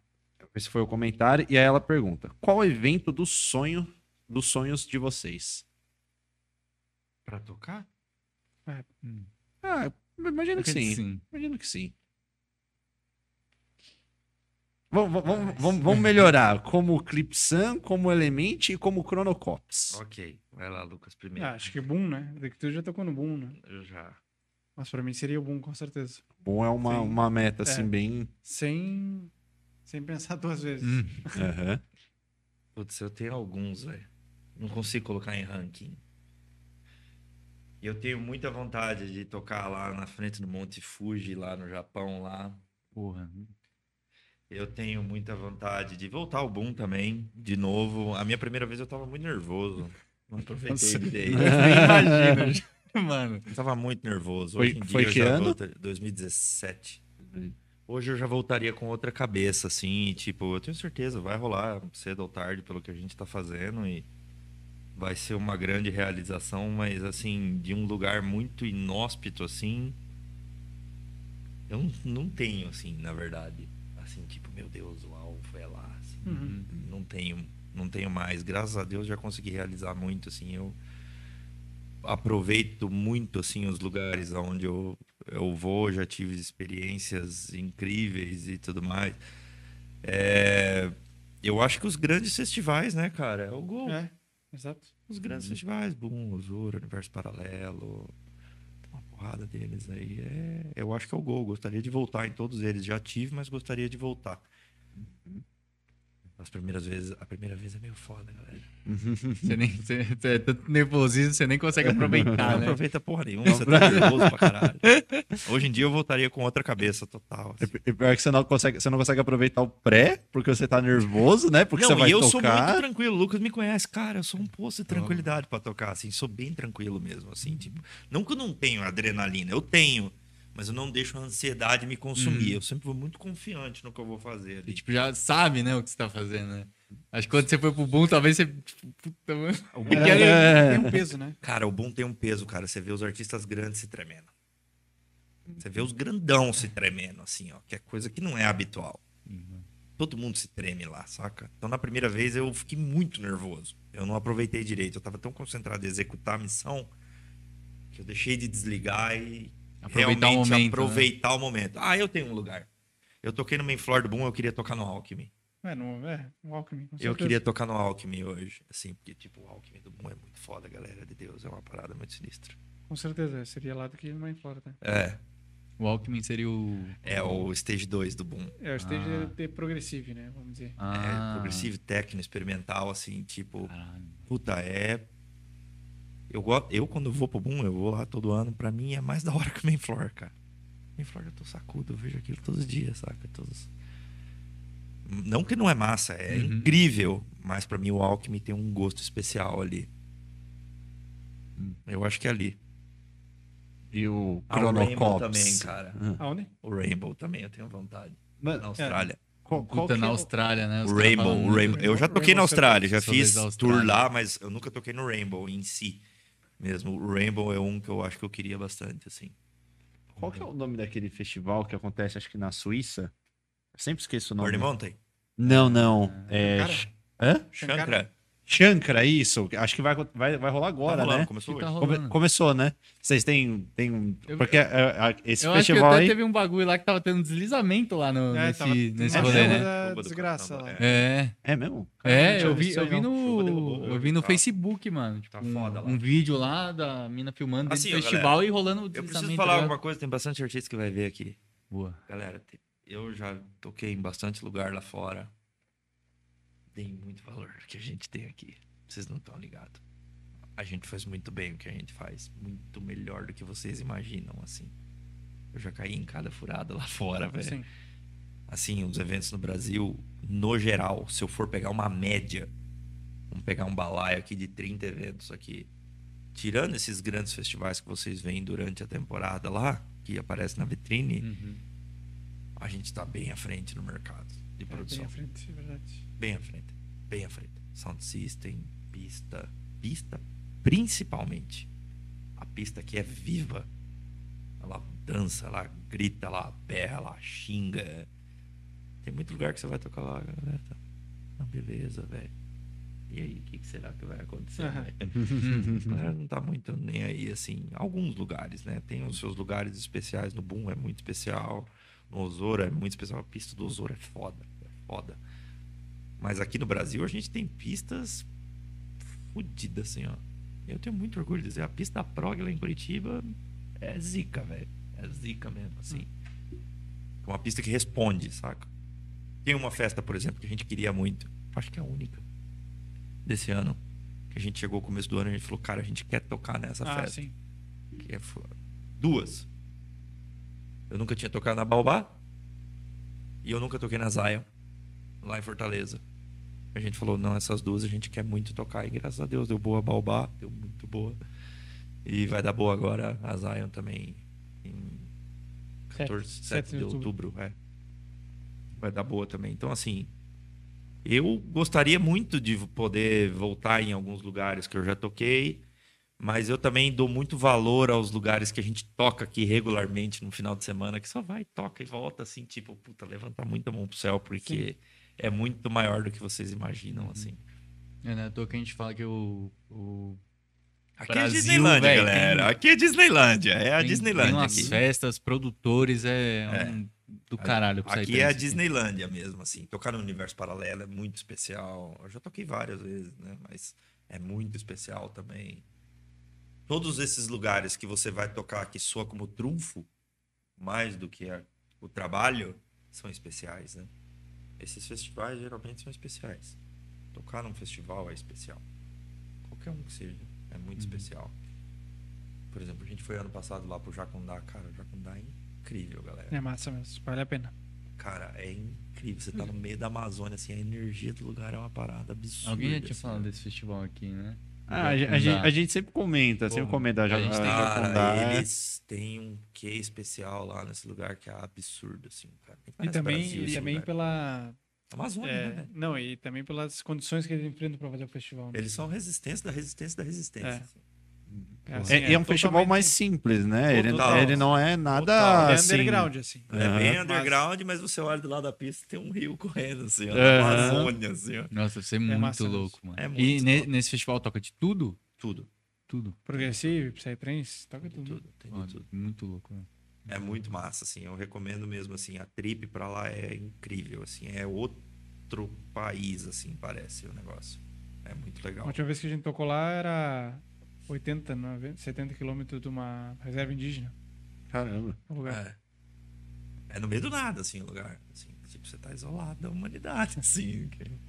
esse foi o comentário. E aí ela pergunta: qual o evento do sonho dos sonhos de vocês? Pra tocar? Ah, imagino que sim. Sim. Imagino que sim. Vamos, vamos, vamos, vamos melhorar como Clipsan, como Element e como Chronocops. Ok. Vai lá, Lucas, primeiro. Ah, acho que Boom, né? Tu já tocou no Boom, né? Eu já. Mas pra mim seria o Boom, com certeza. Bom, é uma, Sim. uma meta assim, É. bem. Sem, sem pensar duas vezes. Hum. Aham. Putz, eu tenho alguns, velho. Não consigo colocar em ranking. E eu tenho muita vontade de tocar lá na frente do Monte Fuji, lá no Japão, lá. Porra. Eu tenho muita vontade de voltar ao Boom também, de novo. A minha primeira vez eu tava muito nervoso. Não aproveitei direito. (laughs) Nem imagino. (laughs) Mano. Eu tava muito nervoso. Foi- Hoje em foi dia eu que já ano? volta- 2017. Hoje eu já voltaria com outra cabeça, assim, tipo, eu tenho certeza, vai rolar cedo ou tarde pelo que a gente tá fazendo e vai ser uma grande realização, mas assim, de um lugar muito inóspito, assim, eu não, não tenho, assim, na verdade. Meu Deus, uau, foi lá, assim, Uhum. não tenho, não tenho mais. Graças a Deus já consegui realizar muito, assim, eu aproveito muito, assim, os lugares onde eu, eu vou, já tive experiências incríveis e tudo mais. É, eu acho que os grandes festivais, né, cara, é o Gol. É, exato. Os grandes festivais, Boom, Osura, Universo Paralelo, porrada deles aí. É, eu acho que é o Gol. Gostaria de voltar em todos eles. Já tive, mas gostaria de voltar. As primeiras vezes, a primeira vez é meio foda, galera. Você, nem, você, você é tanto nervosismo, você nem consegue aproveitar, não né? aproveita porra nenhuma, você tá nervoso pra caralho. (laughs) Hoje em dia eu voltaria com outra cabeça total. assim. E pior que você não consegue, você não consegue aproveitar o pré, porque você tá nervoso, né? Porque não, você vai e eu sou muito tocar. tranquilo. O Lucas me conhece, cara. Eu sou um poço de tranquilidade pra tocar, assim. Sou bem tranquilo mesmo, assim. Tipo, não que eu não tenho adrenalina, eu tenho. Mas eu não deixo a ansiedade me consumir. Eu sempre vou muito confiante no que eu vou fazer E, ali. tipo, já sabe, né, o que você tá fazendo, né? Acho que quando você foi pro Boom, talvez você. tipo, Puta, mano. É. Tem um peso, né? Cara, o bom tem um peso, cara. Você vê os artistas grandes se tremendo. Você vê os grandão se tremendo, assim, ó. Que é coisa que não é habitual. Todo mundo se treme lá, saca? Então, na primeira vez, eu fiquei muito nervoso. Eu não aproveitei direito. Eu tava tão concentrado em executar a missão que eu deixei de desligar e Aproveitar o realmente momento, né? aproveitar o momento. Ah, eu tenho um lugar. Eu toquei no Main Floor do Boom, eu queria tocar no Alchemy. É, no, é, no Alchemy. com Eu queria tocar no Alchemy hoje, assim, porque, tipo, o Alchemy do Boom é muito foda, galera de Deus. É uma parada muito sinistra. Com certeza, seria lá do que mais fora, tá? É, O Alckmin seria o. é o Stage 2 do Boom. É, o stage Ah. é de progressive, né? Vamos dizer. É Ah. progressivo, técnico, experimental, assim, tipo, Caralho. puta, é. Eu, go... eu, quando vou pro Boom, eu vou lá todo ano, pra mim é mais (laughs) da hora que o Main Floor, cara. Main Floor eu tô sacudo, eu vejo aquilo todos os dias, saca? Todos... Não que não é massa, é Uhum. incrível, mas pra mim o Alckmin tem um gosto especial ali. Eu acho que é ali. E o Ah, o Rainbow Chronocops. também, cara. Aonde? O Rainbow também, eu tenho vontade. Mano, Na Austrália. qual, qual Puta, na é o- Austrália, né? Os O Rainbow, o. Rainbow. Eu já toquei Rainbow na Austrália, já fiz da tour Austrália. lá, mas eu nunca toquei no Rainbow em si. Mesmo. O Rainbow é um que eu acho que eu queria bastante, assim. Qual que é o nome daquele festival que acontece, acho que na Suíça? Eu sempre esqueço o nome. Burning Mountain? Não, não. É... Cara. Sh- Hã? Shankara? Shankara, isso. Acho que vai, vai, vai rolar agora, Tá rolando, né? Começou tá. Come- começou, né? Vocês têm, têm um... Eu- Porque é, é, esse Eu acho que festival até aí... teve um bagulho lá que tava tendo um deslizamento lá no, É, nesse, tava nesse rolê, né? desgraça lá. É. É mesmo? É, eu vi, eu vi no, eu vi no tá. Facebook, mano. Tipo, Tá um, foda lá. um vídeo lá da mina filmando Assim, ó, festival e rolando o Eu preciso tá falar ligado? alguma coisa, tem bastante artista que vai ver aqui. Boa. Galera, eu já toquei em bastante lugar lá fora. Dei muito valor do que a gente tem aqui. Vocês não estão ligados. A gente faz muito bem o que a gente faz. Muito melhor do que vocês imaginam, assim. Eu já caí em cada furada lá (laughs) fora, velho. Sim. assim, os eventos no Brasil, no geral, se eu for pegar uma média, vamos pegar um balaio aqui de 30 eventos aqui, tirando esses grandes festivais que vocês veem durante a temporada lá, que aparece na vitrine, Uhum. a gente tá bem à frente no mercado de É, produção. bem à frente, é verdade. Bem à frente. Bem à frente. Sound system, pista. Pista, principalmente. A pista que é viva. Ela dança, ela grita, ela berra, ela xinga. Tem muito lugar que você vai tocar lá, galera. Tá... Não, beleza, velho. E aí, o que, que será que vai acontecer? Galera (laughs) não tá muito nem aí, assim. Alguns lugares, né? Tem os seus lugares especiais. No Boom é muito especial. No Osoro é muito especial. A pista do Osoro é foda. É foda. Mas aqui no Brasil a gente tem pistas fodidas, assim, ó. Eu tenho muito orgulho de dizer, a pista da Prog lá em Curitiba é zica, velho. É zica mesmo, assim. É uma pista que responde, saca? Tem uma festa, por exemplo, que a gente queria muito. Acho que é a única desse ano. Que a gente chegou no começo do ano e a gente falou, cara, a gente quer tocar nessa Ah, festa. sim. Que é duas. Eu nunca tinha tocado na Baobá. E eu nunca toquei na Zion, lá em Fortaleza. A gente falou, não, essas duas a gente quer muito tocar. E graças a Deus deu boa a Baobá, deu muito boa. E vai dar boa agora a Zion também. Em 14, 7, sete de de outubro. é. Vai dar boa também. Então, assim, eu gostaria muito de poder voltar em alguns lugares que eu já toquei. Mas eu também dou muito valor aos lugares que a gente toca aqui regularmente no final de semana, que só vai, toca e volta, assim, tipo, puta, levanta muito a mão pro céu, porque é muito maior do que vocês imaginam, assim. É, né? toa que a gente fala que o. o Aqui é Brasil, Disneylândia, véi, galera. tem- Aqui é Disneylândia. É a tem, Disneylândia. Tem umas aqui. festas, produtores, é, É. um do caralho. pra Aqui é a. Disneylândia mesmo, assim. Tocar no universo paralelo é muito especial. Eu já toquei várias vezes, né? Mas é muito especial também. Todos esses lugares que você vai tocar que soa como trunfo, mais do que a- o trabalho, são especiais, né? Esses festivais geralmente são especiais. Tocar num festival é especial. Qualquer um que seja, é muito especial. Por exemplo, a gente foi ano passado lá pro Jacundá, cara. O Jacundá é incrível, galera. É massa mesmo, vale a pena. Cara, é incrível. Você tá no meio da Amazônia, assim, a energia do lugar é uma parada absurda. Alguém já tinha assim, falado né? desse festival aqui, né? Ah, a, gente, a gente- a sempre comenta, sempre Pô, comenta. a Já, gente tem- Cara, é- eles têm um quê especial lá nesse lugar que é absurdo, assim, cara. E também, Brasil e também lugar. pela. Amazônia, é, né? não, e também pelas condições que eles enfrentam pra fazer o festival. né? Eles são resistência da resistência da resistência. É. assim. É, assim, É, e é um festival mais simples, né? Ele, ele não é nada Total. É assim... underground, assim. É bem Mas- underground, mas você olha do lado da pista tem um rio correndo, assim, ó, Aham. na Amazônia, assim, ó. Nossa, deve ser muito massa louco, mano. É e muito ne- top. nesse festival toca de tudo? Tudo, Tudo. Progressive, Psytrance, toca de tudo. tudo, tem de tudo. muito louco, mano. É muito massa, assim. Eu recomendo mesmo, assim. A trip pra lá é incrível, assim. É outro país, assim, parece o negócio. É muito A legal. última vez que a gente tocou lá era 80, 90, 70 quilômetros de uma reserva indígena. Caramba. o lugar. É. É no meio do nada, assim, o lugar. Assim, tipo, você tá isolado da humanidade, (laughs) assim. que-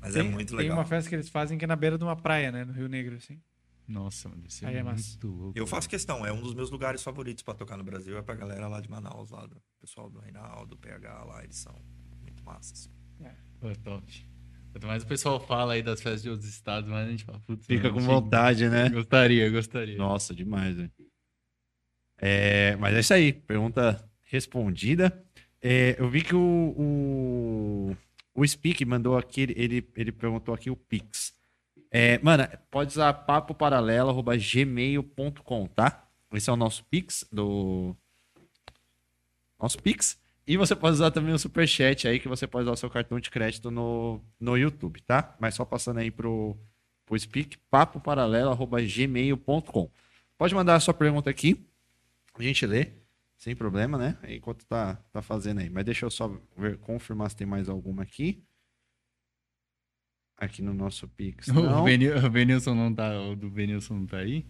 Mas é Tem- muito Tem legal. uma festa que eles fazem que é na beira de uma praia, né? No Rio Negro, assim. Nossa, mano, Aí é massa. muito louco. Eu faço questão, é um dos meus lugares favoritos pra tocar no Brasil. É pra galera lá de Manaus, lá do pessoal do Reinaldo, do PH lá, eles são muito massas. Pô, top. Quanto mais o pessoal fala aí das festas de outros estados, mais a gente fala, putz, Fica mano, com achei- vontade, né? Gostaria, gostaria. Nossa, demais, velho. É, mas é isso aí. Pergunta respondida. É, eu vi que o, o, o Speak mandou aqui, ele, ele perguntou aqui o Pix. É, mano, pode usar papoparalelo.gmail.com, tá? Esse é o nosso Pix do. Nosso Pix. E você pode usar também o Superchat aí, que você pode usar o seu cartão de crédito no, no YouTube, tá? Mas só passando aí pro, pro Speak, papoparalelo.gmail.com. Pode mandar a sua pergunta aqui, a gente lê, sem problema, né? Enquanto tá, tá fazendo aí. Mas deixa eu só ver, confirmar se tem mais alguma aqui. Aqui no nosso Pix. Não. O, Benil, o Benilson não tá. O do Benilson não tá aí?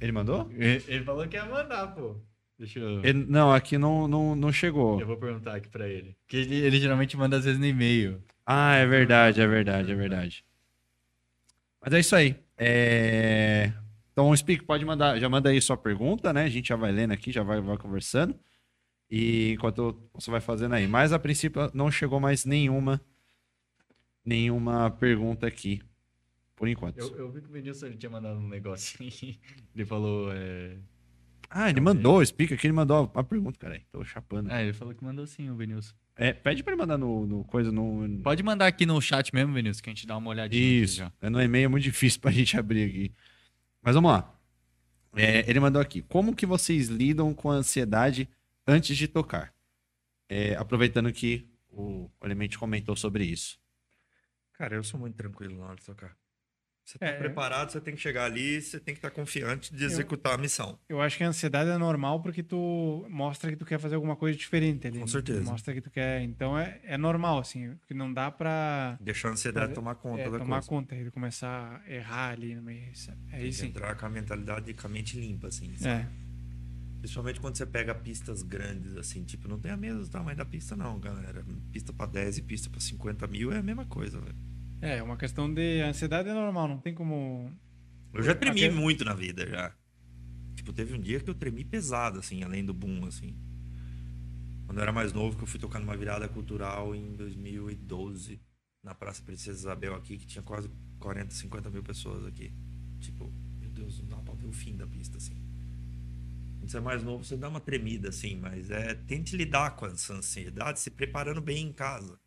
Ele mandou? Ele, ele falou que ia mandar, pô. Deixa eu. Ele- não, aqui não, não, não chegou. Eu vou perguntar aqui pra ele. Porque ele, ele geralmente manda às vezes no e-mail. Ah, é verdade, é verdade, é verdade. Mas é isso aí. É... Então, o Speak pode mandar, já manda aí sua pergunta, né? A gente já vai lendo aqui, já vai, vai conversando. E enquanto você vai fazendo aí. Mas a princípio não chegou mais nenhuma nenhuma pergunta aqui Por enquanto. Eu, eu vi que o ele tinha mandado um negócio. (laughs) Ele falou. É... Ah, ele mandou, explica aqui, ele mandou a pergunta, cara. Tô chapando. Ah, ele falou que mandou sim, o Benilson. É, pede pra ele mandar no, no coisa, no... Pode mandar aqui no chat mesmo, Benilson, que a gente dá uma olhadinha. aqui Isso. já. É, No e-mail é muito difícil pra (laughs) gente abrir aqui. Mas vamos lá. É, ele mandou aqui. Como que vocês lidam com a ansiedade antes de tocar? É, aproveitando que o Elemente comentou sobre isso. Cara, eu sou muito tranquilo na hora de tocar. Você tá É. preparado, você tem que chegar ali, você tem que estar confiante de executar a missão. Eu acho que a ansiedade é normal porque tu mostra que tu quer fazer alguma coisa diferente ali. Com né? certeza. Mostra que tu quer. Então é, é normal, assim. Que não dá pra Deixar a ansiedade Fazer- tomar conta é, da tomar coisa. conta e começar a errar ali no meio. sabe? Tem sim. entrar com a mentalidade com a mente limpa, assim. sabe? É. Principalmente quando você pega pistas grandes, assim, tipo, não tem a mesma tamanho da pista, não, galera. Pista pra 10 e pista pra 50 mil é a mesma coisa, velho. É, uma questão de. A ansiedade é normal, não tem como. Eu já tremi Aquele- muito na vida, já. Tipo, teve um dia que eu tremi pesado, assim, além do boom, assim. Quando eu era mais novo, que eu fui tocar numa virada cultural em 2012, na Praça Princesa Isabel aqui, que tinha quase 40, 50 mil pessoas aqui. Tipo, meu Deus, não dá pra ver o fim da pista, assim. Quando você é mais novo, você dá uma tremida, assim, mas é. Tente lidar com essa ansiedade se preparando bem em casa.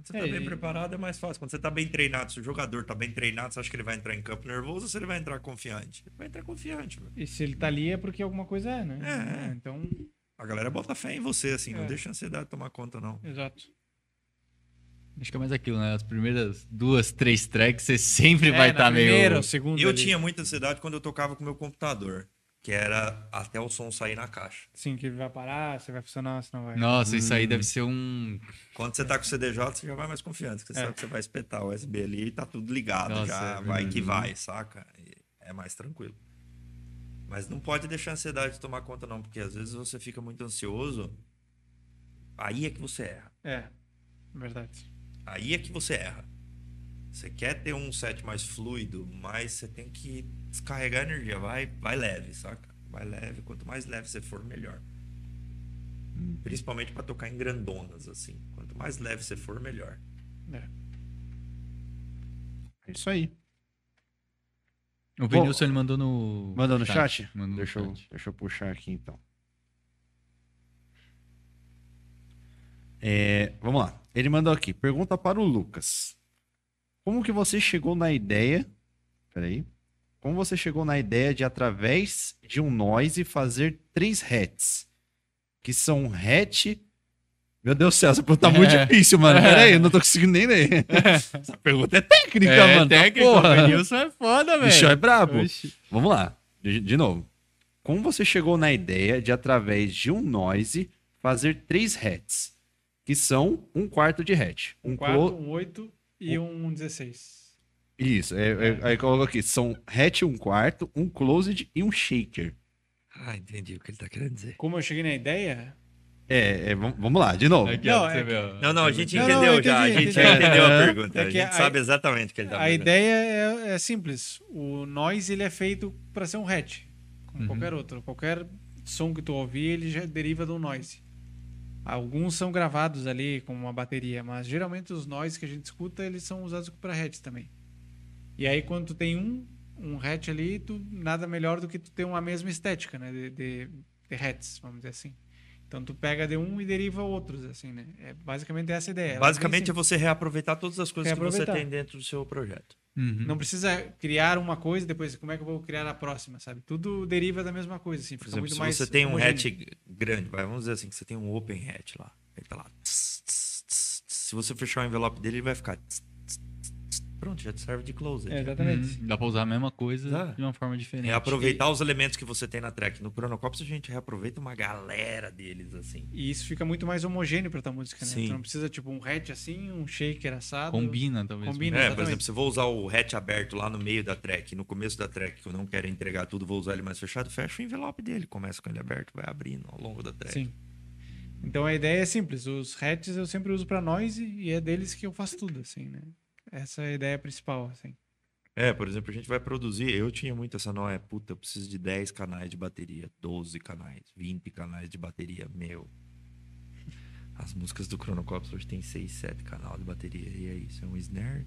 Quando você tá É, bem e- preparado é mais fácil. Quando você tá bem treinado, se o jogador tá bem treinado, você acha que ele vai entrar em campo nervoso ou se ele vai entrar confiante? Ele vai entrar confiante, velho. E se ele tá ali é porque alguma coisa é, né? É, é. Então, A galera bota fé em você, assim, não É. deixa a ansiedade tomar conta, não. exato. Acho que é mais aquilo, né? As primeiras duas, três tracks, você sempre É, vai estar primeira, meio. o segundo. Eu ali. tinha muita ansiedade quando eu tocava com o meu computador, que era até o som sair na caixa. Sim, que ele vai parar, se vai funcionar, se não vai. Nossa, isso Hum. aí deve ser um. Quando você tá com o CDJ, você já vai mais confiante, porque você É. sabe que você vai espetar o USB ali e tá tudo ligado, Nossa, já é vai que vai, saca? E é mais tranquilo. Mas não pode deixar a ansiedade tomar conta, não, porque às vezes você fica muito ansioso, aí é que você erra. É, verdade. Aí é que você erra. Você quer ter um set mais fluido, mas você tem que descarregar a energia. Vai, vai leve, saca? Vai leve. Quanto mais leve você for, melhor. Principalmente pra tocar em grandonas, assim. Quanto mais leve você for, melhor. É. É isso aí. O Benilson ele mandou no. Mandou no chat? Mandou no deixa, eu, chat. deixa eu puxar aqui então. É, vamos lá. Ele mandou aqui. Pergunta para o Lucas. Como que você chegou na ideia. Peraí. Como você chegou na ideia de, através de um noise, fazer três hats? Que são hat. (laughs) Meu Deus do céu, essa pergunta tá (laughs) muito É. difícil, mano. Peraí, eu não tô conseguindo nem ler. (laughs) Essa pergunta é técnica, É, mano. tá técnico, o porra. Benilson é foda, O bicho é velho. brabo. Oxi. Vamos lá, de, de novo. Como você chegou na ideia de, através de um noise, fazer três hats? Que são um quarto de hat. Um Um 4, clo- um 8 e um 16. Isso, é, é, aí coloca aqui. São hat um quarto, um closed e um shaker. Ah, entendi o que ele tá querendo dizer. Como eu cheguei na ideia, É, é, vam- vamos lá, de novo. Aqui, Não, é ver, ó. Não, não, a gente Não, não, entendeu eu já. A entendi, gente já entendi. entendeu a É. pergunta. É a que gente a- sabe exatamente o que ele tá a perguntando. ideia é, é simples. O noise ele é feito para ser um hatch, como Uhum. qualquer outro. Qualquer som que tu ouvir, ele já deriva do noise. Alguns são gravados ali com uma bateria, mas geralmente os noise que a gente escuta, eles são usados para hatch também. E aí quando tu tem um um hatch ali, tu nada melhor do que tu ter uma mesma estética, né, de, de, de hats, vamos dizer assim. Então tu pega de um e deriva outros, assim, né? É basicamente essa a ideia. Ela é Basicamente é simples. você reaproveitar todas as coisas que você tem dentro do seu projeto. Uhum. Não precisa criar uma coisa e depois como é que eu vou criar a próxima, sabe? Tudo deriva da mesma coisa, assim. Fica exemplo, muito se mais você tem um homogêneo. hatch grande, vai, vamos dizer assim, que você tem um open hatch lá. Ele tá lá. tss, tss, tss. Se você fechar o envelope dele, ele vai ficar. Pronto, já te serve de closet. É, exatamente. Uhum. Dá pra usar a mesma coisa Dá. de uma forma diferente. Reaproveitar os elementos que você tem na track. No Chronocops a gente reaproveita uma galera deles, assim. E isso fica muito mais homogêneo pra tua música, né? Sim. Tu não precisa, tipo, um hatch assim, um shaker assado. Combina, talvez. Combina. É, por exemplo, se eu vou usar o hatch aberto lá no meio da track, no começo da track, que eu não quero entregar tudo, vou usar ele mais fechado, fecha o envelope dele. Começa com ele aberto, vai abrindo ao longo da track. Sim. Então a ideia é simples. Os hatches eu sempre uso pra noise e é deles que eu faço tudo, assim, né? Essa é a ideia principal, assim. É, por exemplo, a gente vai produzir. Eu tinha muito essa noia, puta, eu preciso de 10 canais de bateria, 12 canais, 20 canais de bateria, meu. As músicas do Chronocops hoje tem 6, 7 canais de bateria. E é isso, é um snare,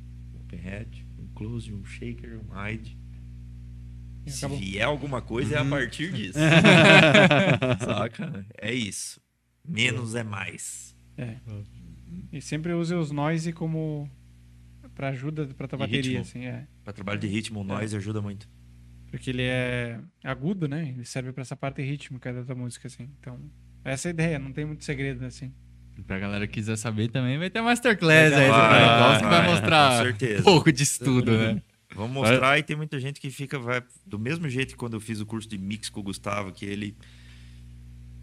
hi-hat, um close, um shaker, um hide. Se vier alguma coisa, é a partir disso. (laughs) Saca? É isso. Menos é mais. É. E sempre use os noise como para ajuda para tua De bateria, ritmo. assim, é. Pra trabalho de ritmo, o noise ajuda muito. Porque ele é agudo, né? Ele serve pra essa parte rítmica da tua música, assim. Então, essa é a ideia, não tem muito segredo, assim. Pra galera que quiser saber também, vai ter masterclass aí do Vai, que vai vai, mostrar com certeza. um pouco de estudo, né? Vamos mostrar e tem muita gente que fica, vai, do mesmo jeito que quando eu fiz o curso de mix com o Gustavo, que ele.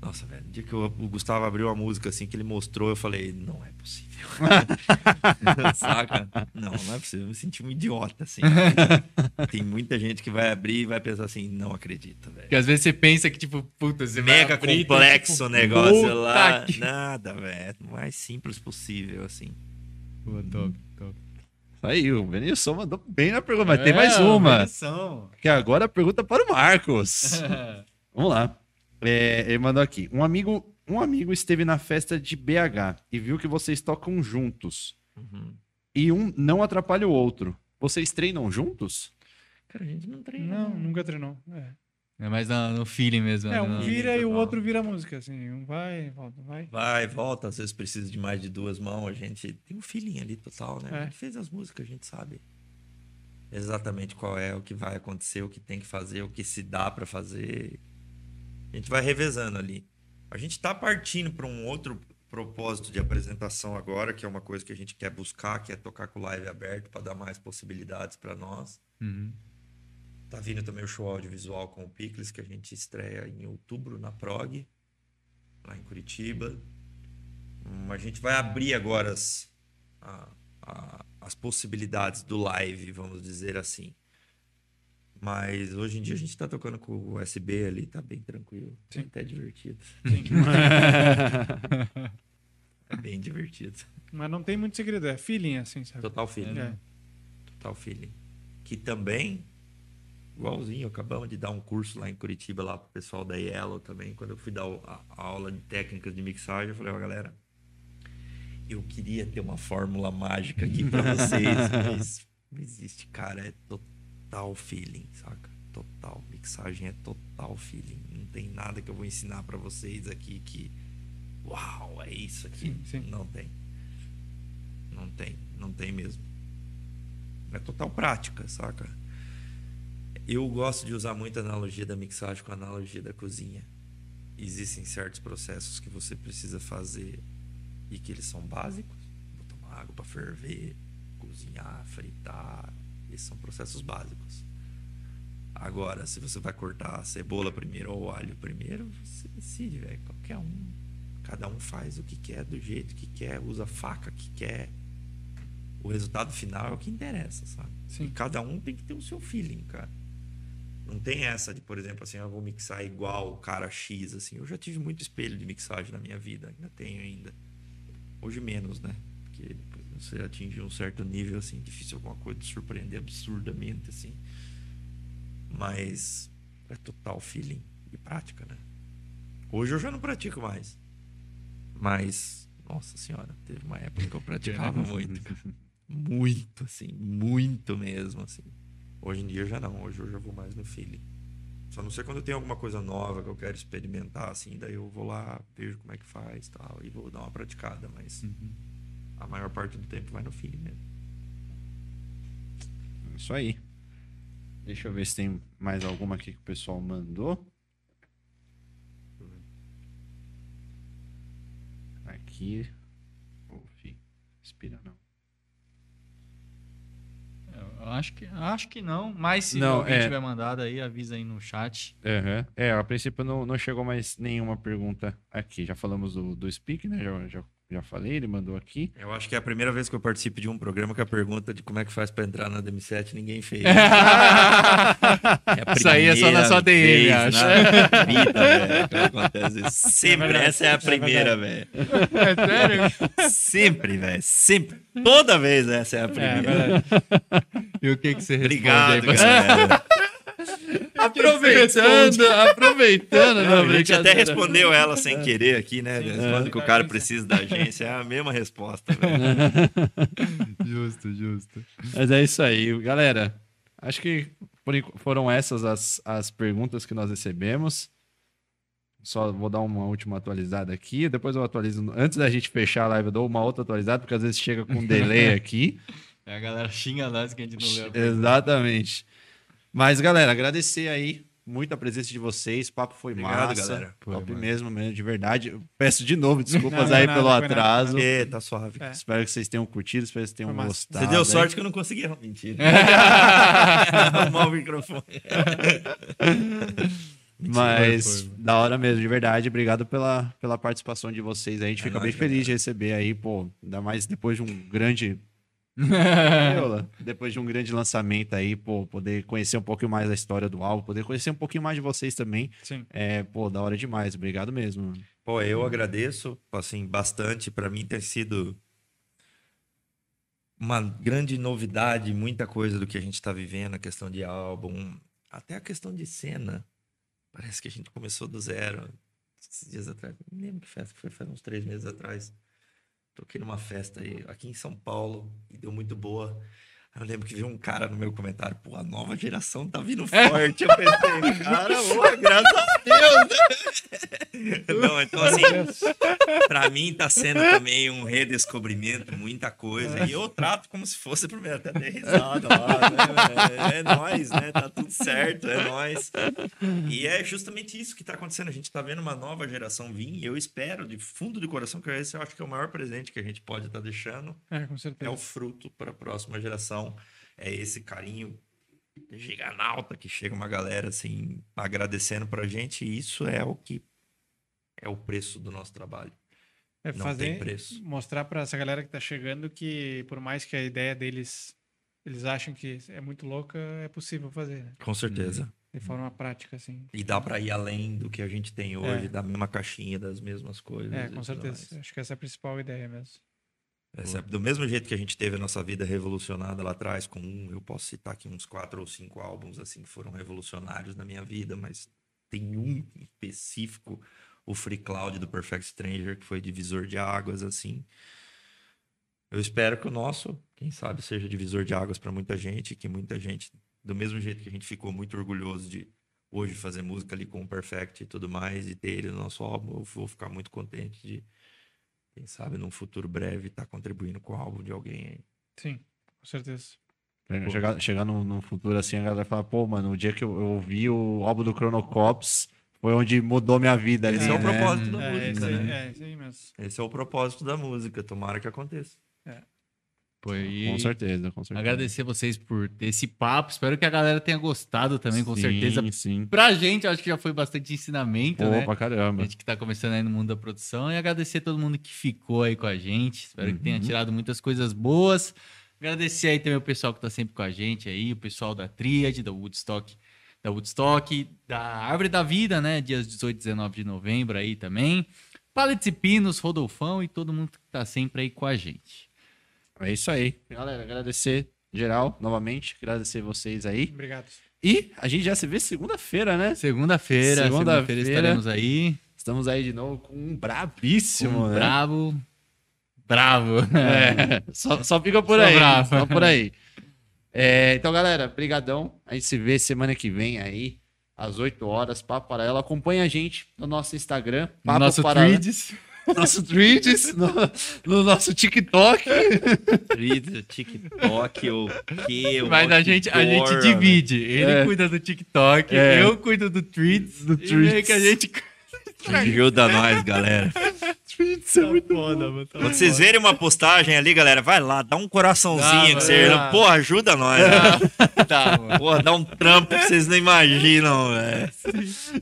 Nossa, velho, no dia que o o Gustavo abriu a música assim, que ele mostrou, eu falei, não é possível. (laughs) Saca? Não, não é possível. Eu me senti um idiota, assim. tem muita gente que vai abrir e vai pensar assim, não acredita, velho. Porque às vezes você pensa que, tipo, puta, você vai Mega abrir, tem, complexo tipo, o negócio lá. que- Nada, velho. O mais simples possível, assim. Pô, top, top. Aí, o Benilson mandou bem na pergunta, mas tem É, mais uma. Que agora a pergunta para o Marcos. (laughs) Vamos lá. É, ele mandou aqui. Um amigo, um amigo esteve na festa de BH e viu que vocês tocam juntos. Uhum. E um não atrapalha o outro. Vocês treinam juntos? Cara, a gente não treina. Não, nunca treinou. É, É mais no, no feeling mesmo. é né? um No- vira e o outro vira a música, assim. Um vai, volta, vai. Vai, volta, às vezes precisa de mais de duas mãos. A gente tem um feeling ali total, né? É. A gente fez as músicas, a gente sabe exatamente qual é o que vai acontecer, o que tem que fazer, o que se dá pra fazer. A gente vai revezando ali. A gente tá partindo para um outro propósito de apresentação agora, que é uma coisa que a gente quer buscar, que é tocar com o live aberto para dar mais possibilidades para nós. Uhum. Tá vindo também o show audiovisual com o Picles, que a gente estreia em outubro na Prog, lá em Curitiba. Hum, a gente vai abrir agora as, a- a- as possibilidades do live, vamos dizer assim. Mas hoje em dia a gente tá tocando com o USB ali, tá bem tranquilo. Sim. Até divertido. Sim. (laughs) (laughs) É bem divertido. Mas não tem muito segredo, é feeling, assim, sabe? Total feeling. É. Total feeling. Que também, igualzinho, acabamos de dar um curso lá em Curitiba, lá pro pessoal da Yellow também. Quando eu fui dar a, aula de técnicas de mixagem, eu falei, ó, galera, eu queria ter uma fórmula mágica aqui pra (laughs) vocês, mas não existe, cara. É total feeling, saca? Total. Mixagem é total feeling. Não tem nada que eu vou ensinar pra vocês aqui que. Uau, é isso aqui. Sim, sim. Não tem. Não tem, não tem mesmo. É total prática, saca? Eu gosto de usar muito a analogia da mixagem com a analogia da cozinha. Existem certos processos que você precisa fazer e que eles são básicos. Botar uma água para ferver, cozinhar, fritar. Esses são processos básicos. Agora, se você vai cortar a cebola primeiro ou o alho primeiro, você decide, velho. Qualquer um. Cada um faz o que quer, do jeito que quer, usa a faca que quer. O resultado final é o que interessa, sabe? Sim. E cada um tem que ter o seu feeling, cara. Não tem essa de, por exemplo, assim, eu vou mixar igual o cara X, assim. Eu já tive muito espelho de mixagem na minha vida, ainda tenho ainda. Hoje menos, né? Porque você atinge um certo nível, assim, difícil alguma coisa de surpreender absurdamente, assim. Mas é total feeling e prática, né? Hoje eu já não pratico mais. Mas, nossa senhora, teve uma época que eu praticava muito. (laughs) Muito, assim, muito mesmo, assim. Hoje em dia já não, hoje eu já vou mais no feeling. Só não sei quando tem alguma coisa nova que eu quero experimentar, assim, daí eu vou lá, vejo como é que faz tal, e vou dar uma praticada, mas a maior parte do tempo vai no feeling mesmo. Isso aí. Deixa eu ver se tem mais alguma aqui que o pessoal mandou. Aqui. Fi, Respira não. Eu acho que, acho que não, mas se Não, alguém é. tiver mandado aí, avisa aí no chat. Aham. É, a princípio não, não chegou mais nenhuma pergunta aqui. Já falamos do, do Speak, né? Já, já, já falei, ele mandou aqui. Eu acho que é a primeira vez que eu participo de um programa que a pergunta de como é que faz pra entrar na DM7 ninguém fez. (laughs) É a Isso aí é só na sua DM, vez acho. na vida, velho, que acontece isso. Sempre, verdade, essa é a é primeira, velho. É sério? Sempre, velho. Sempre. Toda vez essa é a É, primeira. verdade. (laughs) E o que, que você responde Obrigado, aí? galera. (laughs) (laughs) Aproveitando, aproveitando. Não, não, a gente até respondeu ela sem querer aqui, né? Quando que o cara precisa da agência, é a mesma resposta. velho. (laughs) Justo, justo. Mas é isso aí, galera. Acho que foram essas as, as perguntas que nós recebemos. Só vou dar uma última atualizada aqui. Depois eu atualizo. Antes da gente fechar a live, eu dou uma outra atualizada, porque às vezes chega com um delay (laughs) aqui. A galera xinga nós que a gente não leu. Exatamente. Mas, galera, agradecer aí muito a presença de vocês. O papo foi Obrigado, massa. galera. Foi, Top mano. mesmo, mesmo, de verdade. Eu peço de novo desculpas Não, não, aí nada, pelo atraso. É, tá suave. É. Espero que vocês tenham curtido, espero que vocês tenham gostado. Você deu aí. sorte que eu não consegui. Mentira. (laughs) Arrumar o microfone. (laughs) Mas Foi, da hora mesmo, de verdade. Obrigado pela, pela participação de vocês. aí. A gente É fica nóis, bem feliz galera. de receber aí, pô. Ainda mais depois de um grande. (laughs) depois de um grande lançamento aí, pô, poder conhecer um pouquinho mais da história do álbum, poder conhecer um pouquinho mais de vocês também. Sim. É, pô, da hora demais. Obrigado mesmo. Pô, eu agradeço, assim, bastante. Pra mim tem sido uma grande novidade, muita coisa do que a gente tá vivendo, a questão de álbum, até a questão de cena. Parece que a gente começou do zero. Esses dias atrás, não lembro que festa que foi, faz uns três meses atrás. Toquei numa festa aí, aqui em São Paulo, e deu muito boa. Eu lembro que veio um cara no meu comentário, pô, a nova geração tá vindo forte. Eu pensei, cara, ô, graças a Deus. (laughs) Não, então assim, pra mim tá sendo também um redescobrimento, muita coisa. E eu trato como se fosse a primeira, até dei risada lá, (laughs) né? É, é nóis, né? Tá tudo certo, é nóis. E é justamente isso que tá acontecendo. A gente tá vendo uma nova geração vir e eu espero, de fundo do coração, que esse eu acho que é o maior presente que a gente pode estar deixando É, com é certeza. o fruto para a próxima geração. É esse carinho giganalta que chega uma galera assim agradecendo pra gente. E isso é o que é o preço do nosso trabalho. É Não fazer, tem preço. mostrar pra essa galera que tá chegando que, por mais que a ideia deles, eles acham que é muito louca, é possível fazer, né? Com certeza. De forma prática, assim. E dá para ir além do que a gente tem hoje, É. da mesma caixinha, das mesmas coisas. É, com certeza. Acho que essa é a principal ideia mesmo. É- do mesmo jeito que a gente teve a nossa vida revolucionada lá atrás, com um, eu posso citar aqui uns quatro ou cinco álbuns assim que foram revolucionários na minha vida, mas tem um específico, o Free Cloud do Perfect Stranger, que foi divisor de águas, assim. Eu espero que o nosso, quem sabe, seja divisor de águas para muita gente, que muita gente, do mesmo jeito que a gente ficou muito orgulhoso de hoje fazer música ali com o Perfect e tudo mais, e ter ele no nosso álbum, eu vou ficar muito contente de quem sabe num futuro breve estar contribuindo com o álbum de alguém aí. Sim, com certeza. Chegar, chegar num, num futuro assim, a galera fala, pô, mano, o dia que eu, eu ouvi o álbum do Chronocops foi onde mudou minha vida ali, Esse é o né? propósito da É, música, isso aí, né? é, isso aí mesmo. Esse é o propósito da música, tomara que aconteça. Pô, e Com certeza, com certeza. Agradecer vocês por ter esse papo. Espero que a galera tenha gostado também, com Sim, certeza. Sim, Pra gente, acho que já foi bastante ensinamento, Pô, né? pra caramba. A gente que tá começando aí no mundo da produção. E agradecer todo mundo que ficou aí com a gente. Espero que tenha Uhum. tirado muitas coisas boas. Agradecer aí também o pessoal que tá sempre com a gente aí, o pessoal da Tríade, da Woodstock, da Woodstock, da Árvore da Vida, né? Dias 18 e 19 de novembro aí também. Paletes e Pinos, Rodolfão e todo mundo que tá sempre aí com a gente. É isso aí. Galera, agradecer geral, novamente. Agradecer vocês aí. Obrigado. E a gente já se vê segunda-feira, né? Segunda-feira, Segunda-feira. segunda-feira estaremos aí. Estamos aí de novo com um brabíssimo, Um né? bravo. Bravo. É, só, só fica por Só aí. bravo. Só por aí. É, então, galera, brigadão. A gente se vê semana que vem aí, às 8 horas, Papo Paralelo. Acompanha a gente no nosso Instagram, No Papo nosso Paralelo. Threads. Nosso Threads, no, no nosso TikTok. Twitter, TikTok, o que? Mas a gente, a gente divide. Ele É. cuida do TikTok, É. eu cuido do Threads. Do e Threads. que a gente... Ajuda nós, galera. Threads é muito Foda, mano. Quando vocês verem uma postagem ali, galera, vai lá, dá um coraçãozinho. Dá, que você, vai. pô, ajuda nós. tá, mano. Pô, dá um trampo que vocês não imaginam, velho.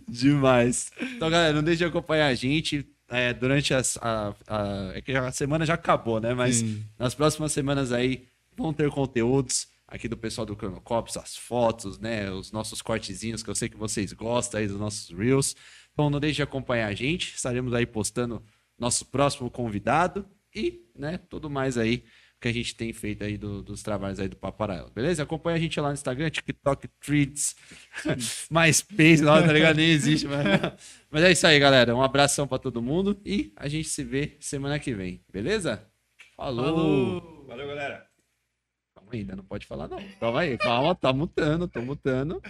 Demais. Então, galera, não deixe de acompanhar a gente. É, durante as, a, a- É que a semana já acabou, né? Mas Sim. nas próximas semanas aí vão ter conteúdos aqui do pessoal do Cronocops, as fotos, né? Os nossos cortezinhos que eu sei que vocês gostam aí dos nossos Reels. Então não deixe de acompanhar a gente. Estaremos aí postando nosso próximo convidado e, né, tudo mais aí que a gente tem feito aí do- dos trabalhos aí do Paparela, beleza? Acompanha a gente lá no Instagram, TikTok, Threads, (laughs) MySpace, lá, tá ligado? Nem existe, mas... mas é isso aí, galera. Um abração pra todo mundo e a gente se vê semana que vem, beleza? Falou! Valeu, galera. Calma aí, ainda não pode falar não. Calma aí, calma, tá mutando, tô mutando.